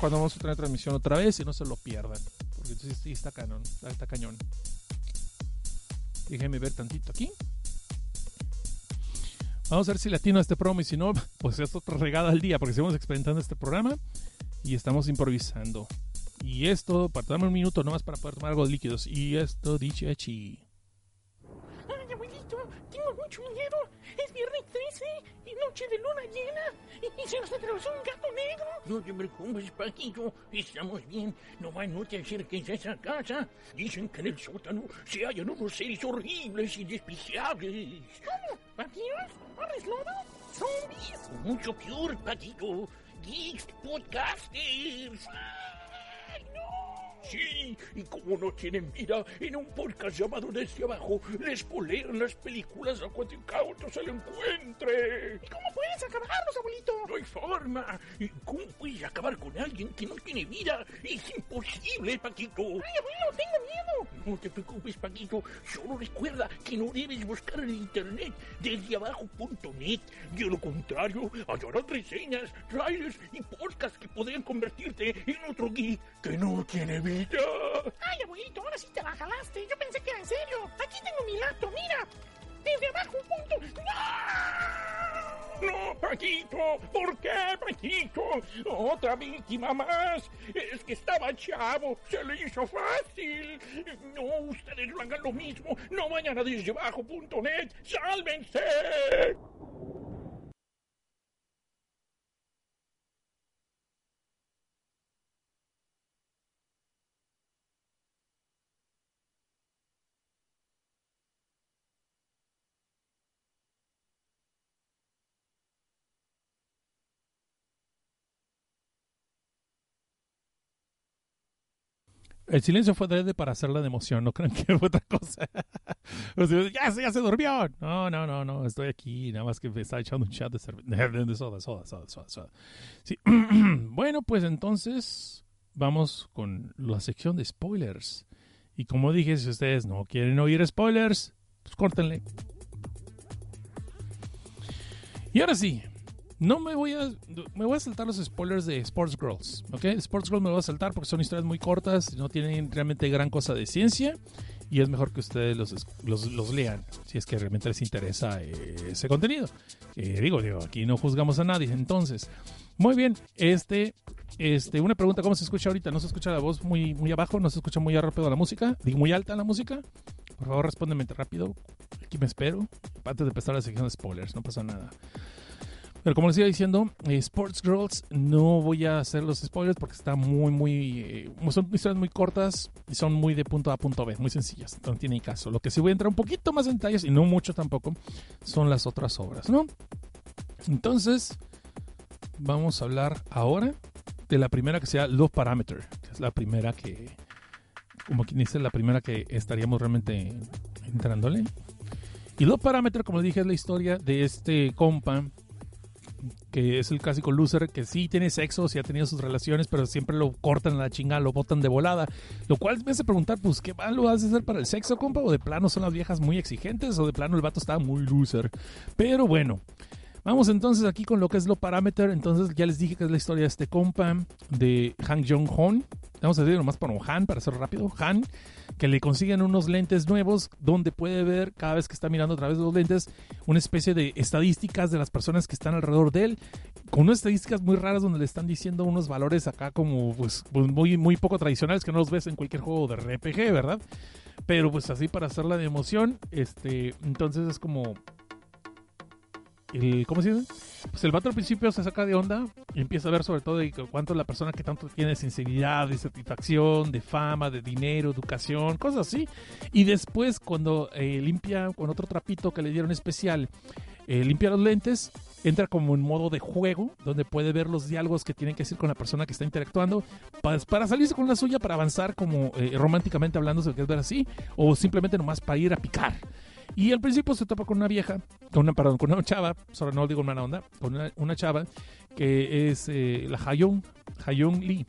cuándo vamos a tener transmisión otra vez y no se lo pierdan. Porque sí, sí está cañón. Está cañón. Déjenme ver tantito aquí. Vamos a ver si latino este promo y si no, pues es otra regada al día porque seguimos experimentando este programa y estamos improvisando. Y esto, para darme un minuto nomás para poder tomar algo de líquidos. Y esto, dicho hechi. Ay, abuelito, tengo mucho miedo. Es viernes 13 y noche de luna llena. Y, y se nos atravesó un gato negro. No te preocupes, Paquito. Estamos bien. No va no te acerques a esa casa. Dicen que en el sótano se hallan unos seres horribles y despreciables. ¿Cómo? ¿Vampiros? ¿Hombres lobo? ¿Zombies? Mucho peor, Paquito. Geeks Podcasters. Sí, y como no tienen vida, en un podcast llamado Desde Abajo, les spoilean las películas a cuanto incauto se lo encuentre. ¿Y cómo puedes acabarlos, abuelito? No hay forma. ¿Y ¿Cómo puedes acabar con alguien que no tiene vida? Es imposible, Paquito. Ay, abuelo, tengo miedo. No te preocupes, Paquito. Solo recuerda que no debes buscar en internet desde abajo.net. De lo contrario, hallarás reseñas, trailers y podcasts que podrían convertirte en otro geek que no tiene vida. Ay, abuelito, ahora sí te la jalaste. Yo pensé que era en serio. Aquí tengo mi laptop, mira. Desde abajo, punto. ¡No! No, Paquito, ¿por qué, Paquito? Otra víctima más. Es que estaba chavo, se le hizo fácil. No, ustedes no hagan lo mismo. No vayan a desdebajo.net. ¡Sálvense! El silencio fue adrede para hacerla de emoción, no crean que fue otra cosa. Ya, se- durmió. No, no, no, no, estoy aquí, nada más que me estaba echando un chat de, de soda, soda, soda, soda, soda. Sí. bueno, pues entonces, vamos con la sección de spoilers. Y como dije, si ustedes no quieren oír spoilers, pues córtenle. Y ahora sí, no me voy a. Me voy a saltar los spoilers de Sports Girls. ¿Ok? Sports Girls me voy a saltar porque son historias muy cortas, no tienen realmente gran cosa de ciencia. Y es mejor que ustedes los, los, los lean si es que realmente les interesa eh, ese contenido. Eh, digo, digo, aquí no juzgamos a nadie. Entonces, muy bien, este, este, una pregunta, ¿cómo se escucha ahorita? ¿No se escucha la voz muy, muy abajo? ¿No se escucha muy rápido la música? ¿Digo muy alta la música? Por favor, respóndeme rápido. Aquí me espero. Antes de empezar la sección de spoilers, no pasa nada. Pero como les iba diciendo, eh, Sports Girls no voy a hacer los spoilers porque está muy, muy. eh, son historias muy cortas y son muy de punto A a punto B, muy sencillas. No tiene caso. Lo que sí voy a entrar un poquito más en detalles y no mucho tampoco son las otras obras, ¿no? Entonces, vamos a hablar ahora de la primera que sea Love Parameter, que es la primera que, como quien dice, la primera que estaríamos realmente entrándole. Y Love Parameter, como les dije, es la historia de este compa que es el clásico loser que sí tiene sexo, sí ha tenido sus relaciones, pero siempre lo cortan a la chingada, lo botan de volada. Lo cual me hace preguntar, pues, ¿qué malo hace hacer para el sexo, compa? ¿O de plano son las viejas muy exigentes? ¿O de plano el vato está muy loser? Pero bueno, Vamos entonces aquí con lo que es lo parameter. Entonces ya les dije que es la historia de este compa de Han Jong-hon. Vamos a decir nomás por Han para ser rápido. Han, que le consiguen unos lentes nuevos donde puede ver cada vez que está mirando a través de los lentes una especie de estadísticas de las personas que están alrededor de él. Con unas estadísticas muy raras donde le están diciendo unos valores acá como pues, pues muy, muy poco tradicionales que no los ves en cualquier juego de RPG, ¿verdad? Pero pues así para hacerla de emoción, este, entonces es como el, ¿cómo se dice? Pues el vato al principio se saca de onda y empieza a ver sobre todo de cuánto la persona que tanto tiene sensibilidad, de satisfacción, de fama, de dinero, educación, cosas así. Y después cuando eh, limpia con otro trapito que le dieron especial, eh, limpia los lentes, entra como en modo de juego, donde puede ver los diálogos que tienen que decir con la persona que está interactuando, para, para salirse con la suya, para avanzar como eh, románticamente hablando, quieres ver así, o simplemente nomás para ir a picar. Y al principio se topa con una vieja, con una, perdón, con una chava, solo no digo mala onda, con una, una chava que es eh, la Hayong, Hayong Lee.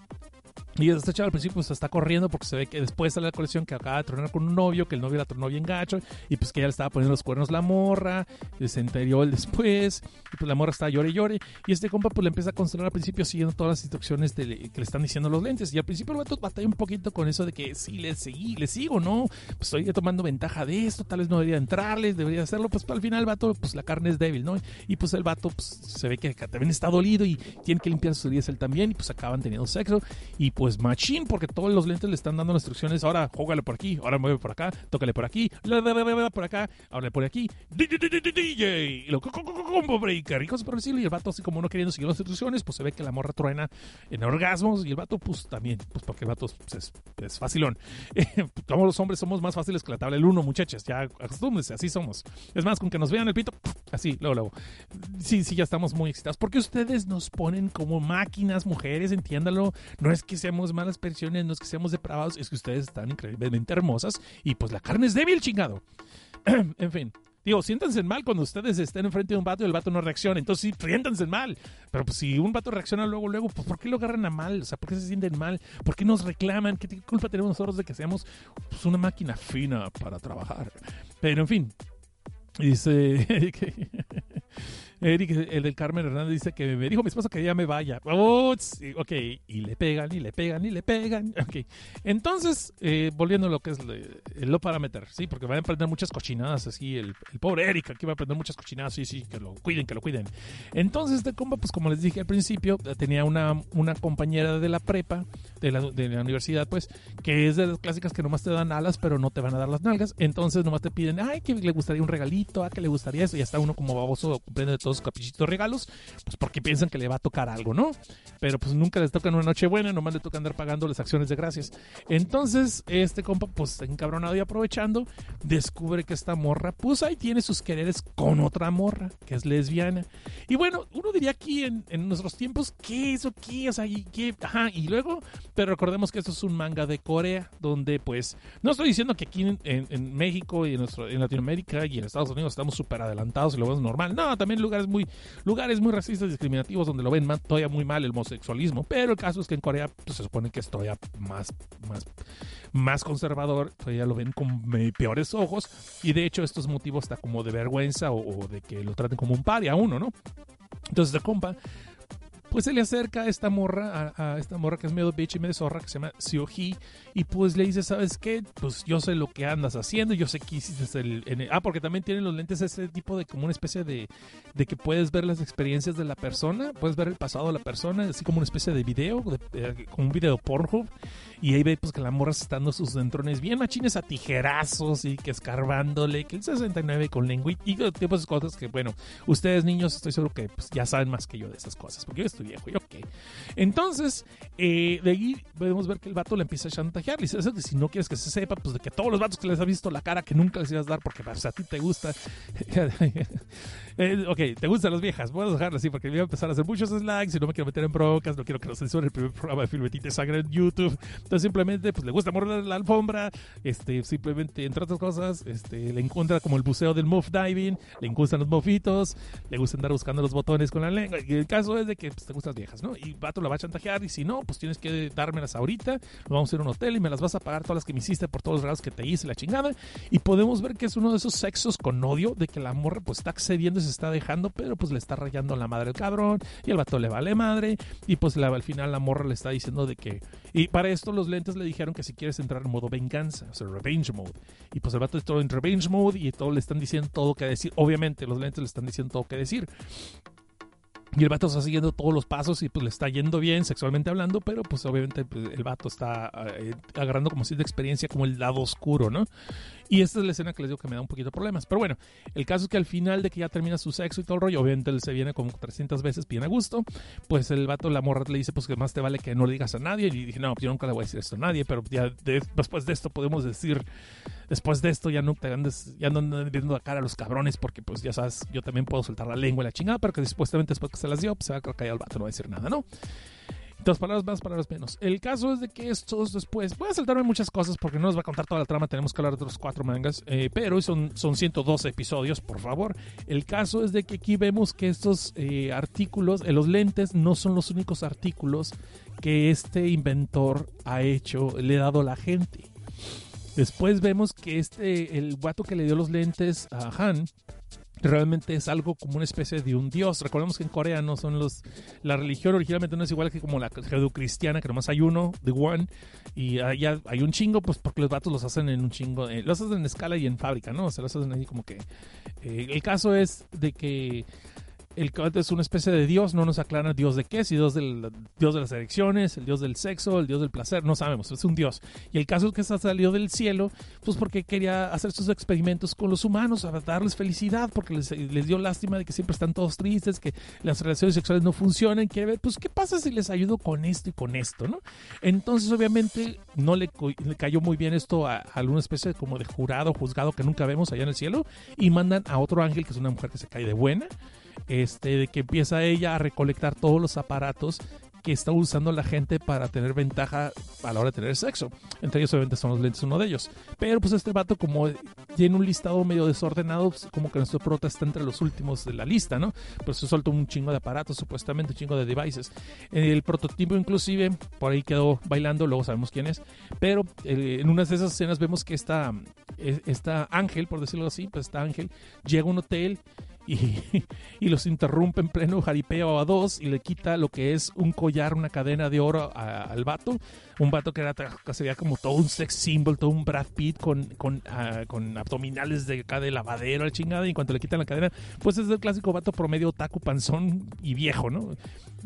Y esta chava al principio pues está corriendo porque se ve que después sale la colección que acaba de tronar con un novio, que el novio la tronó bien gacho, y pues que ya le estaba poniendo los cuernos la morra, y se enterió él después, y pues la morra está llore y llore, y este compa pues le empieza a consolar al principio siguiendo todas las instrucciones que le están diciendo los lentes, y al principio el vato batalla un poquito con eso de que sí, le seguí, le sigo, ¿no? Pues estoy tomando ventaja de esto, tal vez no debería entrarles, debería hacerlo, pues al final el vato, pues la carne es débil, ¿no? Y pues el vato pues se ve que también está dolido y tiene que limpiar sus heridas él también, y pues acaban teniendo sexo, y pues machín, porque todos los lentes le están dando las instrucciones. Ahora, jógale por aquí, ahora mueve por acá, tócale por aquí, la, la, la, por acá, ahora por aquí, DJ, y lo combo breaker, y cosas por. Y el vato, así como no queriendo seguir las instrucciones, pues se ve que la morra truena en orgasmos. Y el vato, pues también, pues porque el vato pues, es, es facilón. Como los hombres somos más fáciles que la tabla del uno, muchachas, ya acostúmbrense, así somos. Es más, con que nos vean el pito, así, luego, luego. Sí, sí, ya estamos muy excitados. Porque ustedes nos ponen como máquinas, mujeres, entiéndalo. No es que seamos malas personas, no es que seamos depravados, es que ustedes están increíblemente hermosas y pues la carne es débil, chingado. en fin. Digo, siéntanse mal cuando ustedes estén enfrente de un vato y el vato no reacciona. Entonces sí, siéntanse mal. Pero pues si un vato reacciona luego, luego, pues ¿por qué lo agarran a mal? O sea, ¿por qué se sienten mal? ¿Por qué nos reclaman? ¿Qué culpa tenemos nosotros de que seamos pues, una máquina fina para trabajar? Pero en fin. Dice... Eric, el del Carmen Hernández, dice que me dijo mi esposa que ya me vaya. Sí, ok, y le pegan, y le pegan, y le pegan. Ok, entonces, eh, volviendo a lo que es el, el lo sí, porque van a aprender muchas cochinadas, así, el, el, pobre Eric aquí va a aprender muchas cochinadas, sí, sí, que lo cuiden, que lo cuiden. Entonces, este compa, pues como les dije al principio, tenía una, una compañera de la prepa, de la, de la universidad, pues, que es de las clásicas que nomás te dan alas, pero no te van a dar las nalgas. Entonces, nomás te piden, ay, que le gustaría un regalito, ah, que le gustaría eso, y ya está uno como baboso cumpliendo de sus caprichitos regalos, pues porque piensan que le va a tocar algo, ¿no? Pero pues nunca les tocan una noche buena, nomás le toca andar pagando las acciones de gracias. Entonces, este compa, pues encabronado y aprovechando, descubre que esta morra, pues ahí tiene sus quereres con otra morra, que es lesbiana. Y bueno, uno diría aquí en, en nuestros tiempos, ¿qué es o qué? Sea, ¿y qué? Ajá, y luego, pero recordemos que esto es un manga de Corea, donde pues, no estoy diciendo que aquí en, México y en, nuestro, en Latinoamérica y en Estados Unidos estamos súper adelantados y lo vemos normal. No, también lugares lugares muy, lugares muy racistas discriminativos donde lo ven todavía muy mal el homosexualismo. Pero el caso es que en Corea pues, se supone que es todavía más, más, más conservador, todavía lo ven con peores ojos. Y de hecho, estos motivos está como de vergüenza o, de que lo traten como un pari a uno, ¿no? Entonces, de compa, pues se le acerca a esta morra, a, esta morra que es medio bitch y medio zorra, que se llama Sioji, y pues le dice, ¿sabes qué? Pues yo sé lo que andas haciendo, yo sé que hiciste el... en el- ah, porque también tienen los lentes ese tipo de como una especie de, de que puedes ver las experiencias de la persona, puedes ver el pasado de la persona, así como una especie de video, de, eh, como un video Pornhub, y ahí ve pues que la morra está dando sus dentrones bien machines a tijerazos y que escarbándole, que el 69 con lengua y todo tipo de cosas que, bueno, ustedes niños estoy seguro que pues, ya saben más que yo de esas cosas, porque yo estoy viejo y ok. Entonces, eh, de ahí podemos ver que el vato le empieza a chantajear, le dice, "Eso de si no quieres que se sepa, pues de que todos los vatos que les ha visto la cara que nunca les ibas a dar porque pues, a ti te gusta. Eh, ok, te gustan las viejas, voy a dejarlo así porque voy a empezar a hacer muchos slides y no me quiero meter en broncas, no quiero que nos censuren el primer programa de Filmetita de Sangre en YouTube. Entonces simplemente pues le gusta morder la alfombra, este, simplemente entre otras cosas, este, le encuentra como el buceo del muff diving, le gustan los mofitos, le gusta andar buscando los botones con la lengua. Y el caso es de que pues, te gustan las viejas, ¿no? Y vato la va a chantajear y si no, pues tienes que dármelas ahorita, vamos a ir a un hotel y me las vas a pagar todas las que me hiciste por todos los regalos que te hice, la chingada. Y podemos ver que es uno de esos sexos con odio de que la morra pues está accediendo y se está dejando, pero pues le está rayando la madre el cabrón y el vato le vale madre y pues al final la morra le está diciendo de que... Y para esto los lentes le dijeron que si quieres entrar en modo venganza, o sea, revenge mode. Y pues el vato está en revenge mode y todo le están diciendo todo que decir. Obviamente los lentes le están diciendo todo que decir. Y el vato está siguiendo todos los pasos y pues le está yendo bien sexualmente hablando, pero pues obviamente pues, el vato está eh, agarrando como cierta experiencia como el lado oscuro, ¿no? Y esta es la escena que les digo que me da un poquito de problemas. Pero bueno, el caso es que al final de que ya termina su sexo y todo el rollo, obviamente él se viene como 300 veces bien a gusto, pues el vato, la morra le dice pues que más te vale que no le digas a nadie. Y dije, no, yo nunca le voy a decir esto a nadie, pero ya de- después de esto podemos decir, después de esto ya no te andes, ya no viendo la cara a los cabrones porque pues ya sabes, yo también puedo soltar la lengua y la chingada, pero que supuestamente después que se las dio, pues se va a callar el vato, no va a decir nada, ¿no? Dos palabras más, palabras menos. El caso es de que estos después. Voy a saltarme muchas cosas porque no nos va a contar toda la trama. Tenemos que hablar de los cuatro mangas. eh, pero son, son 112 episodios, por favor. El caso es de que aquí vemos que estos eh, artículos, eh, los lentes, no son los únicos artículos que este inventor ha hecho, le ha dado a la gente. Después vemos que este, el guato que le dio los lentes a Han, realmente es algo como una especie de un dios. Recordemos que en Corea no son los. La religión originalmente no es igual que como la judeocristiana, que nomás hay uno, the one, y allá hay un chingo, pues porque los vatos los hacen en un chingo. eh, los hacen en escala y en fábrica, ¿no? O sea, los hacen ahí como que. eh, el caso es de que. El Kant es una especie de dios, no nos aclaran dios de qué, si dios del dios de las elecciones, el dios del sexo, el dios del placer, no sabemos, es un dios. Y el caso es que salió del cielo, pues porque quería hacer sus experimentos con los humanos, a darles felicidad, porque les, dio lástima de que siempre están todos tristes, que las relaciones sexuales no funcionan, quiere ver, pues qué pasa si les ayudo con esto y con esto, ¿no? Entonces obviamente no le, cayó muy bien esto a, a alguna especie como de jurado, juzgado que nunca vemos allá en el cielo, y mandan a otro ángel, que es una mujer que se cae de buena, este, de que empieza ella a recolectar todos los aparatos que está usando la gente para tener ventaja a la hora de tener sexo. Entre ellos obviamente son los lentes uno de ellos. Pero pues este vato como tiene un listado medio desordenado, pues, como que nuestro prota está entre los últimos de la lista, ¿no? Pero se soltó un chingo de aparatos, supuestamente un chingo de devices. El prototipo inclusive por ahí quedó bailando, luego sabemos quién es. Pero eh, en una de esas escenas vemos que esta, eh, esta Ángel, por decirlo así, pues esta Ángel llega a un hotel y, los interrumpe en pleno jaripeo a dos y le quita lo que es un collar, una cadena de oro al vato. Un vato que era sería como todo un sex symbol, todo un Brad Pitt con, con, ah, abdominales de acá de lavadero, al chingada. Y en cuanto le quitan la cadena, pues es el clásico vato promedio taco panzón y viejo, ¿no?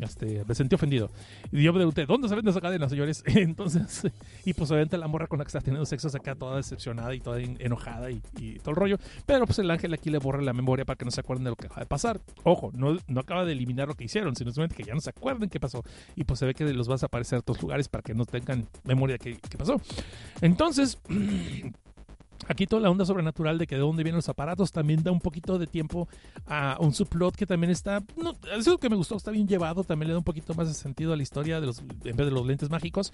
Este, me sentí ofendido. Y yo me pregunté, ¿dónde se vende esa cadena, señores? Entonces, y pues obviamente la morra con la que está teniendo sexo se queda toda decepcionada y toda en- enojada y, todo el rollo. Pero pues el ángel aquí le borra la memoria para que no se acuerden de lo que acaba de pasar. Ojo, no, no acaba de eliminar lo que hicieron, sino simplemente que ya no se acuerden qué pasó. Y pues se ve que los vas a aparecer a otros lugares para que no tengan memoria qué, qué pasó. Entonces, aquí toda la onda sobrenatural de que de dónde vienen los aparatos también da un poquito de tiempo a un subplot que también está, no, es lo que me gustó, está bien llevado, también le da un poquito más de sentido a la historia de los, en vez de los lentes mágicos,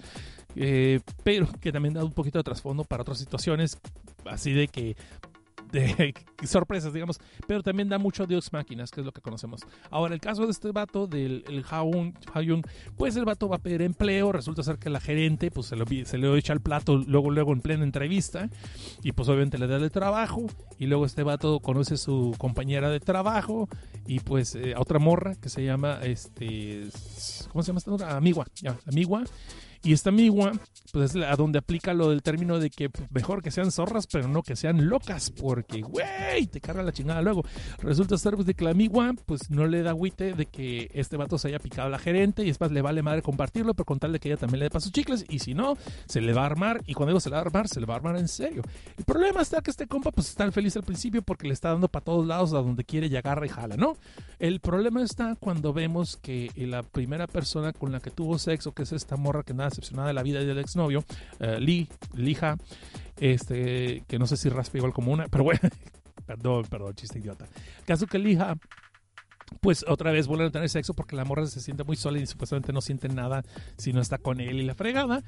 eh, pero que también da un poquito de trasfondo para otras situaciones, así de que de sorpresas, digamos, pero también da mucho Deus Máquinas, que es lo que conocemos. Ahora, el caso de este vato, del el Haun, Hayun, pues el vato va a pedir empleo, resulta ser que la gerente, pues se lo, se le echa al plato luego, luego en plena entrevista, y pues obviamente le da el trabajo, y luego este vato conoce a su compañera de trabajo, y pues eh, a otra morra que se llama, este, ¿cómo se llama esta otra? Amigua, ya, Amigua. Y esta amigua, pues es a donde aplica lo del término de que pues, mejor que sean zorras, pero no que sean locas, porque, güey, te carga la chingada luego. Resulta ser pues, de que la amigua, pues no le da agüite de que este vato se haya picado a la gerente y es más, le vale madre compartirlo, pero con tal de que ella también le dé pasos chicles, y si no, se le va a armar, y cuando digo se le va a armar, se le va a armar en serio. El problema está que este compa, pues está feliz al principio porque le está dando para todos lados a donde quiere y agarra y jala, ¿no? El problema está cuando vemos que la primera persona con la que tuvo sexo, que es esta morra que nada decepcionada de la vida del exnovio, uh, Lee, Lija, este, que no sé si raspa igual como una, pero bueno, perdón, perdón, chiste idiota. Caso que Lija pues otra vez vuelven a tener sexo porque la morra se siente muy sola y supuestamente no siente nada si no está con él y la fregada.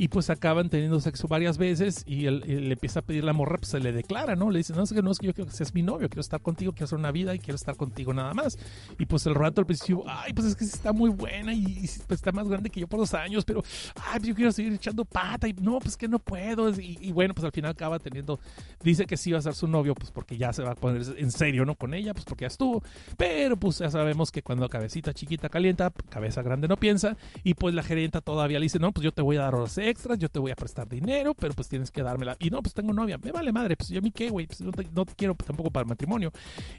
Y pues acaban teniendo sexo varias veces y él, le empieza a pedir la morra, pues se le declara, ¿no? Le dice, no, es que no, es que yo quiero que seas mi novio, quiero estar contigo, quiero hacer una vida y quiero estar contigo nada más. Y pues el rato al principio, ay, pues es que está muy buena y, pues está más grande que yo por dos años, pero, ay, pues yo quiero seguir echando pata y no, pues que no puedo. Y, bueno, pues al final acaba teniendo, dice que sí va a ser su novio, pues porque ya se va a poner en serio, ¿no? Con ella, pues porque ya estuvo. Pero pues ya sabemos que cuando cabecita chiquita calienta, cabeza grande no piensa. Y pues la gerenta todavía le dice, no, pues yo te voy a dar horas extras, yo te voy a prestar dinero, pero pues tienes que dármela. Y no, pues tengo novia, me vale madre, pues yo a mí qué, güey, pues no te, quiero tampoco para matrimonio.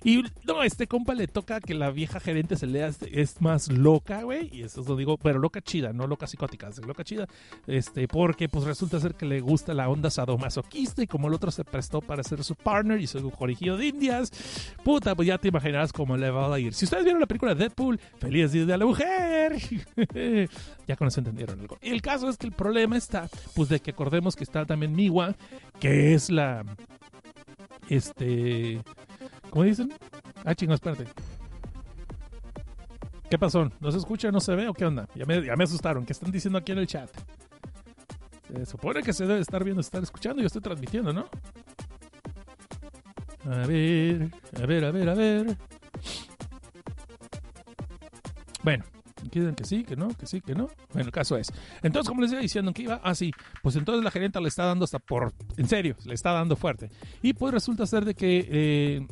Y no, este compa le toca que la vieja gerente se lea, es más loca, güey, y eso lo digo, pero loca chida, no loca psicótica, es loca chida, este, porque pues resulta ser que le gusta la onda sadomasoquista y como el otro se prestó para ser su partner y su corregido de indias, puta, pues ya te imaginarás cómo le va a ir. Si ustedes vieron la película Deadpool, feliz día de la mujer, ya con eso entendieron algo. El caso es que el problema está, pues de que acordemos que está también Miwa, que es la, este, ¿cómo dicen? Ah, chingos, espérate. ¿Qué pasó? ¿No se escucha, no se ve o qué onda? Ya me, ya me asustaron. ¿Qué están diciendo aquí en el chat? Se supone que se debe estar viendo, estar escuchando. Yo estoy transmitiendo, ¿no? A ver, a ver, a ver, a ver. Bueno, quieren que sí, que no, que sí, que no. Bueno, el caso es. Entonces, como les iba diciendo que iba, ah, sí, pues entonces la gerenta le está dando hasta por, en serio, le está dando fuerte. Y pues resulta ser de que eh,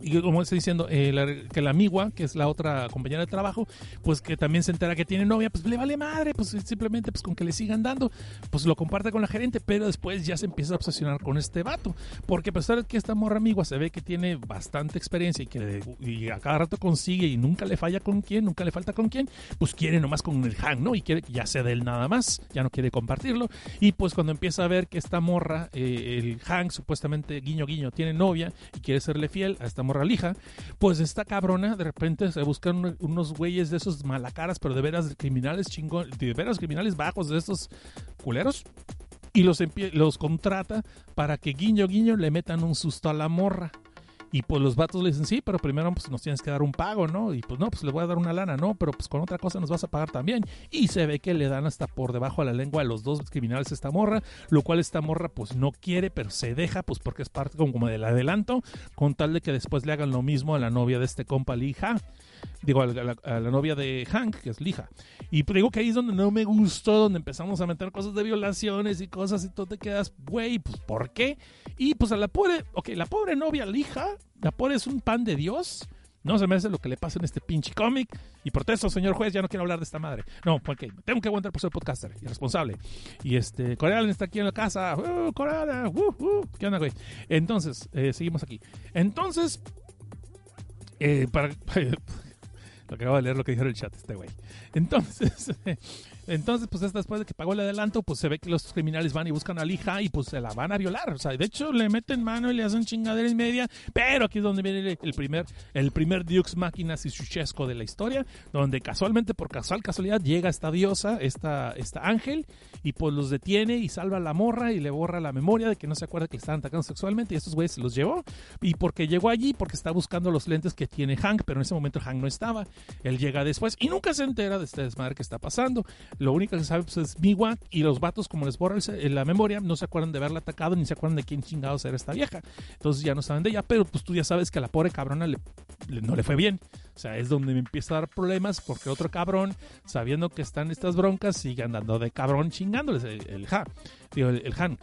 y como estoy diciendo, eh, la, que la amigua, que es la otra compañera de trabajo, pues que también se entera que tiene novia, pues le vale madre, pues simplemente pues con que le sigan dando, pues lo comparte con la gerente, pero después ya se empieza a obsesionar con este vato, porque a pesar de que esta morra amigua se ve que tiene bastante experiencia y que y a cada rato consigue y nunca le falla con quién, nunca le falta con quién, pues quiere nomás con el Han, ¿no? Y quiere que ya sea de él nada más, ya no quiere compartirlo, y pues cuando empieza a ver que esta morra, eh, el Han supuestamente guiño guiño tiene novia y quiere serle fiel a esta morra lija, pues esta cabrona de repente se buscan unos güeyes de esos malacaras, pero de veras criminales chingón, de veras criminales bajos de estos culeros. Y los, los contrata para que guiño guiño le metan un susto a la morra. Y pues los vatos le dicen, sí, pero primero pues nos tienes que dar un pago, ¿no? Y pues no, pues le voy a dar una lana, ¿no? Pero pues con otra cosa nos vas a pagar también. Y se ve que le dan hasta por debajo a la lengua a los dos criminales esta morra, lo cual esta morra pues no quiere, pero se deja, pues porque es parte como, como del adelanto, con tal de que después le hagan lo mismo a la novia de este compa Lija. Digo, a la, novia de Hank, que es Lija. Y digo que ahí es donde no me gustó, donde empezamos a meter cosas de violaciones y cosas y tú te quedas, güey, pues ¿por qué? Y pues a la pobre, ok, la pobre novia Lija, la pobre es un pan de Dios. No se merece lo que le pasa en este pinche cómic. Y protesto, señor juez, ya no quiero hablar de esta madre. No, porque tengo que aguantar por ser podcaster, irresponsable. Y este, Coreal está aquí en la casa. ¡Uh, Coreal! ¡Uh, uh! ¿Qué onda, güey? Entonces, eh, seguimos aquí. Entonces, eh, para. Acabo de leer lo que dijeron en el chat este güey. Entonces, entonces, pues después de que pagó el adelanto, pues se ve que los criminales van y buscan a Lija y pues se la van a violar. O sea, de hecho le meten mano y le hacen chingadera y media. Pero aquí es donde viene el primer, el primer Dux Máquinas y Suchesco de la historia, donde casualmente, por casual casualidad, llega esta diosa, esta, esta ángel, y pues los detiene y salva a la morra y le borra la memoria de que no se acuerda que le estaban atacando sexualmente y estos güeyes se los llevó. Y porque llegó allí, porque está buscando los lentes que tiene Hank, pero en ese momento Hank no estaba. Él llega después y nunca se entera de este desmadre que está pasando. Lo único que sabe pues, es Miwa y los vatos, como les borra el ce- la memoria, no se acuerdan de haberla atacado ni se acuerdan de quién chingados era esta vieja. Entonces ya no saben de ella, pero pues tú ya sabes que a la pobre cabrona le- no le fue bien. O sea, es donde me empieza a dar problemas porque otro cabrón, sabiendo que están estas broncas, sigue andando de cabrón chingándoles el. Digo, el Han.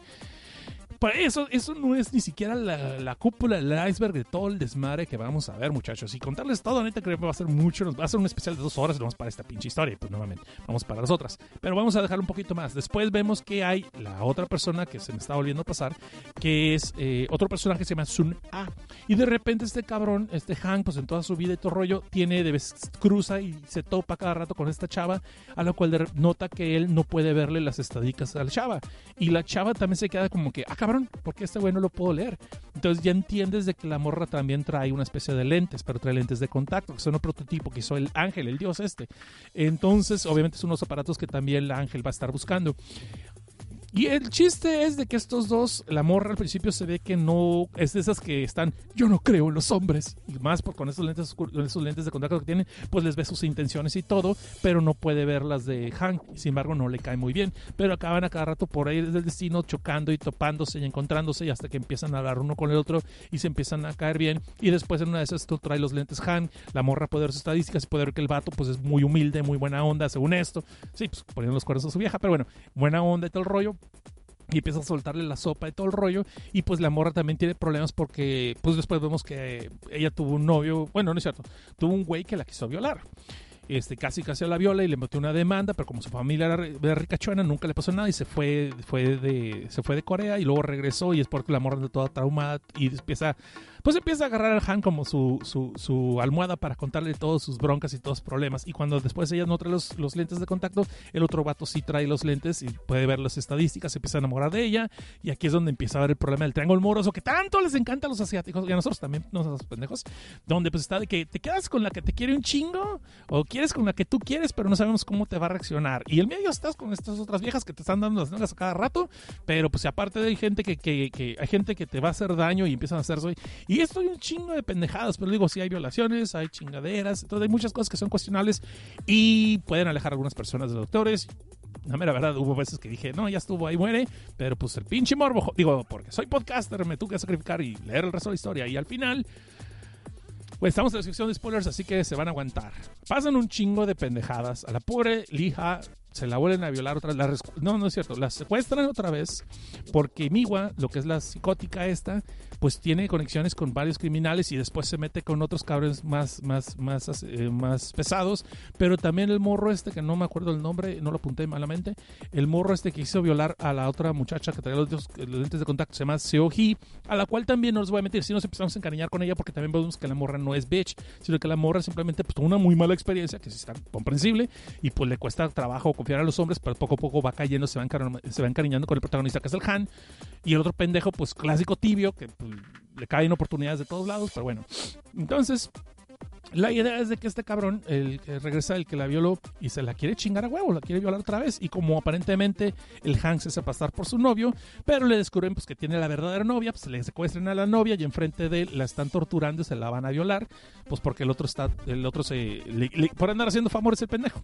Para eso, eso no es ni siquiera la, la cúpula del iceberg de todo el desmadre que vamos a ver, muchachos. Y contarles todo, neta, creo que va a ser mucho. Va a ser un especial de dos horas, nomás para esta pinche historia. Pues nuevamente, vamos para las otras. Pero vamos a dejar un poquito más. Después vemos que hay la otra persona que se me está volviendo a pasar, que es eh, otro personaje que se llama Sun A. Y de repente este cabrón, este Hank, pues en toda su vida y todo rollo, tiene de vez cruza y se topa cada rato con esta chava, a lo cual nota que él no puede verle las estadísticas a la chava. Y la chava también se queda como que, ah, cabrón, ¿por qué este güey no lo puedo leer? Entonces ya entiendes de que la morra también trae una especie de lentes, pero trae lentes de contacto, que son un prototipo que hizo el ángel, el dios este. Entonces, obviamente son unos aparatos que también el ángel va a estar buscando. Y el chiste es de que estos dos, la morra al principio se ve que no es de esas que están, yo no creo en los hombres, y más por con esos lentes, de contacto que tienen, pues les ve sus intenciones y todo, pero no puede ver las de Hank, sin embargo no le cae muy bien, pero acaban a cada rato por ahí del destino chocando y topándose y encontrándose y hasta que empiezan a hablar uno con el otro y se empiezan a caer bien, y después en una de esas tú trae los lentes Hank, la morra puede ver sus estadísticas y puede ver que el vato pues es muy humilde, muy buena onda, según esto, sí, pues poniendo los cuernos a su vieja, pero bueno, buena onda y todo el rollo, y empieza a soltarle la sopa y todo el rollo y pues la morra también tiene problemas porque pues después vemos que ella tuvo un novio, bueno, no es cierto, tuvo un güey que la quiso violar. Este, casi casi la viola y le metió una demanda, pero como su familia era, ri- era ricachona, nunca le pasó nada y se fue, fue de, se fue de Corea y luego regresó y es porque la morra anda toda traumada y empieza, pues empieza a agarrar al Han como su, su, su almohada para contarle todos sus broncas y todos sus problemas. Y cuando después ella no trae los, los lentes de contacto, el otro vato sí trae los lentes y puede ver las estadísticas, se empieza a enamorar de ella. Y aquí es donde empieza a ver el problema del triángulo moroso que tanto les encanta a los asiáticos y a nosotros también, no somos pendejos. Donde pues está de que te quedas con la que te quiere un chingo o quieres con la que tú quieres, pero no sabemos cómo te va a reaccionar. Y el medio estás con estas otras viejas que te están dando las nalgas a cada rato, pero pues aparte de hay gente que, que, que hay gente que te va a hacer daño y empiezan a hacer soy. Y esto hay un chingo de pendejadas, pero digo, sí hay violaciones, hay chingaderas, entonces hay muchas cosas que son cuestionables y pueden alejar a algunas personas de doctores. La mera verdad, hubo veces que dije, no, ya estuvo, ahí muere, pero pues el pinche morbo, digo, porque soy podcaster, me tuve que sacrificar y leer el resto de la historia. Y al final, pues estamos en la sección de spoilers, así que se van a aguantar. Pasan un chingo de pendejadas. A la pobre Lija se la vuelven a violar otra vez. No, no es cierto. La secuestran otra vez porque Miwa, lo que es la psicótica esta, pues tiene conexiones con varios criminales y después se mete con otros cabrones más, más, más, eh, más pesados. Pero también el morro este, que no me acuerdo el nombre, no lo apunté malamente, el morro este que hizo violar a la otra muchacha que traía los, lentes de contacto, se llama Seo-hee, a la cual también no nos voy a meter, si nos empezamos a encariñar con ella porque también vemos que la morra no es bitch, sino que la morra simplemente pues tuvo una muy mala experiencia, que sí está comprensible, y pues le cuesta trabajo confiar a los hombres, pero poco a poco va cayendo, se va, se va encariñando con el protagonista que es el Han, y el otro pendejo pues clásico tibio, que pues, le caen oportunidades de todos lados, pero bueno. Entonces, la idea es de que este cabrón, el que regresa, el que la violó, y se la quiere chingar a huevo, la quiere violar otra vez. Y como aparentemente el Hank se hace pasar por su novio, pero le descubren pues, que tiene la verdadera novia, pues le secuestran a la novia y enfrente de él la están torturando y se la van a violar, pues porque el otro está, el otro se, le- le- por andar haciendo favores el pendejo.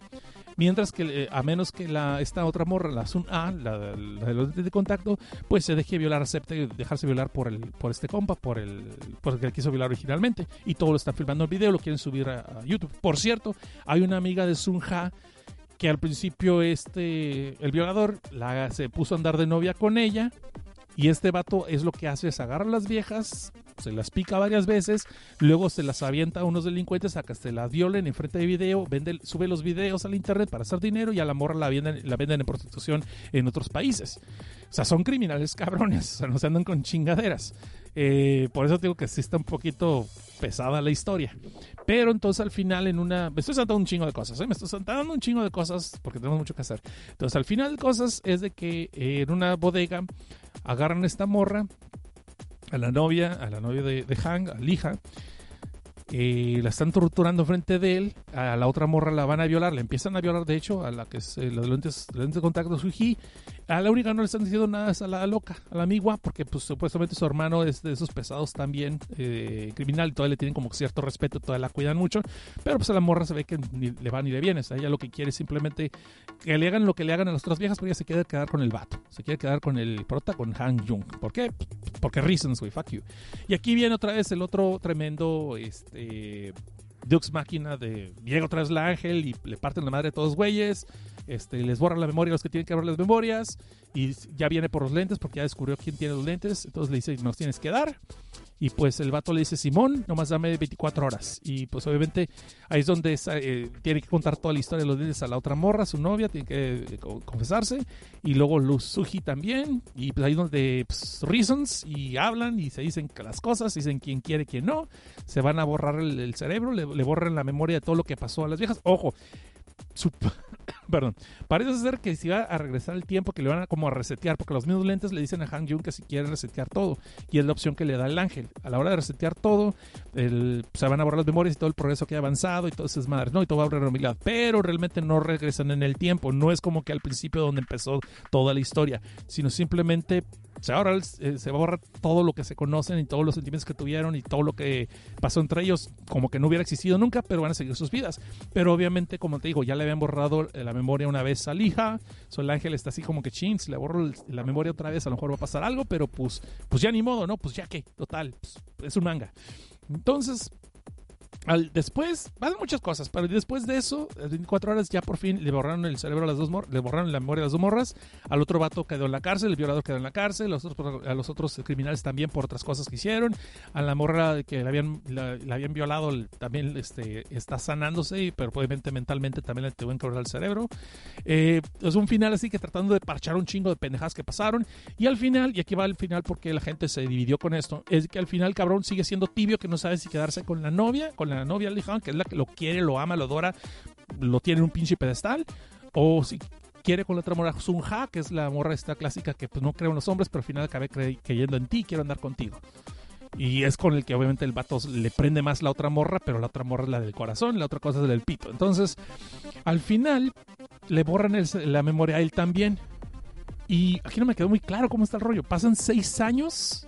Mientras que, eh, a menos que la, esta otra morra, la Sun A, la, la de de contacto, pues se deje violar, acepte dejarse violar por el, por este compa, por el, por el que quiso violar originalmente. Y todo lo están filmando el video, lo quieren subir a, YouTube. Por cierto, hay una amiga de Sun Ha que al principio este, el violador la, se puso a andar de novia con ella. Y este vato es lo que hace, es agarrar a las viejas, se las pica varias veces, luego se las avienta a unos delincuentes a que se las violen en frente de video, sube los videos al internet para hacer dinero y a la morra la venden, la venden en prostitución en otros países. O sea, son criminales cabrones, o sea, no se andan con chingaderas. Eh, por eso digo que sí está un poquito pesada la historia. Pero entonces al final en una... Me estoy saltando un chingo de cosas, ¿eh? Me estoy saltando un chingo de cosas porque tenemos mucho que hacer. Entonces al final de cosas es de que eh, en una bodega agarran a esta morra, a la novia, a la novia de, Hank, a Lija, eh, la están torturando frente de él, a la otra morra la van a violar, la empiezan a violar de hecho, a la que es eh, lentes de contacto Suji, A la única no le están diciendo nada a la loca, a la amigua, porque pues supuestamente su hermano es de esos pesados también, eh, criminal, todavía le tienen como cierto respeto, todavía la cuidan mucho, pero pues a la morra se ve que ni le va ni le viene, o sea, ella lo que quiere es simplemente que le hagan lo que le hagan a las otras viejas, pero ella se quiere quedar con el vato, se quiere quedar con el prota, con Han Jung. ¿Por qué? Porque reasons, güey, fuck you. Y aquí viene otra vez el otro tremendo, este... Dux Máquina de llega otra vez la ángel y le parten la madre a todos güeyes, este, les borra la memoria a los que tienen que abrir las memorias y ya viene por los lentes porque ya descubrió quién tiene los lentes, entonces le dice, nos tienes que dar. Y pues el vato le dice, Simón, nomás dame 24 horas. Y pues obviamente ahí es donde eh, tiene que contar toda la historia de los lentes a la otra morra, su novia, tiene que eh, confesarse. Y luego Luz Suji también. Y pues ahí es donde pues, reasons y hablan y se dicen las cosas, dicen quién quiere, quién no. Se van a borrar el, cerebro, le, le borran la memoria de todo lo que pasó a las viejas. Ojo, perdón, parece ser que si va a regresar el tiempo, que le van a como a resetear, porque los mismos lentes le dicen a Han Jung que si quiere resetear todo, y es la opción que le da el ángel. A la hora de resetear todo, el, se van a borrar las memorias y todo el progreso que ha avanzado y todas esas madres, ¿no? Y todo va a realidad, pero realmente no regresan en el tiempo, no es como que al principio donde empezó toda la historia, sino simplemente se, ahora eh, se va a borrar todo lo que se conocen y todos los sentimientos que tuvieron y todo lo que pasó entre ellos, como que no hubiera existido nunca, pero van a seguir sus vidas. Pero obviamente, como te digo, ya habían borrado la memoria una vez a Lija, so el ángel está así como que chin, si le borro la memoria otra vez, a lo mejor va a pasar algo, pero pues, pues ya ni modo, ¿no? Pues ya que, total, pues, es un manga. Entonces, después, van muchas cosas, pero después de eso, 24 horas ya por fin le borraron el cerebro a las dos morras, le borraron la memoria a las dos morras, al otro vato quedó en la cárcel, el violador quedó en la cárcel, a los otros criminales también por otras cosas que hicieron, a la morra que le habían, la, habían violado también este, está sanándose, pero obviamente mentalmente también le tuvo que borrar el cerebro. Eh, es un final así que tratando de parchar un chingo de pendejadas que pasaron, y al final, y aquí va el final porque la gente se dividió con esto, es que al final cabrón sigue siendo tibio que no sabe si quedarse con la novia, con la novia Han, que es la que lo quiere, lo ama, lo adora, lo tiene en un pinche pedestal, o si quiere con la otra morra Sun Ha, que es la morra esta clásica que pues, no creo en los hombres, pero al final acabé creyendo en ti, quiero andar contigo. Y es con el que obviamente el vato le prende más la otra morra, pero la otra morra es la del corazón, la otra cosa es la del pito. Entonces, al final, le borran la memoria a él también. Y aquí no me quedó muy claro cómo está el rollo. Pasan seis años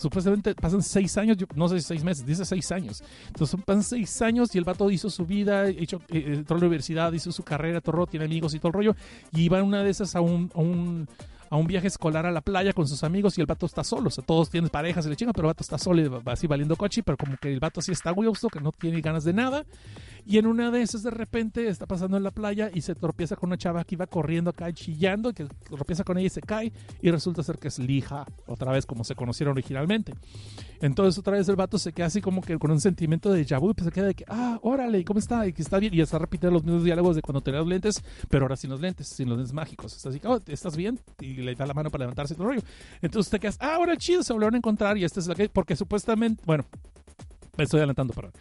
Supuestamente pasan seis años, no sé seis meses, dice seis años. Entonces pasan seis años y el vato hizo su vida, hizo, eh, entró a la universidad, hizo su carrera, todo, tiene amigos y todo el rollo. Y iba una de esas a un, a un a un viaje escolar a la playa con sus amigos y el vato está solo. O sea, todos tienen parejas y le chingan, pero el vato está solo y va así valiendo coche, pero como que el vato así está gusto, que no tiene ganas de nada. Y en una de esas, de repente, está pasando en la playa y se tropieza con una chava que iba corriendo acá chillando, que tropieza con ella y se cae. Y resulta ser que es Lija, otra vez como se conocieron originalmente. Entonces, otra vez el vato se queda así como que con un sentimiento de déjà y pues se queda de que, ah, órale, ¿cómo está? Y que está bien. Y está repitiendo los mismos diálogos de cuando tenía los lentes, pero ahora sin los lentes, sin los lentes mágicos. Está así, oh, ¿estás bien? Y le da la mano para levantarse y todo el rollo. Entonces te quedas, ah, ahora chido, se volvieron a encontrar y este es la que, porque supuestamente, bueno, me estoy adelantando, perdón.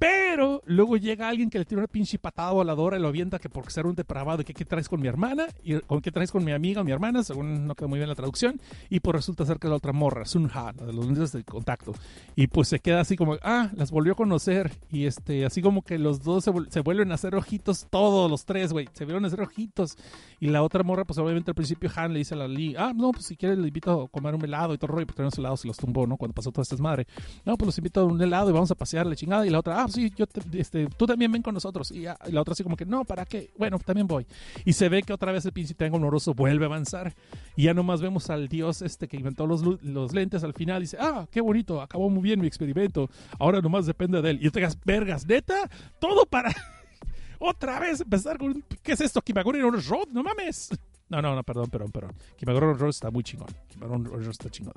Pero luego llega alguien que le tira una pinche patada voladora y lo avienta que porque ser un depravado, que qué traes con mi hermana, y con qué traes con mi amiga o mi hermana, según no quedó muy bien la traducción, y pues resulta ser que la otra morra, Sunha, la de los lentes de contacto. Y pues se queda así como, ah, las volvió a conocer, y este, así como que los dos se, vuelven a hacer ojitos, todos los tres, güey, se vieron a hacer ojitos. Y la otra morra, pues obviamente al principio Han le dice a la Lee, ah, no, pues si quieres le invito a comer un helado y todo rollo, porque los helados se los tumbó, ¿no? Cuando pasó toda esta madre. No, pues los invito a un helado y vamos a pasear la chingada. Y la otra, ah, sí, yo este, tú también ven con nosotros. Y, la otra así como que, no, ¿para qué? Bueno, también voy. Y se ve que otra vez el pinche triángulo amoroso vuelve a avanzar. Y ya nomás vemos al dios este que inventó los, los lentes al final. Y dice, ah, qué bonito, acabó muy bien mi experimento. Ahora nomás depende de él. Y te vergas, neta, todo para... otra vez empezar con... ¿Qué es esto? Kimaguri Road, no mames. No, no, no, perdón, perdón, perdón. Kimaguri Road está muy chingón. Kimaguri Road está chingón.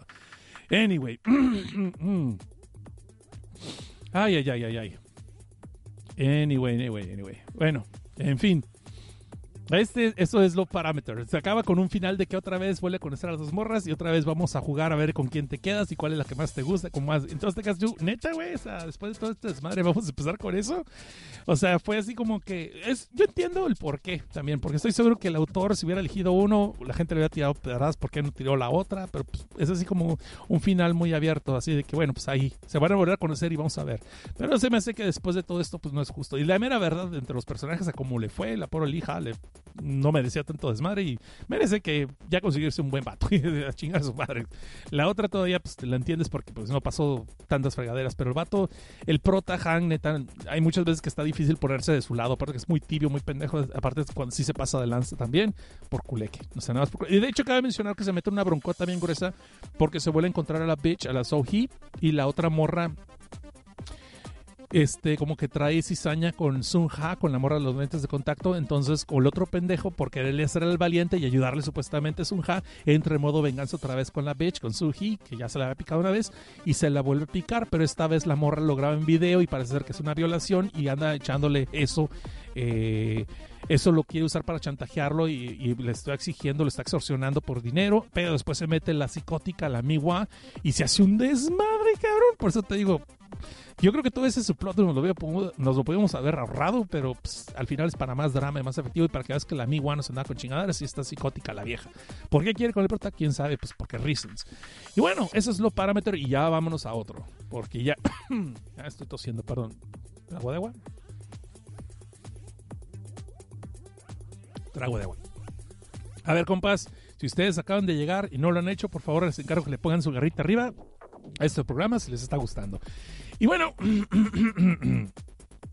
Anyway. ay, ay, ay, ay, ay. Anyway, anyway, anyway. Bueno, en fin. Este, eso es lo parámetro. Se acaba con un final de que otra vez vuelve a conocer a las dos morras y otra vez vamos a jugar a ver con quién te quedas y cuál es la que más te gusta. Con más. Entonces te quedas tú, neta, güey. Después de todo este desmadre, vamos a empezar con eso. O sea, fue así como que. es Yo entiendo el por qué también, porque estoy seguro que el autor, si hubiera elegido uno, la gente le hubiera tirado pedadas porque no tiró la otra. Pero pues, es así como un final muy abierto, así de que, bueno, pues ahí se van a volver a conocer y vamos a ver. Pero se me hace que después de todo esto, pues no es justo. Y la mera verdad, entre los personajes, a como le fue, la pobre hija, le no merecía tanto desmadre y merece que ya conseguirse un buen vato y a chingar a su madre. La otra todavía pues la entiendes porque pues no pasó tantas fregaderas, pero el vato, el prota Han, hay muchas veces que está difícil ponerse de su lado, aparte que es muy tibio, muy pendejo, aparte cuando sí se pasa de lanza también, por culeque. No sé, nada más Y de hecho cabe mencionar que se mete una broncota bien gruesa porque se vuelve a encontrar a la bitch, a la Sohee y la otra morra este, como que trae cizaña con Sun Ha, con la morra de los lentes de contacto. Entonces, con el otro pendejo, por quererle hacer el valiente y ayudarle supuestamente a Sun Ha, entra en modo venganza otra vez con la bitch, con Sun Hee, que ya se la había picado una vez, y se la vuelve a picar, pero esta vez la morra lo graba en video y parece ser que es una violación y anda echándole eso. eh, eso lo quiere usar para chantajearlo y, le está exigiendo, lo está extorsionando por dinero, pero después se mete la psicótica, la Miwa, y se hace un desmadre, cabrón. Por eso te digo, yo creo que todo ese subplot nos lo, nos podíamos haber ahorrado, pero pues, al final es para más drama y más efectivo y para que veas que la Miwa no se anda con chingaderas y está psicótica la vieja. ¿Por qué quiere con el prota? ¿Quién sabe? Pues porque reasons. Y bueno, eso es lo parámetro y ya vámonos a otro, porque ya, estoy tosiendo, perdón. ¿Agua de agua? Trago de agua. A ver, compas, si ustedes acaban de llegar y no lo han hecho, por favor les encargo que le pongan su garrita arriba a este programa si les está gustando. Y bueno,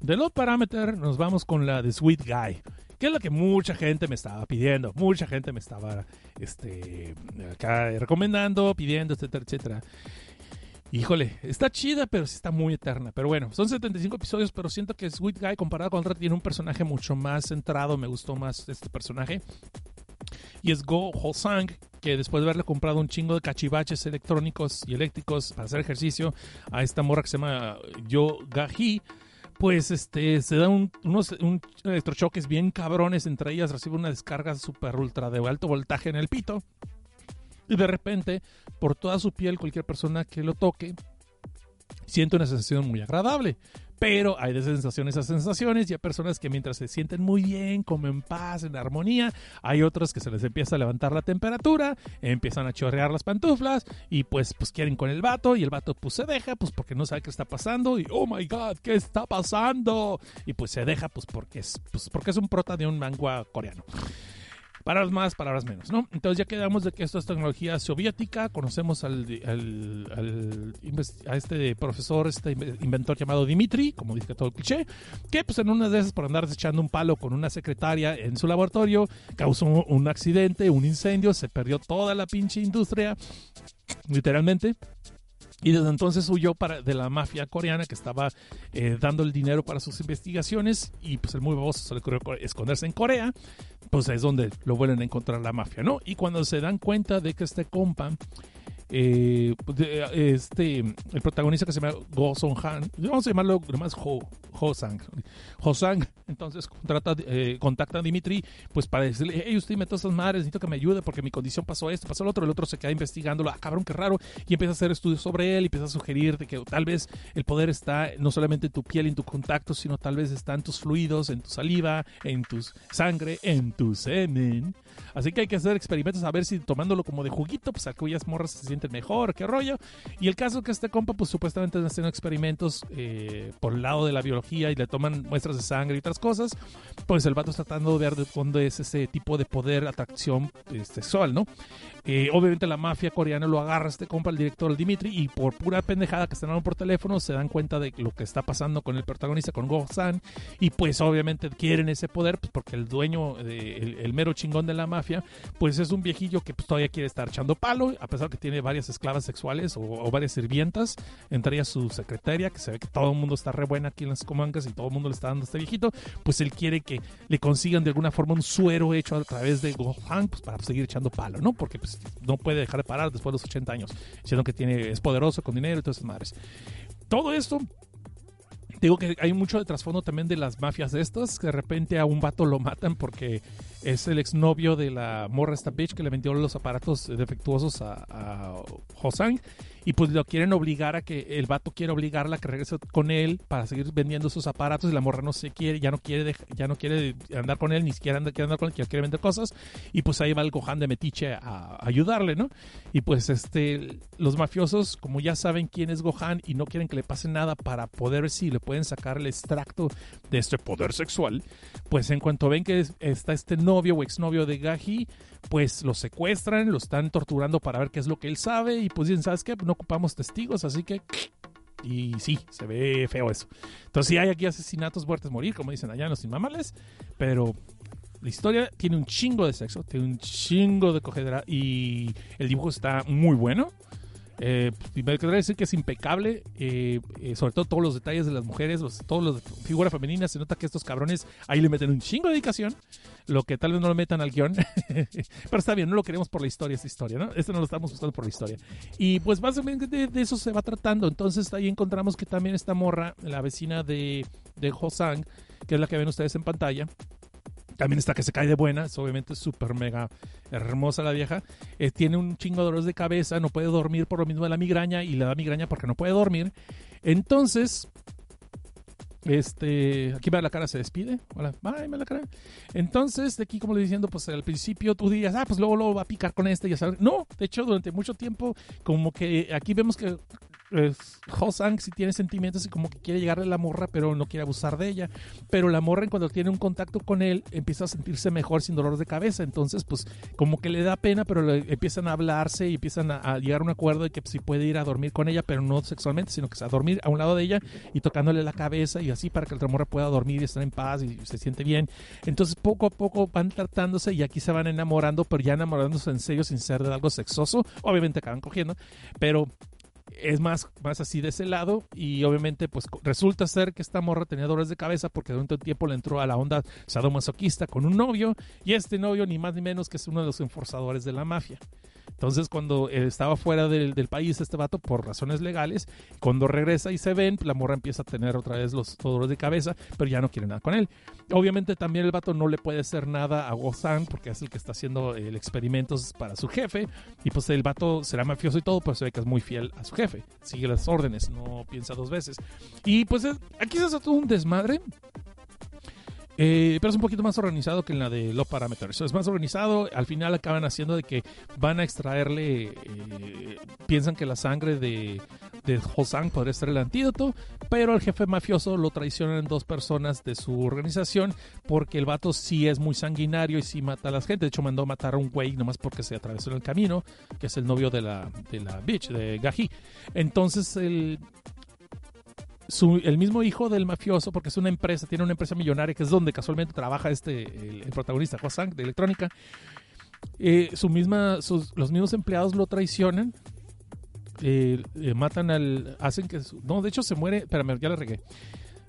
de los parámetros nos vamos con la de Sweet Guy, que es la que mucha gente me estaba pidiendo, mucha gente me estaba este, acá recomendando, pidiendo, etcétera, etcétera. Híjole, está chida, pero sí está muy eterna. Pero bueno, son 75 episodios, pero siento que Sweet Guy comparado con otra tiene un personaje mucho más centrado. Me gustó más este personaje. Y es Go Hosang, que después de haberle comprado un chingo de cachivaches electrónicos y eléctricos para hacer ejercicio a esta morra que se llama Yo Gahi, pues este se da un- unos un electrochoques bien cabrones. Entre ellas recibe una descarga super ultra de alto voltaje en el pito. Y de repente, por toda su piel, cualquier persona que lo toque siente una sensación muy agradable. Pero hay de sensaciones a sensaciones y hay personas que mientras se sienten muy bien, como en paz, en armonía, hay otros que se les empieza a levantar la temperatura, empiezan a chorrear las pantuflas y pues, pues quieren con el vato y el vato pues se deja pues porque no sabe qué está pasando y oh my god, ¿qué está pasando? Y pues se deja pues porque es, pues, porque es un prota de un manga coreano. Palabras más, palabras menos, ¿no? Entonces ya quedamos de que esto es tecnología soviética, conocemos al, al- al a este profesor, este inve- inventor llamado Dimitri, como dice todo el cliché, que pues en una de esas por andar echando un palo con una secretaria en su laboratorio, causó un accidente, un incendio, se perdió toda la pinche industria, literalmente. Y desde entonces huyó para, de la mafia coreana que estaba eh, dando el dinero para sus investigaciones y pues el muy baboso se le ocurrió co- esconderse en Corea, pues es donde lo vuelven a encontrar la mafia, ¿no? Y cuando se dan cuenta de que este compa, eh, de- este, el protagonista que se llama Go Song Han, vamos a llamarlo nomás Ho, Ho Sang, Ho Sang, entonces contrata, eh, contacta a Dimitri, pues para decirle, hey, usted me todas esas madres, necesito que me ayude porque mi condición pasó esto, pasó lo otro, el otro se queda investigándolo, ah, cabrón, qué raro, y empieza a hacer estudios sobre él, y empieza a sugerir de que tal vez el poder está no solamente en tu piel en tu contacto, sino tal vez está en tus fluidos, en tu saliva, en tu sangre, en tu semen. Así que hay que hacer experimentos a ver si tomándolo como de juguito, pues aquellas morras se sienten mejor, qué rollo. Y el caso es que este compa, pues supuestamente están haciendo experimentos eh, por el lado de la biología y le toman muestras de sangre y otras cosas, pues el vato está tratando de ver de dónde es ese tipo de poder, atracción eh, sexual, ¿no? Eh, obviamente la mafia coreana lo agarra este compa, el director, el Dimitri, y por pura pendejada que están hablando por teléfono, se dan cuenta de lo que está pasando con el protagonista, con Go-san, y pues obviamente quieren ese poder, pues porque el dueño, el, el mero chingón de la mafia, pues es un viejillo que pues, todavía quiere estar echando palo, a pesar que tiene varias esclavas sexuales o, varias sirvientas, entre ellas su secretaria, que se ve que todo el mundo está re buena aquí en las comangas y todo el mundo le está dando a este viejito, pues él quiere que le consigan de alguna forma un suero hecho a través de Gohan, pues para seguir echando palo, ¿no? Porque pues no puede dejar de parar después de los 80 años, siendo que tiene, es poderoso con dinero y todas esas madres. Todo esto Digo que hay mucho de trasfondo también de las mafias de estas, que de repente a un vato lo matan porque es el exnovio de la morra esta bitch que le vendió los aparatos defectuosos a, a Hosang y pues lo quieren obligar a que el vato quiere obligarla a que regrese con él para seguir vendiendo sus aparatos y la morra no se quiere, ya no quiere, ya no quiere andar con él, ni siquiera anda- quiere andar con él, quiere vender cosas y pues ahí va el Gohan de Metiche a, ayudarle, ¿no? Y pues este, los mafiosos, como ya saben quién es Gohan y no quieren que le pase nada para poder ver si le pueden sacar el extracto de este poder sexual, pues en cuanto ven que es- está este novio o exnovio de Gaji, pues lo secuestran, lo están torturando para ver qué es lo que él sabe y pues dicen, ¿sabes qué? No ocupamos testigos, así que... Y sí, se ve feo eso. Entonces sí hay aquí asesinatos, muertes, morir, como dicen allá en los inmamales, pero la historia tiene un chingo de sexo, tiene un chingo de cogedera y el dibujo está muy bueno. Eh, y me quedaría decir que es impecable, eh, eh, sobre todo todos los detalles de las mujeres, los, todos los de figura femenina, se nota que estos cabrones ahí le meten un chingo de dedicación, lo que tal vez no lo metan al guion, pero está bien, no lo queremos por la historia, esta historia, ¿no? Este no lo estamos buscando por la historia. Y pues básicamente de, de eso se va tratando, entonces ahí encontramos que también esta morra, la vecina de, de Hosang, que es la que ven ustedes en pantalla, también está que se cae de buenas, obviamente es súper mega hermosa la vieja. Eh, tiene un chingo de dolores de cabeza, no puede dormir por lo mismo de la migraña y le da migraña porque no puede dormir. Entonces, este, aquí va la cara, se despide. Hola, la cara. Entonces, de aquí, como le diciendo, pues al principio tú dirías, ah, pues luego, luego va a picar con este, ya sabes. No, de hecho, durante mucho tiempo, como que aquí vemos que eh, Hosang sí tiene sentimientos y como que quiere llegarle a la morra, pero no quiere abusar de ella. Pero la morra, cuando tiene un contacto con él, empieza a sentirse mejor sin dolor de cabeza. Entonces, pues, como que le da pena, pero le empiezan a hablarse y empiezan a, llegar a un acuerdo de que pues, sí puede ir a dormir con ella, pero no sexualmente, sino que va a dormir a un lado de ella y tocándole la cabeza y así para que la morra pueda dormir y estar en paz y se siente bien. Entonces, poco a poco van tratándose y aquí se van enamorando, pero ya enamorándose en serio sin ser de algo sexoso. Obviamente acaban cogiendo, pero es más, más así de ese lado y obviamente pues resulta ser que esta morra tenía dolores de cabeza porque durante un tiempo le entró a la onda sadomasoquista con un novio y este novio ni más ni menos que es uno de los enforzadores de la mafia. Entonces cuando eh, estaba fuera del, país este vato por razones legales, cuando regresa y se ven, la morra empieza a tener otra vez los dolores de cabeza, pero ya no quiere nada con él. Obviamente también el vato no le puede hacer nada a Gozan porque es el que está haciendo el experimentos para su jefe y pues el vato será mafioso y todo, pero se ve que es muy fiel a su jefe. Sigue las órdenes, no piensa dos veces. Y pues es- aquí se hace todo un desmadre. Eh, pero es un poquito más organizado que en la de Low Parameters. Es más organizado. Al final acaban haciendo de que van a extraerle. eh, piensan que la sangre de, de Hosang podría ser el antídoto. Pero al jefe mafioso lo traicionan dos personas de su organización. Porque el vato sí es muy sanguinario y sí mata a la gente. De hecho, mandó a matar a un güey nomás porque se atravesó en el camino. Que es el novio de la, de la bitch, de Gaji. Entonces el, su- el mismo hijo del mafioso, porque es una empresa, tiene una empresa millonaria que es donde casualmente trabaja este, el, el protagonista, Hosang, de electrónica. eh, su misma, sus- los mismos empleados lo traicionan. eh, eh, matan al. Hacen que. su- no, de hecho se muere. Espérame, ya la regué.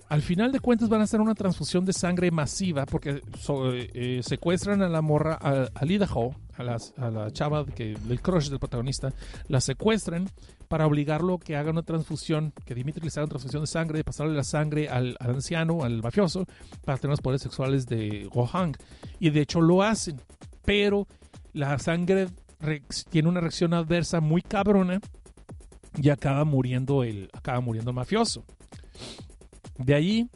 Al final de cuentas van a hacer una transfusión de sangre masiva porque so- eh, eh, secuestran a la morra, a, a Lida Ho, a, las- a la chava que, del crush del protagonista, la secuestran para obligarlo a que haga una transfusión, que Dimitri les haga una transfusión de sangre, de pasarle la sangre al, anciano, al mafioso, para tener los poderes sexuales de Gohan. Y de hecho lo hacen, pero la sangre re- tiene una reacción adversa muy cabrona y acaba muriendo el, acaba muriendo el mafioso. De ahí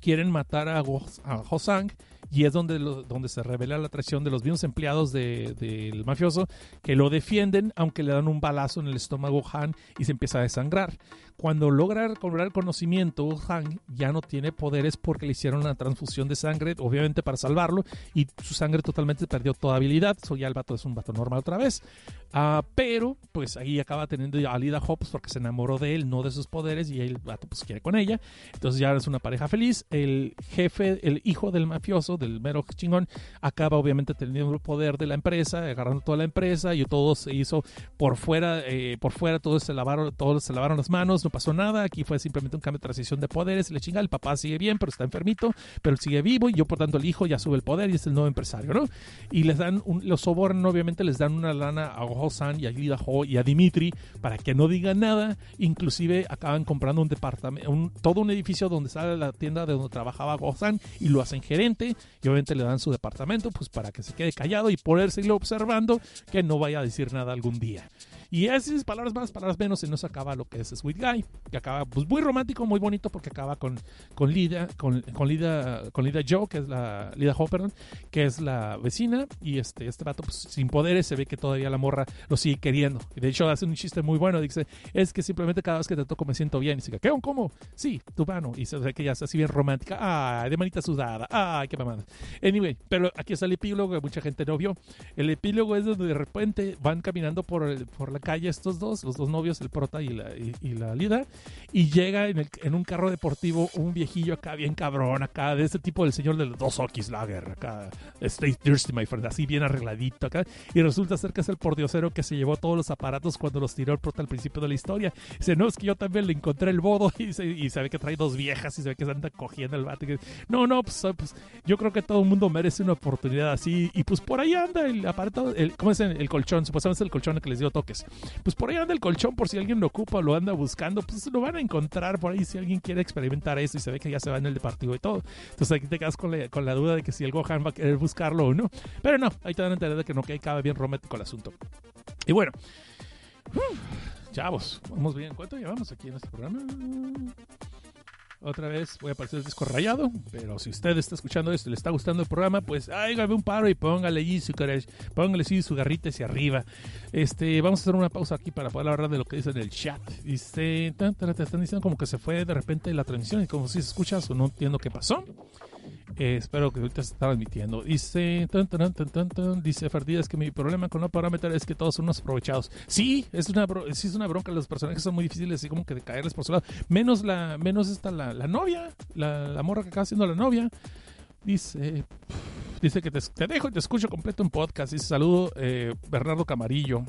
quieren matar a, Go- a Hosang y es donde, lo- donde se revela la traición de los mismos empleados de- del mafioso que lo defienden aunque le dan un balazo en el estómago Han y se empieza a desangrar. Cuando logra cobrar conocimiento, Han ya no tiene poderes porque le hicieron una transfusión de sangre, obviamente para salvarlo, y su sangre totalmente perdió toda habilidad. So ya el vato es un vato normal otra vez. Ah, pero, pues ahí acaba teniendo a Lida Hobbs porque se enamoró de él, no de sus poderes, y el vato pues quiere con ella. Entonces ya es una pareja feliz. El jefe, el hijo del mafioso, del mero chingón, acaba obviamente teniendo el poder de la empresa, agarrando toda la empresa, y todo se hizo por fuera, eh, por fuera todos se lavaron, todos se lavaron las manos, no pasó nada. Aquí fue simplemente un cambio de transición de poderes, le chinga, el papá sigue bien, pero está enfermito, pero sigue vivo, y yo por tanto el hijo ya sube el poder y es el nuevo empresario, ¿no? Y les dan, un, los sobornan, obviamente les dan una lana a Ho-san y a Lida Ho y a Dimitri para que no digan nada. Inclusive acaban comprando un departamento, todo un edificio donde sale la tienda de donde trabajaba Ho-san y lo hacen gerente. Y obviamente le dan su departamento pues para que se quede callado y poder seguirlo observando que no vaya a decir nada algún día. Y esas palabras más, palabras menos, se nos acaba lo que es Sweet Guy, que acaba pues muy romántico, muy bonito, porque acaba con, con Lida, con, con Lida, con Lida Joe, que es la, Lida Ho, perdón, que es la vecina, y este, este vato pues, sin poderes se ve que todavía la morra lo sigue queriendo. Y de hecho hace un chiste muy bueno, dice, es que simplemente cada vez que te toco me siento bien, y dice, ¿qué? ¿Cómo? Sí, tu mano, y se ve que ya está así bien romántica, ay, de manita sudada, ay, qué mamada. Anyway, pero aquí está el epílogo que mucha gente no vio. El epílogo es donde de repente van caminando por, el- por la calle estos dos, los dos novios, el prota y la, y, y la Lida, y llega en, el- en un carro deportivo un viejillo acá bien cabrón, acá de ese tipo del señor de los dos Okis Lager, acá, Stay Thirsty, my friend, así bien arregladito acá, y resulta ser que es el pordiosero que se llevó todos los aparatos cuando los tiró el prota al principio de la historia. Dice, no, es que yo también le encontré el bodo y se, y ve que trae dos viejas y se ve que se anda cogiendo el bate. No, no, pues, pues, yo creo que todo el mundo merece una oportunidad así. Y pues por ahí anda el aparato, el, ¿cómo es el, colchón? Supuestamente es el colchón que les dio toques. Pues por ahí anda el colchón por si alguien lo ocupa o lo anda buscando, pues lo van a encontrar por ahí si alguien quiere experimentar eso y se ve que ya se va en el deportivo y todo. Entonces aquí te quedas con la, con la duda de que si el Gohan va a querer buscarlo o no. Pero no, ahí te van a enterar de que no, que cabe bien romántico el asunto. Y bueno, chavos, vamos bien. ¿Cuánto llevamos aquí en este programa? Otra vez voy a aparecer el disco rayado, pero si usted está escuchando esto y le está gustando el programa, pues hágame un paro y póngale allí su courage, póngale sí su garrita hacia arriba. Este, vamos a hacer una pausa aquí para poder hablar de lo que dicen en el chat. Dice, están diciendo como que se fue de repente la transmisión y como si se escuchas o no entiendo qué pasó. Eh, espero que ahorita se está transmitiendo. Dice, tan, tan, dice Ferdías que mi problema con no parámetro es que todos son unos aprovechados. Sí, es una, sí es una bronca. Los personajes son muy difíciles, así como que de caerles por su lado. Menos la, menos esta la, la novia, la, la morra que acaba siendo la novia. Dice, dice que te, te dejo y te escucho completo en podcast. Dice, saludo, eh, Bernardo Camarillo.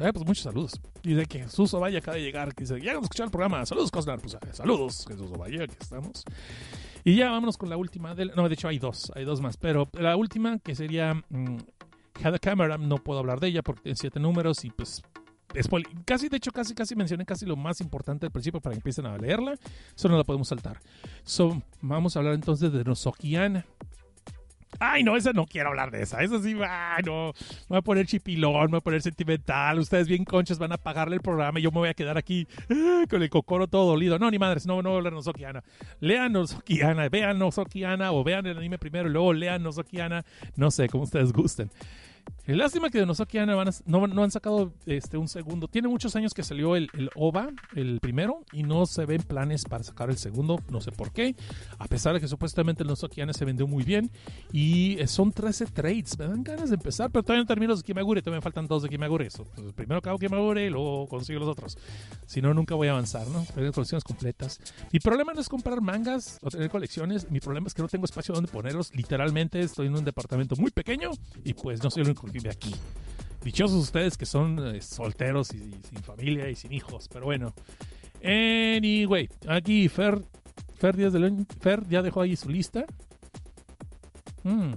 Eh, pues muchos saludos. Dice que Jesús Ovalle acaba de llegar. Dice, ya vamos a escuchar el programa. Saludos, Cosnar. Pues, saludos, Jesús Ovalle. Aquí estamos. Y ya vámonos con la última. Del, no, de hecho hay dos. Hay dos más. Pero la última, que sería mm, Had Camera, no puedo hablar de ella porque tiene siete números y pues... spoil- Casi, de hecho, casi, casi mencioné casi lo más importante al principio para que empiecen a leerla. Eso no la podemos saltar. So, vamos a hablar entonces de Nozokiana. Ay, no, esa no quiero hablar de esa. Esa sí, ay, no. Me voy a poner chipilón, me voy a poner sentimental. Ustedes bien conchas van a pagarle el programa y yo me voy a quedar aquí ah, con el cocoro todo dolido. No, ni madres, no, no voy a hablar de Nozokiana. Lean Nozokiana, vean Nozokiana o vean el anime primero y luego lean Nozokiana. No sé, como ustedes gusten. Eh, Lástima que de Nozokiana van a- no, no han sacado este, un segundo. Tiene muchos años que salió el, el OVA, el primero, y no se ven planes para sacar el segundo. No sé por qué. A pesar de que supuestamente el Nozokiana se vendió muy bien. Y eh, son 13 trades. Me dan ganas de empezar, pero todavía no termino los de Kimagure. Todavía me faltan dos de Kimagure. Eso, pues, primero acabo Kimagure y luego consigo los otros. Si no, nunca voy a avanzar, ¿no? Tener colecciones completas. Mi problema no es comprar mangas o tener colecciones. Mi problema es que no tengo espacio donde ponerlos. Literalmente estoy en un departamento muy pequeño y pues no soy el único que vive aquí. Dichosos ustedes que son eh, solteros y, sin familia y sin hijos. Pero bueno. Anyway, aquí Fer, Fer, Díaz de León- Fer ya dejó ahí su lista. Mm.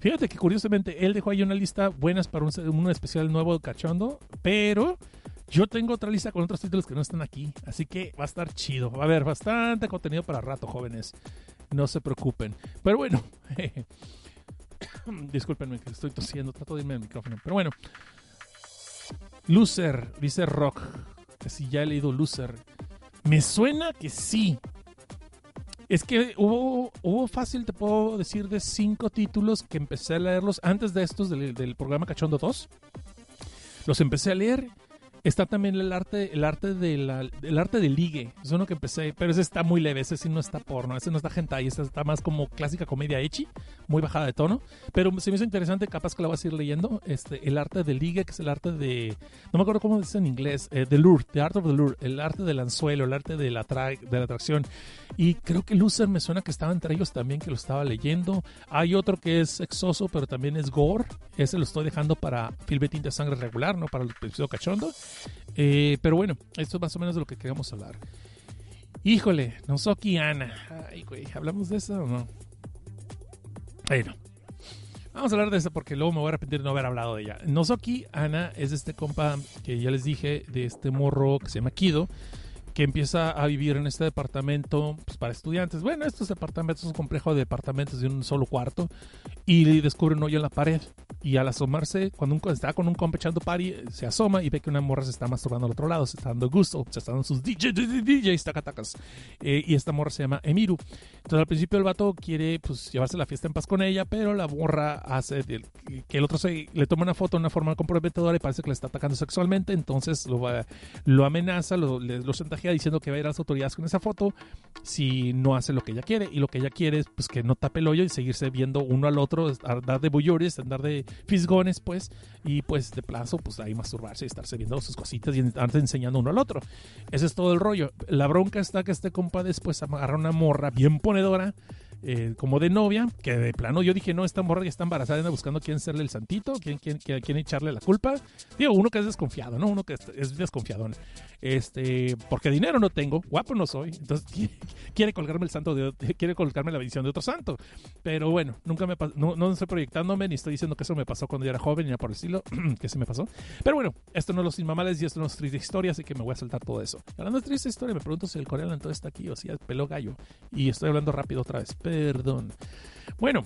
Fíjate que curiosamente él dejó ahí una lista buenas para un, un especial nuevo de Cachondo, pero yo tengo otra lista con otros títulos que no están aquí, así que va a estar chido. Va a haber bastante contenido para rato, jóvenes. No se preocupen. Pero bueno, discúlpenme que estoy tosiendo, trato de irme al micrófono. Pero bueno, Loser, dice Rock, que si ya he leído Loser. Me suena que sí. Es que hubo, hubo fácil, te puedo decir, de cinco títulos que empecé a leerlos antes de estos del, del programa Cachondo 2. Los empecé a leer. Está también el arte, el arte de la, el arte de ligue. Es uno que empecé, pero ese está muy leve, ese sí no está porno, ese no está hentai, ese está más como clásica comedia echi, muy bajada de tono. Pero se me hizo interesante, capaz que la voy a seguir leyendo. Este, el arte de ligue, que es el arte de, no me acuerdo cómo dice en inglés, eh, the lure, the art of the lure, el arte del anzuelo, el arte de la, atra- de la atracción. Y creo que Loser me suena que estaba entre ellos también, que lo estaba leyendo. Hay otro que es sexoso, pero también es gore. Ese lo estoy dejando para Filbetín de sangre regular, no para el episodio cachondo. Eh, pero bueno, esto es más o menos de lo que queríamos hablar. Híjole, Nozoki Ana. Ay, güey, ¿hablamos de eso o no? Bueno, vamos a hablar de eso porque luego me voy a arrepentir de no haber hablado de ella. Nozoki Ana es este compa que ya les dije, de este morro que se llama Kido, que empieza a vivir en este departamento pues, para estudiantes. Bueno, estos departamentos, un complejo de departamentos de un solo cuarto, y descubre un hoyo en la pared. Y al asomarse, cuando un, está con un compa echando party, se asoma y ve que una morra se está masturbando al otro lado, se está dando gusto, se está dando sus DJ, DJs, tacatacas. Eh, y esta morra se llama Emiru. Entonces al principio el vato quiere pues llevarse la fiesta en paz con ella, pero la morra hace que el otro se, le toma una foto de una forma comprometedora y parece que le está atacando sexualmente, entonces lo, lo amenaza, lo, lo chantajea diciendo que va a ir a las autoridades con esa foto si no hace lo que ella quiere. Y lo que ella quiere es pues que no tape el hoyo y seguirse viendo uno al otro, andar de bullores, andar de fisgones, pues, y pues de plazo, pues ahí masturbarse y estarse viendo sus cositas y estarse enseñando uno al otro. Ese es todo el rollo. La bronca está que este compa después agarra una morra bien ponedora eh, como de novia, que de plano yo dije, no, esta morra ya está embarazada, anda buscando quién serle el santito, quién, quién, quién, echarle la culpa. Digo, uno que es desconfiado, ¿no? Uno que es desconfiado. Este, porque dinero no tengo, guapo no soy, entonces quiere colgarme el santo de, quiere colgarme la bendición de otro santo. Pero bueno, nunca me no, no estoy proyectándome ni estoy diciendo que eso me pasó cuando yo era joven ni nada por el estilo, que se me pasó. Pero bueno, esto no es los inmamales y esto no es triste historia, así que me voy a saltar todo eso. Hablando de triste historia, me pregunto si el coreano entonces está aquí o si es pelo gallo. Y estoy hablando rápido otra vez. Perdón. Bueno,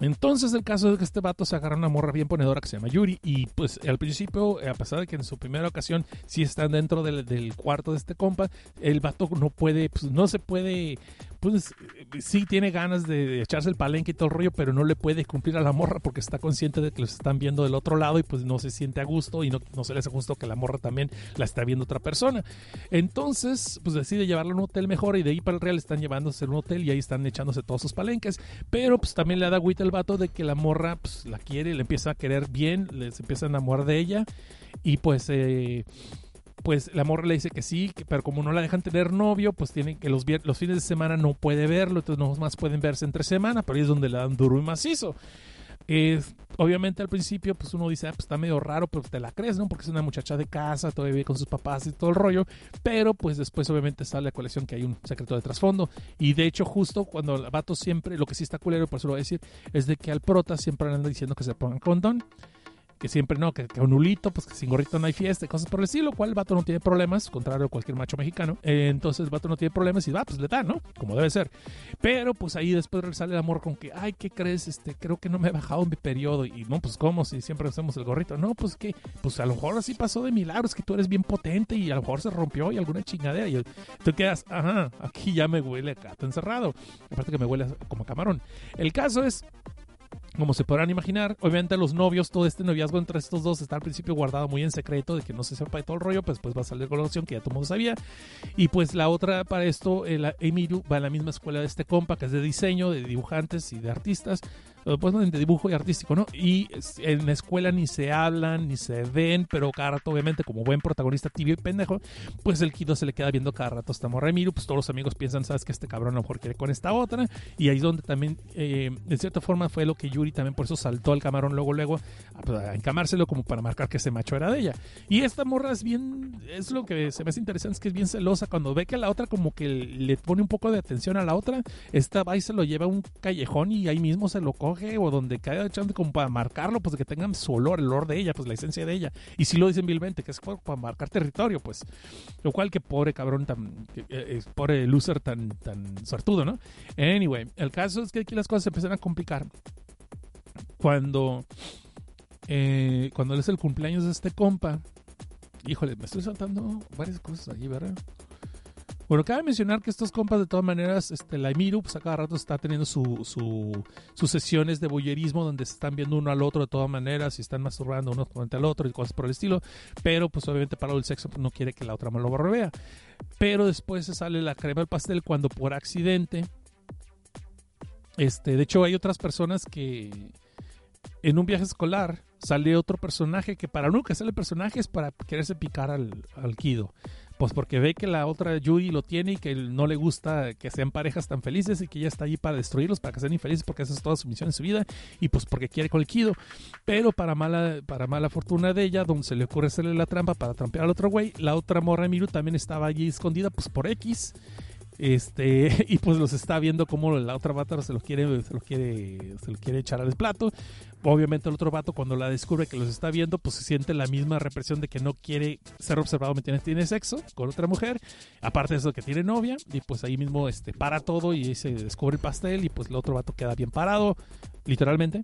entonces el caso es que este vato se agarra una morra bien ponedora que se llama Yuri y pues al principio, a pesar de que en su primera ocasión sí están dentro del, del cuarto de este compa, el vato no puede, pues no se puede pues sí tiene ganas de echarse el palenque y todo el rollo, pero no le puede cumplir a la morra porque está consciente de que los están viendo del otro lado y pues no se siente a gusto y no, no se le hace gusto que la morra también la está viendo otra persona. Entonces, pues decide llevarla a un hotel mejor y de ahí para el Real están llevándose a un hotel y ahí están echándose todos sus palenques, pero pues también le da agüita el vato de que la morra pues la quiere, le empieza a querer bien, les empieza a enamorar de ella y pues... Eh, pues la morra le dice que sí, pero como no la dejan tener novio, pues tienen que los, los fines de semana no puede verlo, entonces no más pueden verse entre semana, pero ahí es donde le dan duro y macizo. obviamente al principio pues uno dice, ah, pues está medio raro, pero te la crees, ¿no? Porque es una muchacha de casa, todavía vive con sus papás y todo el rollo, pero pues después obviamente sale la colección que hay un secreto de trasfondo. Y de hecho justo cuando el vato siempre, lo que sí está culero, por eso lo voy a decir, es de que al prota siempre anda diciendo que se pongan condón que siempre no, que, un nulito, pues que sin gorrito no hay fiesta cosas por el estilo, cual el vato no tiene problemas, contrario a cualquier macho mexicano. Eh, entonces el vato no tiene problemas y va, pues le da, ¿no? Como debe ser. Pero pues ahí después sale el amor con que, ay, ¿qué crees? Este, creo que no me he bajado mi periodo. Y no, pues ¿cómo? Si siempre hacemos el gorrito. No, pues que, pues a lo mejor así pasó de milagros, que tú eres bien potente y a lo mejor se rompió y alguna chingadera. Y tú quedas, ajá, aquí ya me huele a gato encerrado. Aparte que me huele como camarón. El caso es como se podrán imaginar, obviamente los novios, todo este noviazgo entre estos dos está al principio guardado muy en secreto, de que no se sepa de todo el rollo, pues, pues va a salir con la opción que ya todo mundo sabía. Y pues la otra para esto, el Emiru va a la misma escuela de este compa, que es de diseño, de dibujantes y de artistas pues de dibujo y artístico, ¿no? Y en la escuela ni se hablan, ni se ven, pero cada rato, obviamente, como buen protagonista tibio y pendejo, pues el Kido se le queda viendo cada rato a esta morra pues todos los amigos piensan, sabes que este cabrón a lo mejor quiere con esta otra, y ahí es donde también, eh, de cierta forma, fue lo que Yuri también por eso saltó al camarón luego, luego, a, pues, encamárselo como para marcar que ese macho era de ella. Y esta morra es bien, es lo que se me hace interesante, es que es bien celosa, cuando ve que la otra como que le pone un poco de atención a la otra, esta va y se lo lleva a un callejón y ahí mismo se lo coge o donde caiga echando como para marcarlo, pues que tengan su olor, el olor de ella, pues la esencia de ella. Y si lo dicen vilmente, que es para marcar territorio, pues. Lo cual que pobre cabrón tan, eh, pobre loser tan, tan suertudo, ¿no? Anyway, el caso es que aquí las cosas se empiezan a complicar cuando, eh, cuando es el cumpleaños de este compa. Híjole, me estoy saltando varias cosas allí, ¿verdad? Bueno, cabe mencionar que estos compas, de todas maneras, este, la Emiru, pues a cada rato está teniendo su, su, sus sesiones de boyerismo donde se están viendo uno al otro de todas maneras y están masturbando uno frente al otro y cosas por el estilo. Pero, pues obviamente, para el sexo pues, no quiere que la otra me lo revea. Pero después se sale la crema del pastel cuando por accidente. Este, de hecho, hay otras personas que en un viaje escolar sale otro personaje que para que sale personaje para quererse picar al Kido. Pues porque ve que la otra Yui lo tiene y que no le gusta que sean parejas tan felices y que ella está ahí para destruirlos, para que sean infelices, porque esa es toda su misión en su vida y pues porque quiere con el Kido. Pero para mala, para mala fortuna de ella, donde se le ocurre hacerle la trampa para trampear al otro güey, la otra morra Miru también estaba allí escondida pues por X Este, y pues los está viendo como la otra vato se lo quiere, se lo quiere, se lo quiere echar al plato. Obviamente el otro vato cuando la descubre que los está viendo, pues se siente la misma represión de que no quiere ser observado mientras tiene sexo con otra mujer. Aparte de eso que tiene novia. Y pues ahí mismo este, para todo y se descubre el pastel y pues el otro vato queda bien parado, literalmente.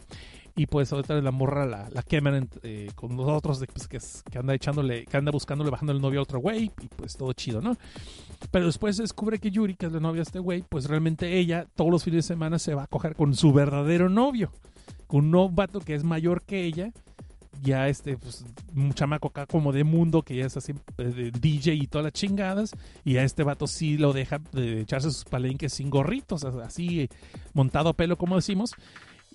Y pues otra la morra la, la queman eh, con los otros de, pues, que, que, anda echándole, que anda buscándole, bajando el novio a otro güey. Y pues todo chido, ¿no? Pero después descubre que Yuri, que es la novia de este güey, pues realmente ella todos los fines de semana se va a coger con su verdadero novio un novato que es mayor que ella, ya este, pues, un chamaco acá como de mundo, que ya es así, eh, DJ y todas las chingadas, y a este vato sí lo deja de echarse sus palenques sin gorritos, así montado a pelo, como decimos,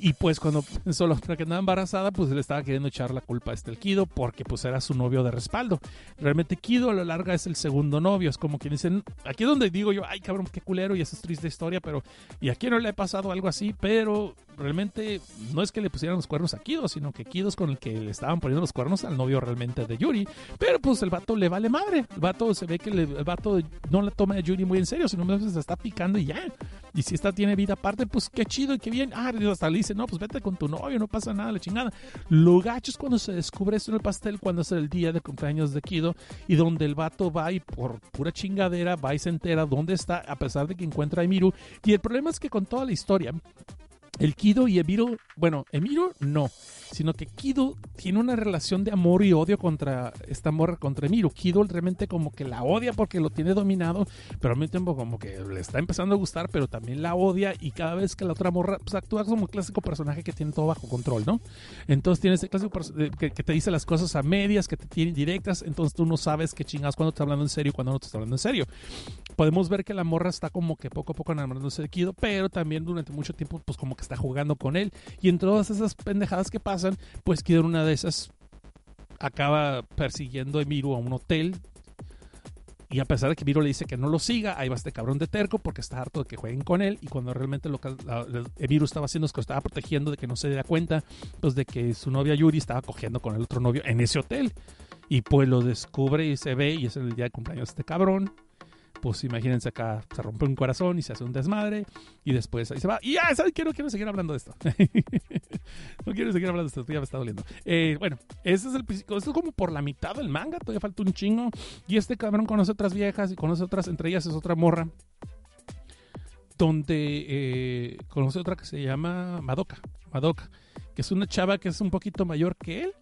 y pues cuando pensó la otra que andaba embarazada, pues le estaba queriendo echar la culpa a este el Kido porque pues era su novio de respaldo. Realmente Kido a lo larga es el segundo novio. Es como quien dicen, aquí es donde digo yo, ay cabrón, qué culero y esa es triste historia, pero y aquí no le ha pasado algo así, pero realmente no es que le pusieran los cuernos a Kido, sino que Kido es con el que le estaban poniendo los cuernos al novio realmente de Yuri. Pero pues el vato le vale madre. El vato se ve que el vato no la toma a Yuri muy en serio, sino que se está picando y ya. Y si esta tiene vida aparte, pues qué chido y qué bien. Ah, hasta le dice, no, pues vete con tu novio, no pasa nada, la chingada. Lo gacho es cuando se descubre esto en el pastel, cuando es el día de cumpleaños de Kido, y donde el vato va y por pura chingadera va y se entera dónde está, a pesar de que encuentra a Emiru. Y el problema es que con toda la historia, el Kido y Emiru, bueno, Emiru no sino que Kido tiene una relación de amor y odio contra esta morra, contra Emiru. Kido realmente como que la odia porque lo tiene dominado, pero al mismo tiempo como que le está empezando a gustar, pero también la odia y cada vez que la otra morra pues, actúa como un clásico personaje que tiene todo bajo control, ¿no? Entonces tiene ese clásico que, que, te dice las cosas a medias, que te tiene directas, entonces tú no sabes qué chingas cuando te está hablando en serio y cuando no te está hablando en serio. Podemos ver que la morra está como que poco a poco enamorándose de Kido, pero también durante mucho tiempo pues como que está jugando con él y en todas esas pendejadas que pasan pues que una de esas acaba persiguiendo a Emiro a un hotel. Y a pesar de que Emiro le dice que no lo siga, ahí va este cabrón de terco porque está harto de que jueguen con él. Y cuando realmente lo que Emiro estaba haciendo es que lo estaba protegiendo de que no se diera cuenta, pues de que su novia Yuri estaba cogiendo con el otro novio en ese hotel. Y pues lo descubre y se ve y es el día de cumpleaños de este cabrón pues imagínense acá, se rompe un corazón y se hace un desmadre y después ahí se va. Y ya, ¿sabes qué? No quiero seguir hablando de esto. no quiero seguir hablando de esto, ya me está doliendo. Eh, bueno, ese es el Esto es como por la mitad del manga, todavía falta un chingo. Y este cabrón conoce otras viejas y conoce otras, entre ellas es otra morra. Donde eh, conoce otra que se llama Madoka. Madoka, que es una chava que es un poquito mayor que él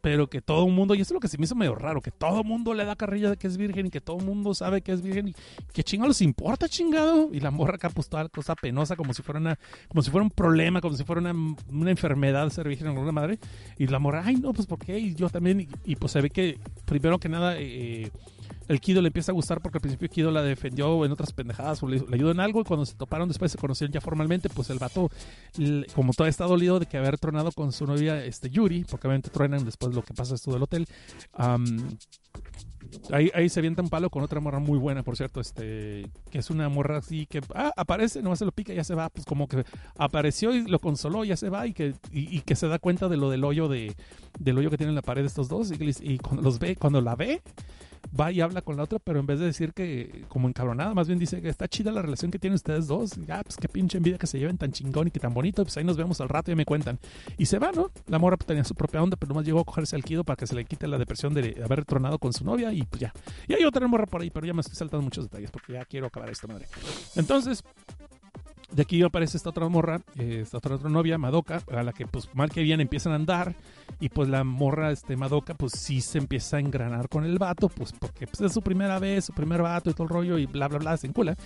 pero que todo el mundo, y eso es lo que se me hizo medio raro, que todo el mundo le da carrilla de que es virgen y que todo el mundo sabe que es virgen y que chingados importa, chingado. Y la morra acá pues toda cosa penosa, como si fuera una, como si fuera un problema, como si fuera una, una enfermedad ser virgen en alguna madre. Y la morra, ay no, pues ¿por qué? Y yo también, y, pues se ve que primero que nada, eh, el Kido le empieza a gustar porque al principio Kido la defendió en otras pendejadas o le, ayudó en algo y cuando se toparon después se conocieron ya formalmente, pues el vato, como todavía está dolido de que haber tronado con su novia este, Yuri, porque obviamente truenan después de lo que pasa esto del hotel, Ahí, ahí, se avienta un palo con otra morra muy buena, por cierto, este, que es una morra así que ah, aparece, nomás se lo pica y ya se va, pues como que apareció y lo consoló, ya se va y que, y, que se da cuenta de lo del hoyo de, del hoyo que tienen en la pared estos dos y, y cuando los ve, cuando la ve, va y habla con la otra, pero en vez de decir que como encabronada, más bien dice que está chida la relación que tienen ustedes dos. Ya, pues qué pinche envidia que se lleven tan chingón y que tan bonito. Pues ahí nos vemos al rato y me cuentan. Y se va, ¿no? La morra pues, tenía su propia onda, pero nomás llegó a cogerse al Kido para que se le quite la depresión de haber retronado con su novia y pues ya. Y hay otra morra por ahí, pero ya me estoy saltando muchos detalles porque ya quiero acabar esta madre. Entonces, de aquí aparece esta otra morra, eh, esta otra, otra, novia, Madoka, a la que pues mal que bien empiezan a andar y pues la morra, este Madoka, pues sí se empieza a engranar con el vato, pues porque pues, es su primera vez, su primer vato y todo el rollo y bla, bla, bla, se encula.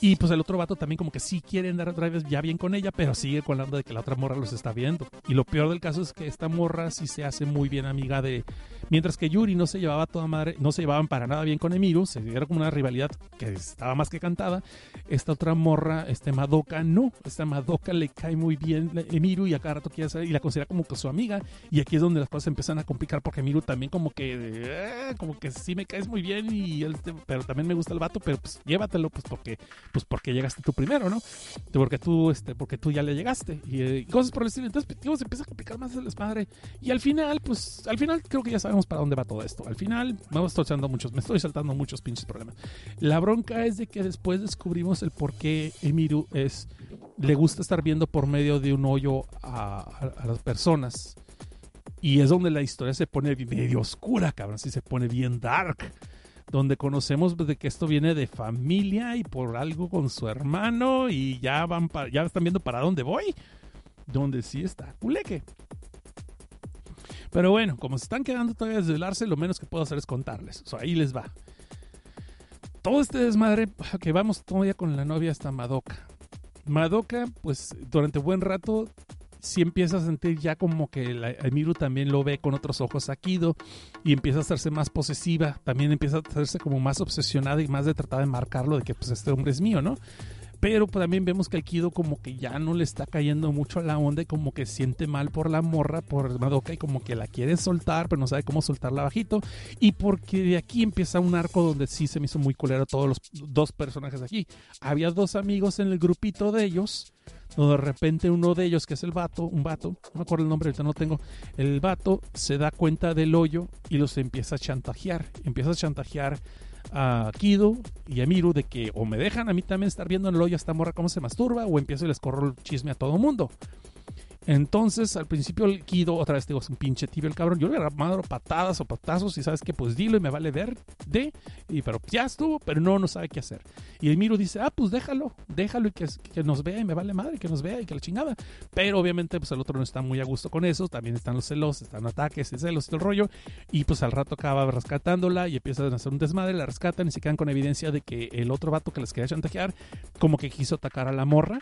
Y pues el otro vato también como que sí quiere andar otra vez ya bien con ella, pero sigue con la onda de que la otra morra los está viendo. Y lo peor del caso es que esta morra sí se hace muy bien amiga de... Mientras que Yuri no se llevaba toda madre, no se llevaban para nada bien con Emiru, se era como una rivalidad que estaba más que cantada. Esta otra morra, este Madoka, no. Esta Madoka le cae muy bien a Emiru y a cada rato quiere y la considera como que su amiga. Y aquí es donde las cosas empiezan a complicar porque Emiru también como que... Eh, como que sí me caes muy bien y él, pero también me gusta el vato, pero pues llévatelo pues porque pues porque llegaste tú primero, ¿no? Porque tú, este, porque tú ya le llegaste y, eh, cosas por el estilo. Entonces, pues, se empieza a complicar más el desmadre y al final, pues, al final creo que ya sabemos para dónde va todo esto. Al final, vamos saltando muchos, me estoy saltando muchos pinches problemas. La bronca es de que después descubrimos el por qué Emiru es, le gusta estar viendo por medio de un hoyo a, las personas. Y es donde la historia se pone medio oscura, cabrón, así se pone bien dark. Donde conocemos de que esto viene de familia y por algo con su hermano y ya van pa- ya están viendo para dónde voy. Donde sí está culeque. Pero bueno, como se están quedando todavía desvelarse, lo menos que puedo hacer es contarles. O sea, ahí les va. Todo este desmadre que vamos todavía con la novia hasta Madoka. Madoka, pues durante buen rato sí empieza a sentir ya como que la, Emiru también lo ve con otros ojos a Kido y empieza a hacerse más posesiva, también empieza a hacerse como más obsesionada y más de tratar de marcarlo de que pues este hombre es mío, ¿no? Pero también vemos que el Kido como que ya no le está cayendo mucho la onda y como que siente mal por la morra, por Madoka y como que la quiere soltar, pero no sabe cómo soltarla bajito. Y porque de aquí empieza un arco donde sí se me hizo muy culero todos los dos personajes aquí. Había dos amigos en el grupito de ellos donde de repente uno de ellos, que es el vato, un vato, no me acuerdo el nombre, ahorita no tengo, el vato se da cuenta del hoyo y los empieza a chantajear, empieza a chantajear a Kido y a Miru de que o me dejan a mí también estar viendo en el hoyo a esta morra cómo se masturba o empiezo y les corro el chisme a todo mundo. Entonces, al principio el Kido, otra vez digo, es un pinche tibio el cabrón. Yo le dado patadas o patazos y sabes que pues dilo y me vale ver de. Y, pero ya estuvo, pero no, no sabe qué hacer. Y el Miru dice, ah, pues déjalo, déjalo y que, que nos vea y me vale madre, que nos vea y que la chingada. Pero obviamente pues el otro no está muy a gusto con eso. También están los celos, están ataques y celos y todo el rollo. Y pues al rato acaba rescatándola y empiezan a hacer un desmadre, la rescatan y se quedan con evidencia de que el otro vato que les quería chantajear como que quiso atacar a la morra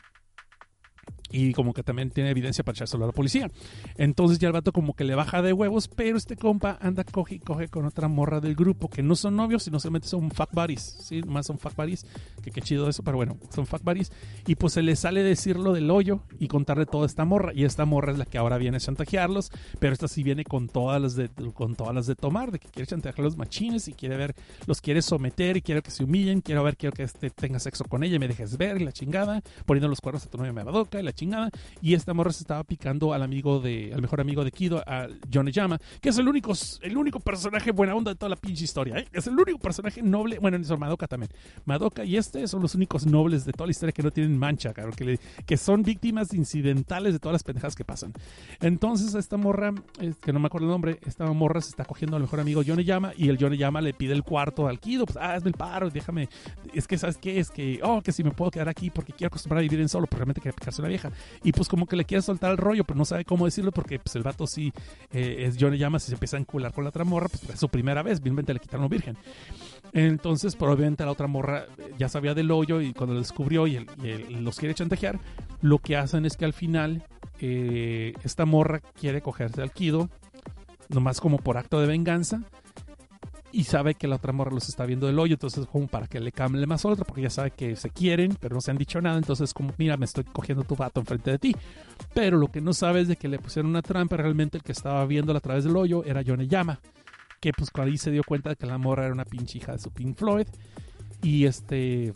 y como que también tiene evidencia para echárselo a la policía. Entonces ya el vato como que le baja de huevos, pero este compa anda coge y coge con otra morra del grupo, que no son novios, sino solamente son fuck buddies, ¿sí? Más son fuck buddies, que qué chido eso, pero bueno, son fuck buddies. Y pues se le sale decirlo del hoyo y contarle toda esta morra, y esta morra es la que ahora viene a chantajearlos, pero esta sí viene con todas las de, con todas las de tomar, de que quiere chantajear a los machines y quiere ver, los quiere someter y quiere que se humillen, quiero ver, quiero que este tenga sexo con ella y me dejes ver y la chingada, poniendo los cuernos a tu novia Madoka y la chingada. Y esta morra se estaba picando al amigo de, al mejor amigo de Kido, a Yoneyama, que es el único, el único personaje buena onda de toda la pinche historia. ¿eh? Es el único personaje noble, bueno, Madoka también. Madoka y este son los únicos nobles de toda la historia que no tienen mancha, que, son víctimas incidentales de todas las pendejadas que pasan. Entonces, esta morra, eh, que no me acuerdo el nombre, esta morra se está cogiendo al mejor amigo Yoneyama y el Yoneyama le pide el cuarto al Kido, pues, ah, hazme el paro, déjame, es que, ¿sabes qué? Es que, oh, que si me puedo quedar aquí porque quiero acostumbrar a vivir en solo, porque realmente quiere picarse una vieja. Y pues como que le quiere soltar el rollo, pero no sabe cómo decirlo porque pues el vato sí eh, es Johnny Llamas y se empieza a encular con la otra morra, pues es su primera vez, finalmente le quitaron virgen. Entonces, probablemente la otra morra eh, ya sabía del hoyo y cuando lo descubrió y, los quiere chantajear, lo que hacen es que al final eh, esta morra quiere cogerse al Kido, nomás como por acto de venganza. Y sabe que la otra morra los está viendo del hoyo, entonces como para que le cambie más a otra, porque ya sabe que se quieren, pero no se han dicho nada, entonces como, mira, me estoy cogiendo tu vato enfrente de ti. Pero lo que no sabe es de que le pusieron una trampa, realmente el que estaba viéndola a través del hoyo era Yoneyama, que pues cuando ahí se dio cuenta de que la morra era una pinche hija de su Pink Floyd. Y este...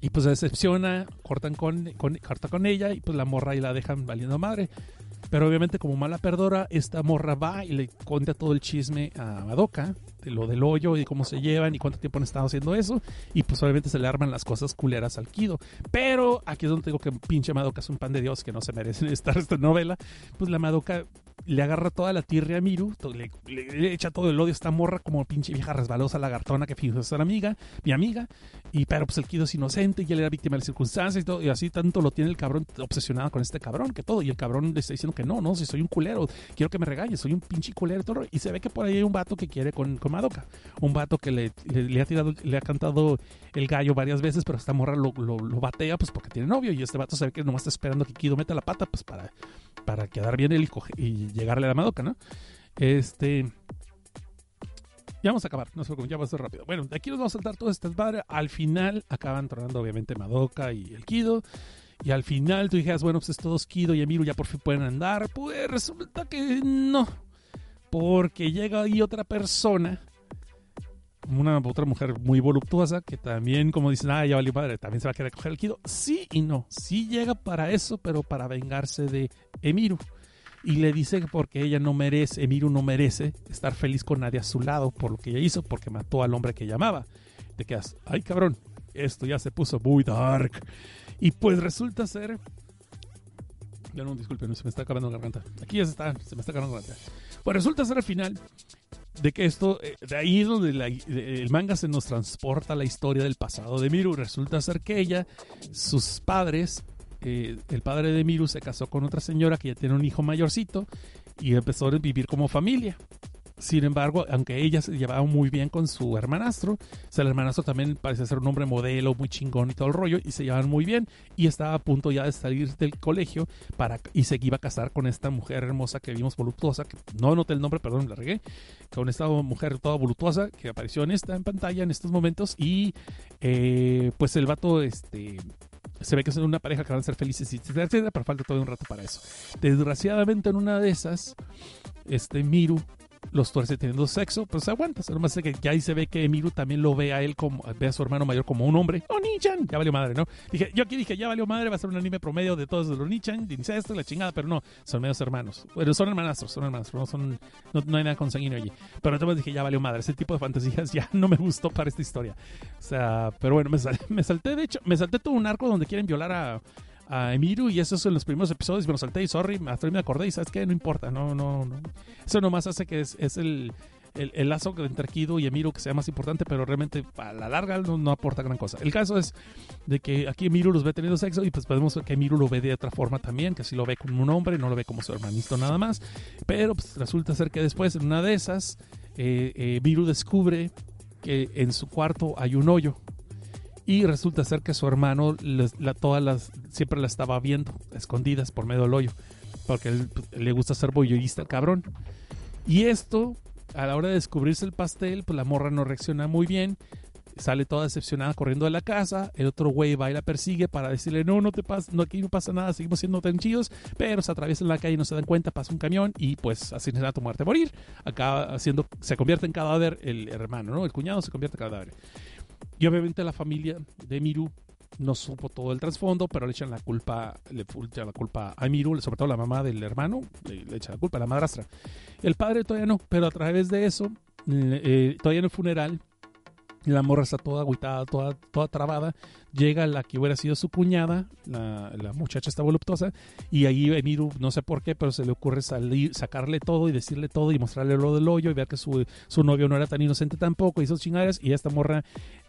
Y pues se decepciona, cortan con, con, corta con ella y pues la morra y la dejan valiendo madre. Pero obviamente como mala perdora, esta morra va y le cuenta todo el chisme a Madoka, de lo del hoyo y cómo se llevan y cuánto tiempo han estado haciendo eso. Y pues obviamente se le arman las cosas culeras al Kido. Pero aquí es donde digo que pinche Madoka es un pan de Dios que no se merecen estar esta novela. Pues la Madoka le agarra toda la tirria a Miru, le, echa todo el odio a esta morra como pinche vieja resbalosa lagartona que fingió ser amiga, mi amiga. Y pero pues el Kido es inocente y él era víctima de las circunstancias y todo. Y así tanto lo tiene el cabrón obsesionado con este cabrón que todo. Y el cabrón le está diciendo que no, no, si soy un culero, quiero que me regañes, soy un pinche culero todo. Y se ve que por ahí hay un vato que quiere con, con Madoka. Un vato que le, le- ha tirado, le ha cantado el gallo varias veces, pero esta morra lo, lo- lo batea pues porque tiene novio. Y este vato se ve que nomás está esperando que Kido meta la pata pues para, para quedar bien él y, coge- y llegarle a la Madoka, ¿no? Este. Ya vamos a acabar, no sé cómo, ya va a ser rápido. Bueno, de aquí nos vamos a saltar todo este desmadre. Al final acaban tronando, obviamente, Madoka y el Kido. Y al final tú dijeras, bueno, pues todos Kido y Emiru ya por fin pueden andar. Pues resulta que no. Porque llega ahí otra persona una otra mujer muy voluptuosa que también, como dicen, ah, ya valió madre, también se va a querer coger el Kido. Sí y no. Sí llega para eso, pero para vengarse de Emiru. Y le dice que porque ella no merece, Emiru no merece estar feliz con nadie a su lado por lo que ella hizo, porque mató al hombre que llamaba. Te quedas, ay cabrón, esto ya se puso muy dark. Y pues resulta ser. Ya no, disculpen, se me está acabando la garganta. Aquí ya se, está, se me está acabando la garganta. Pues resulta ser al final de que esto, eh, de ahí es donde la- el manga se nos transporta la historia del pasado de Miru. Resulta ser que ella, sus padres, el padre de Miru se casó con otra señora que ya tiene un hijo mayorcito y empezó a vivir como familia. Sin embargo, aunque ella se llevaba muy bien con su hermanastro, o sea, el hermanastro también parece ser un hombre modelo, muy chingón y todo el rollo, y se llevaban muy bien, y estaba a punto ya de salir del colegio para, y se iba a casar con esta mujer hermosa que vimos voluptuosa, que no noté el nombre, perdón, la regué, con esta mujer toda voluptuosa que apareció en esta en pantalla en estos momentos, y eh, pues el vato, este se ve que son una pareja que van a ser felices, etcétera, etcétera, pero falta todo un rato para eso. Desgraciadamente en una de esas, este Miru los tuerce teniendo sexo, pues se aguanta. Solo más que ya ahí se ve que Miru también lo ve a él como, ve a su hermano mayor como un hombre. ¡Oh, Nichan! Ya valió madre, ¿no? Dije, yo aquí dije, ya valió madre, va a ser un anime promedio de todos los Nichan, de incesto, la chingada, pero no, son medios hermanos. Bueno, son hermanastros, son hermanastros, no son, no, no hay nada consanguíneo allí. Pero entonces dije, ya valió madre, ese tipo de fantasías ya no me gustó para esta historia. O sea, pero bueno, me, sal- me salté, de hecho, me salté todo un arco donde quieren violar a, a Emiru y eso es en los primeros episodios, me lo salté y sorry, hasta me acordé y sabes qué, no importa, no, no, no. Eso nomás hace que es, es el, el, el lazo entre Kido y Emiru que sea más importante, pero realmente a la larga no, no aporta gran cosa. El caso es de que aquí Emiru los ve teniendo sexo y pues podemos ver que Emiru lo ve de otra forma también, que así lo ve como un hombre, no lo ve como su hermanito nada más, pero pues resulta ser que después en una de esas, eh, eh, Miru descubre que en su cuarto hay un hoyo y resulta ser que su hermano les- la, todas las, siempre la estaba viendo, escondidas por medio del hoyo. Porque él, pues, le gusta ser el cabrón. Y esto, a la hora de descubrirse el pastel, pues la morra no reacciona muy bien. Sale toda decepcionada corriendo de la casa. El otro güey va y la persigue para decirle: No, no te pasa, no, aquí no pasa nada, seguimos siendo tan chidos. Pero se atraviesan la calle y no se dan cuenta, pasa un camión y pues asesinato, muerte, morir. Acaba haciendo, se convierte en cadáver el hermano, ¿no? El cuñado se convierte en cadáver. Y obviamente la familia de Miru no supo todo el trasfondo, pero le echan la culpa, le echan la culpa a Miru, sobre todo la mamá del hermano, le, le echa la culpa a la madrastra. El padre todavía no, pero a través de eso, eh, todavía en el funeral, la morra está toda agüitada, toda, toda trabada. Llega la que hubiera sido su cuñada, la, muchacha está voluptuosa, y ahí Emiru, no sé por qué, pero se le ocurre salir, sacarle todo y decirle todo y mostrarle lo del hoyo y ver que su, su novio no era tan inocente tampoco y sus chingaderas. Y esta morra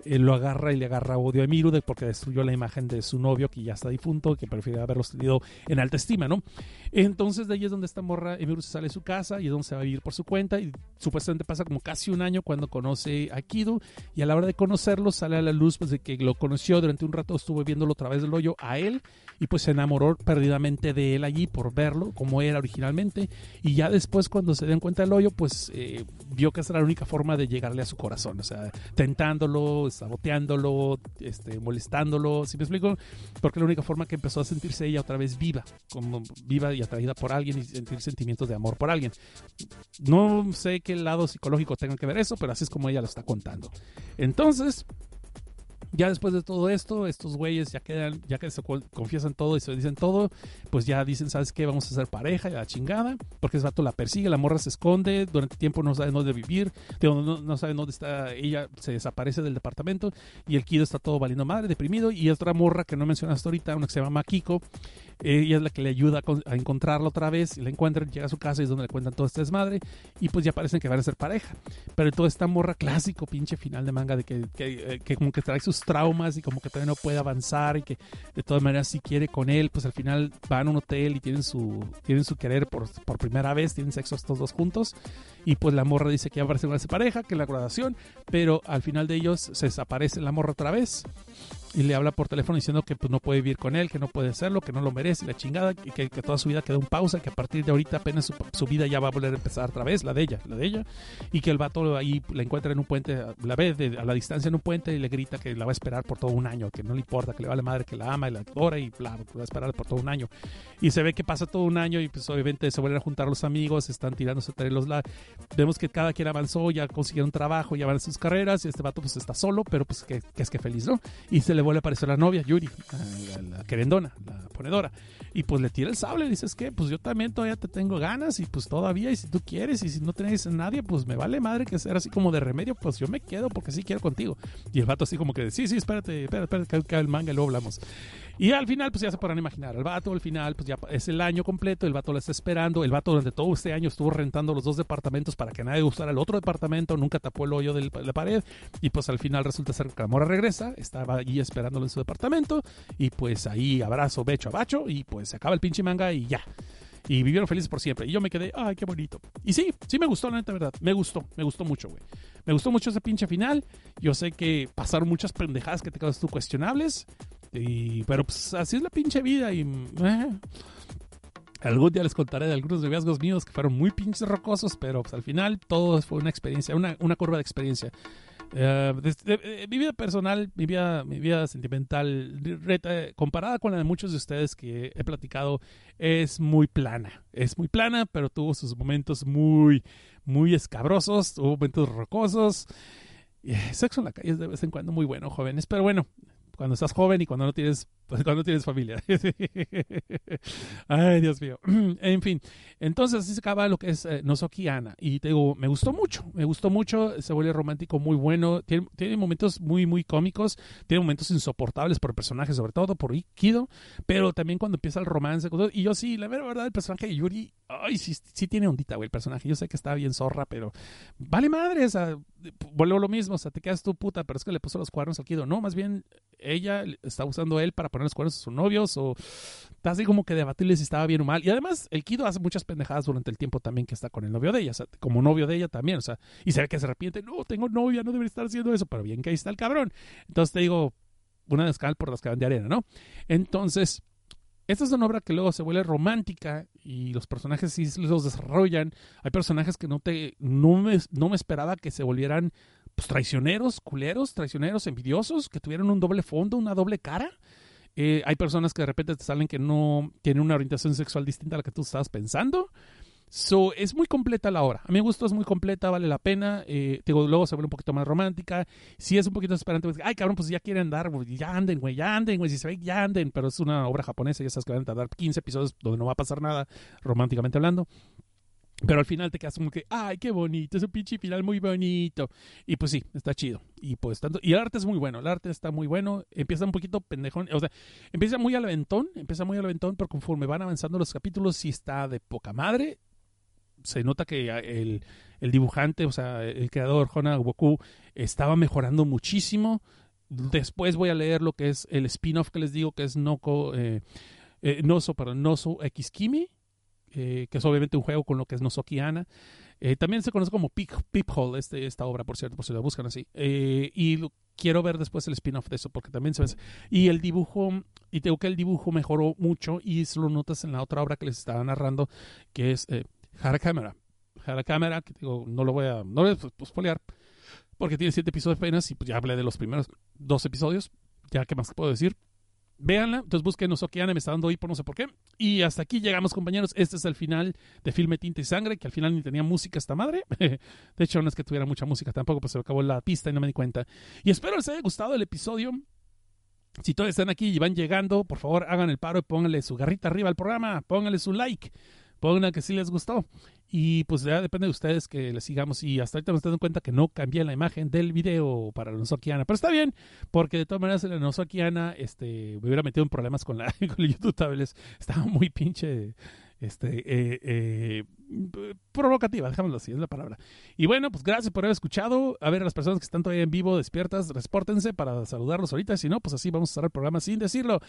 eh, lo agarra y le agarra odio a Emiru de, porque destruyó la imagen de su novio que ya está difunto, que prefiere haberlos tenido en alta estima, ¿no? Entonces de ahí es donde esta morra, Emiru se sale de su casa y es donde se va a vivir por su cuenta y supuestamente pasa como casi un año cuando conoce a Kido y a la hora de conocerlo sale a la luz pues de que lo conoció un rato, estuvo viéndolo a través del hoyo a él y pues se enamoró perdidamente de él allí por verlo como era originalmente y ya después cuando se den cuenta del hoyo pues eh, vio que esa era la única forma de llegarle a su corazón, o sea, tentándolo, saboteándolo, este, molestándolo, ¿sí me explico? Porque la única forma que empezó a sentirse ella otra vez viva, como viva y atraída por alguien y sentir sentimientos de amor por alguien. No sé qué lado psicológico tenga que ver eso, pero así es como ella lo está contando. Entonces, ya después de todo esto, estos güeyes ya quedan, ya que se co- confiesan todo y se dicen todo, pues ya dicen, ¿sabes qué? Vamos a ser pareja, y la chingada, porque ese vato la persigue, la morra se esconde, durante tiempo no sabe dónde vivir, no, no sabe dónde está, ella se desaparece del departamento y el Kido está todo valiendo madre, deprimido, y otra morra que no mencionaste ahorita, una que se llama Makiko, ella es la que le ayuda a, con- a encontrarla otra vez, y la encuentran, llega a su casa y es donde le cuentan todo este desmadre, y pues ya parecen que van a ser pareja. Pero toda esta morra clásico, pinche final de manga, de que, que, eh, que como que trae sus traumas y como que todavía no puede avanzar y que de todas maneras si quiere con él, pues al final van a un hotel y tienen su, tienen su querer por, por primera vez, tienen sexo estos dos juntos, y pues la morra dice que ya parece una pareja, que la graduación, pero al final de ellos se desaparece la morra otra vez. Y le habla por teléfono diciendo que pues, no puede vivir con él, que no puede hacerlo, que no lo merece, la chingada, y que, que toda su vida quedó en pausa, que a partir de ahorita apenas su, su vida ya va a volver a empezar otra vez, la de ella, la de ella, y que el vato ahí la encuentra en un puente, la ve de- a la distancia en un puente y le grita que la va a esperar por todo un año, que no le importa, que le vale madre, que la ama y la adora y bla, que va a esperar por todo un año. Y se ve que pasa todo un año y pues obviamente se vuelven a juntar los amigos, están tirándose entre los lados. Vemos que cada quien avanzó, ya consiguieron trabajo, ya van a sus carreras y este vato pues está solo, pero pues que, que es que feliz, ¿no? Y se le vuelve a aparecer la novia, Yuri, la, la- la querendona, la ponedora. Y pues le tira el sable, y dices que pues yo también todavía te tengo ganas y pues todavía, y si tú quieres, y si no tenés a nadie, pues me vale madre que sea así como de remedio, pues yo me quedo porque sí quiero contigo. Y el vato así como que, sí, sí, espérate, espérate, espérate, que cae el manga y luego hablamos. Y al final, pues ya se podrán imaginar, el vato al final, pues ya es el año completo, el vato la está esperando, el vato durante todo este año estuvo rentando los dos departamentos para que nadie usara el otro departamento, nunca tapó el hoyo de la pared, y pues al final resulta ser que la mora regresa, estaba allí esperándolo en su departamento, y pues ahí abrazo, becho a bacho, y pues se acaba el pinche manga y ya. Y vivieron felices por siempre. Y yo me quedé, ay, qué bonito. Y sí, sí me gustó, la neta, verdad. Me gustó, me gustó mucho, güey. Me gustó mucho ese pinche final. Yo sé que pasaron muchas pendejadas que te quedas tú cuestionables. Y, pero pues así es la pinche vida. Y eh, algún día les contaré de algunos noviazgos míos que fueron muy pinches rocosos, pero pues al final todo fue una experiencia, una, una curva de experiencia. Eh, eh, mi vida personal, mi vida, mi vida sentimental, reta- comparada con la de muchos de ustedes que he platicado, es muy plana. Es muy plana, pero tuvo sus momentos muy, muy escabrosos, tuvo momentos rocosos. Eh, sexo en la calle es de vez en cuando muy bueno, jóvenes. Pero bueno, cuando estás joven y cuando no tienes, cuando tienes familia. Ay, Dios mío. en fin, entonces así se acaba lo que es eh, Nozoki Ana. Y te digo, me gustó mucho, me gustó mucho. Se vuelve romántico muy bueno. Tiene, momentos muy, muy cómicos. Tiene momentos insoportables por el personaje, sobre todo por Kido. Pero también cuando empieza el romance. Y yo sí, la verdad, el personaje de Yuri, ay, sí, sí tiene ondita, güey, el personaje. Yo sé que está bien zorra, pero vale madre, o sea, a lo mismo, o sea, te quedas tú puta, pero es que le puso los cuernos al Kido. No, más bien ella está usando él para poner los cuernos a sus novios o así como que debatirle si estaba bien o mal. Y además, el Kido hace muchas pendejadas durante el tiempo también que está con el novio de ella, o sea, como novio de ella también, o sea, y se ve que se arrepiente, no, tengo novia, no debería estar haciendo eso, pero bien que ahí está el cabrón. Entonces te digo, una descal por las que van de arena, ¿no? Entonces, esta es una obra que luego se vuelve romántica y los personajes sí los desarrollan. Hay personajes que no te no me, no me esperaba que se volvieran pues, traicioneros, culeros, traicioneros, envidiosos, que tuvieran un doble fondo, una doble cara. Eh, hay personas que de repente te salen que no tienen una orientación sexual distinta a la que tú estabas pensando. So, es muy completa la obra. A mi gusto es muy completa, vale la pena. Eh, luego se vuelve un poquito más romántica. Si es un poquito esperante, pues, ay, cabrón, pues ya quieren andar, ya anden, güey, ya anden, güey, si se ve, ya anden. Pero es una obra japonesa, ya sabes que van a tardar 15 episodios donde no va a pasar nada, románticamente hablando. Pero al final te quedas como que, ay, qué bonito, es un pinche final muy bonito. Y pues sí, está chido. Y pues tanto, y el arte es muy bueno, el arte está muy bueno. Empieza un poquito pendejón, o sea, empieza muy al aventón, empieza muy al aventón, pero conforme van avanzando los capítulos, sí está de poca madre. Se nota que el, el dibujante, o sea, el creador, Hona Goku, estaba mejorando muchísimo. Después voy a leer lo que es el spin-off que les digo, que es Noko, eh, eh, Noso, perdón, Noso X Kimi, eh, que es obviamente un juego con lo que es Nozoki Ana. Eh, también se conoce como Peep, Peephole, este, esta obra, por cierto, por si la buscan así. Eh, y lo- quiero ver después el spin-off de eso, porque también se ve. Y el dibujo, y tengo que el dibujo mejoró mucho, y eso lo notas en la otra obra que les estaba narrando, que es eh, Hara Camera. Hara Camera, que digo, no lo voy a, no lo voy a spoilear, porque tiene siete episodios apenas, y pues ya hablé de los primeros dos episodios. Ya, ¿qué más puedo decir? Véanla, entonces busquen Nozokiana, me está dando ahí por no sé por qué. Y hasta aquí llegamos, compañeros. Este es el final de Filme Tinta y Sangre, que al final ni tenía música esta madre. de hecho, no es que tuviera mucha música tampoco, pues se me acabó la pista y no me di cuenta. Y espero les haya gustado el episodio. Si todavía están aquí y van llegando, por favor hagan el paro y pónganle su garrita arriba al programa, pónganle su like, pongan que sí les gustó. Y pues ya depende de ustedes que les sigamos. Y hasta ahorita estoy dando cuenta que no cambié la imagen del video para la Nozokiana. Pero está bien, porque de todas maneras la Nozokiana este, me hubiera metido en problemas con, la, con YouTube Tablets. Estaba muy pinche este, eh, eh, provocativa, dejámoslo así, es la palabra. Y bueno, pues gracias por haber escuchado. A ver, las personas que están todavía en vivo, despiertas, respórtense para saludarlos ahorita. Si no, pues así vamos a cerrar el programa sin decirlo.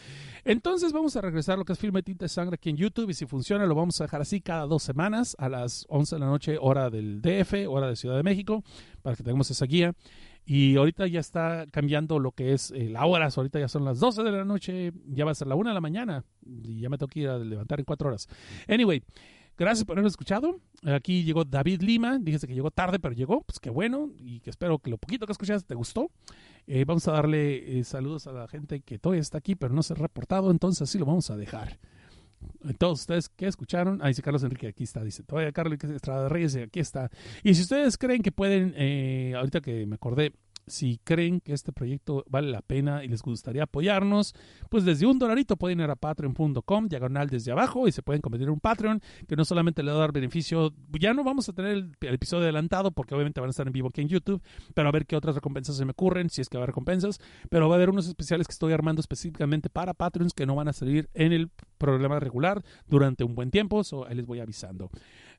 Entonces vamos a regresar lo que es Filme Tinta de Sangre aquí en YouTube. Y si funciona, lo vamos a dejar así cada dos semanas a las 11 de la noche, hora del DF, hora de Ciudad de México, para que tengamos esa guía. Y ahorita ya está cambiando lo que es eh, la hora. Ahorita ya son las 12 de la noche, ya va a ser la 1 de la mañana. Y ya me tengo que ir a levantar en 4 horas. Anyway, gracias por haberme escuchado. Aquí llegó David Lima. Dijiste que llegó tarde, pero llegó. Pues qué bueno. Y que espero que lo poquito que escuchaste te gustó. Eh, vamos a darle eh, saludos a la gente que todavía está aquí, pero no se ha reportado. Entonces así lo vamos a dejar. Todos ustedes que escucharon, ahí dice Carlos Enrique, aquí está, dice, todavía Carlos Estrada Reyes, aquí está. Y si ustedes creen que pueden, eh, ahorita que me acordé, si creen que este proyecto vale la pena y les gustaría apoyarnos, pues desde un dolarito pueden ir a patreon.com, diagonal desde abajo, y se pueden convertir en un Patreon, que no solamente le va a dar beneficio, ya no vamos a tener el, el, episodio adelantado, porque obviamente van a estar en vivo aquí en YouTube, pero a ver qué otras recompensas se me ocurren, si es que va a haber recompensas, pero va a haber unos especiales que estoy armando específicamente para Patreons que no van a salir en el programa regular durante un buen tiempo, so ahí les voy avisando.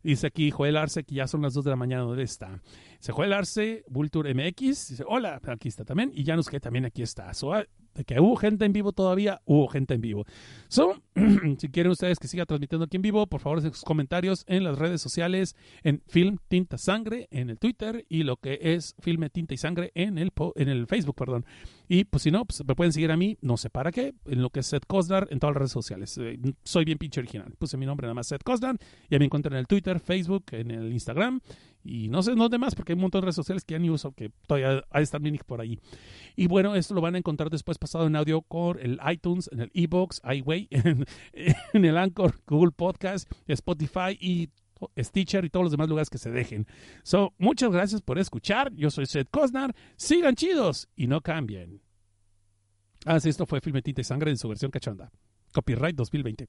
Dice aquí Joel Arce que ya son las 2 de la mañana, ¿dónde está? Dice Joel Arce, Vulture MX, dice, hola, aquí está también, y Janus que también aquí está. So, de que hubo gente en vivo todavía, hubo gente en vivo. So, si quieren ustedes que siga transmitiendo aquí en vivo, por favor, sus comentarios en las redes sociales, en Film Tinta Sangre, en el Twitter, y lo que es Filme Tinta y Sangre en el, en el Facebook, perdón. Y pues si no, pues me pueden seguir a mí, no sé para qué, en lo que es Seth Cosnar, en todas las redes sociales. Eh, soy bien pinche original. Puse mi nombre nada más Seth Cosnar, ya me encuentran en el Twitter, Facebook, en el Instagram, y no sé, no demás, porque hay un montón de redes sociales que ya ni uso, que todavía hay estar por ahí. Y bueno, esto lo van a encontrar después pasado en audio con el iTunes, en el iBox, iWay, en, el Anchor, Google Podcast, Spotify y Stitcher y todos los demás lugares que se dejen. So, muchas gracias por escuchar. Yo soy Seth Cosnar. Sigan chidos y no cambien. Ah, sí, esto fue Filme Tinta y Sangre en su versión cachonda. Copyright 2020.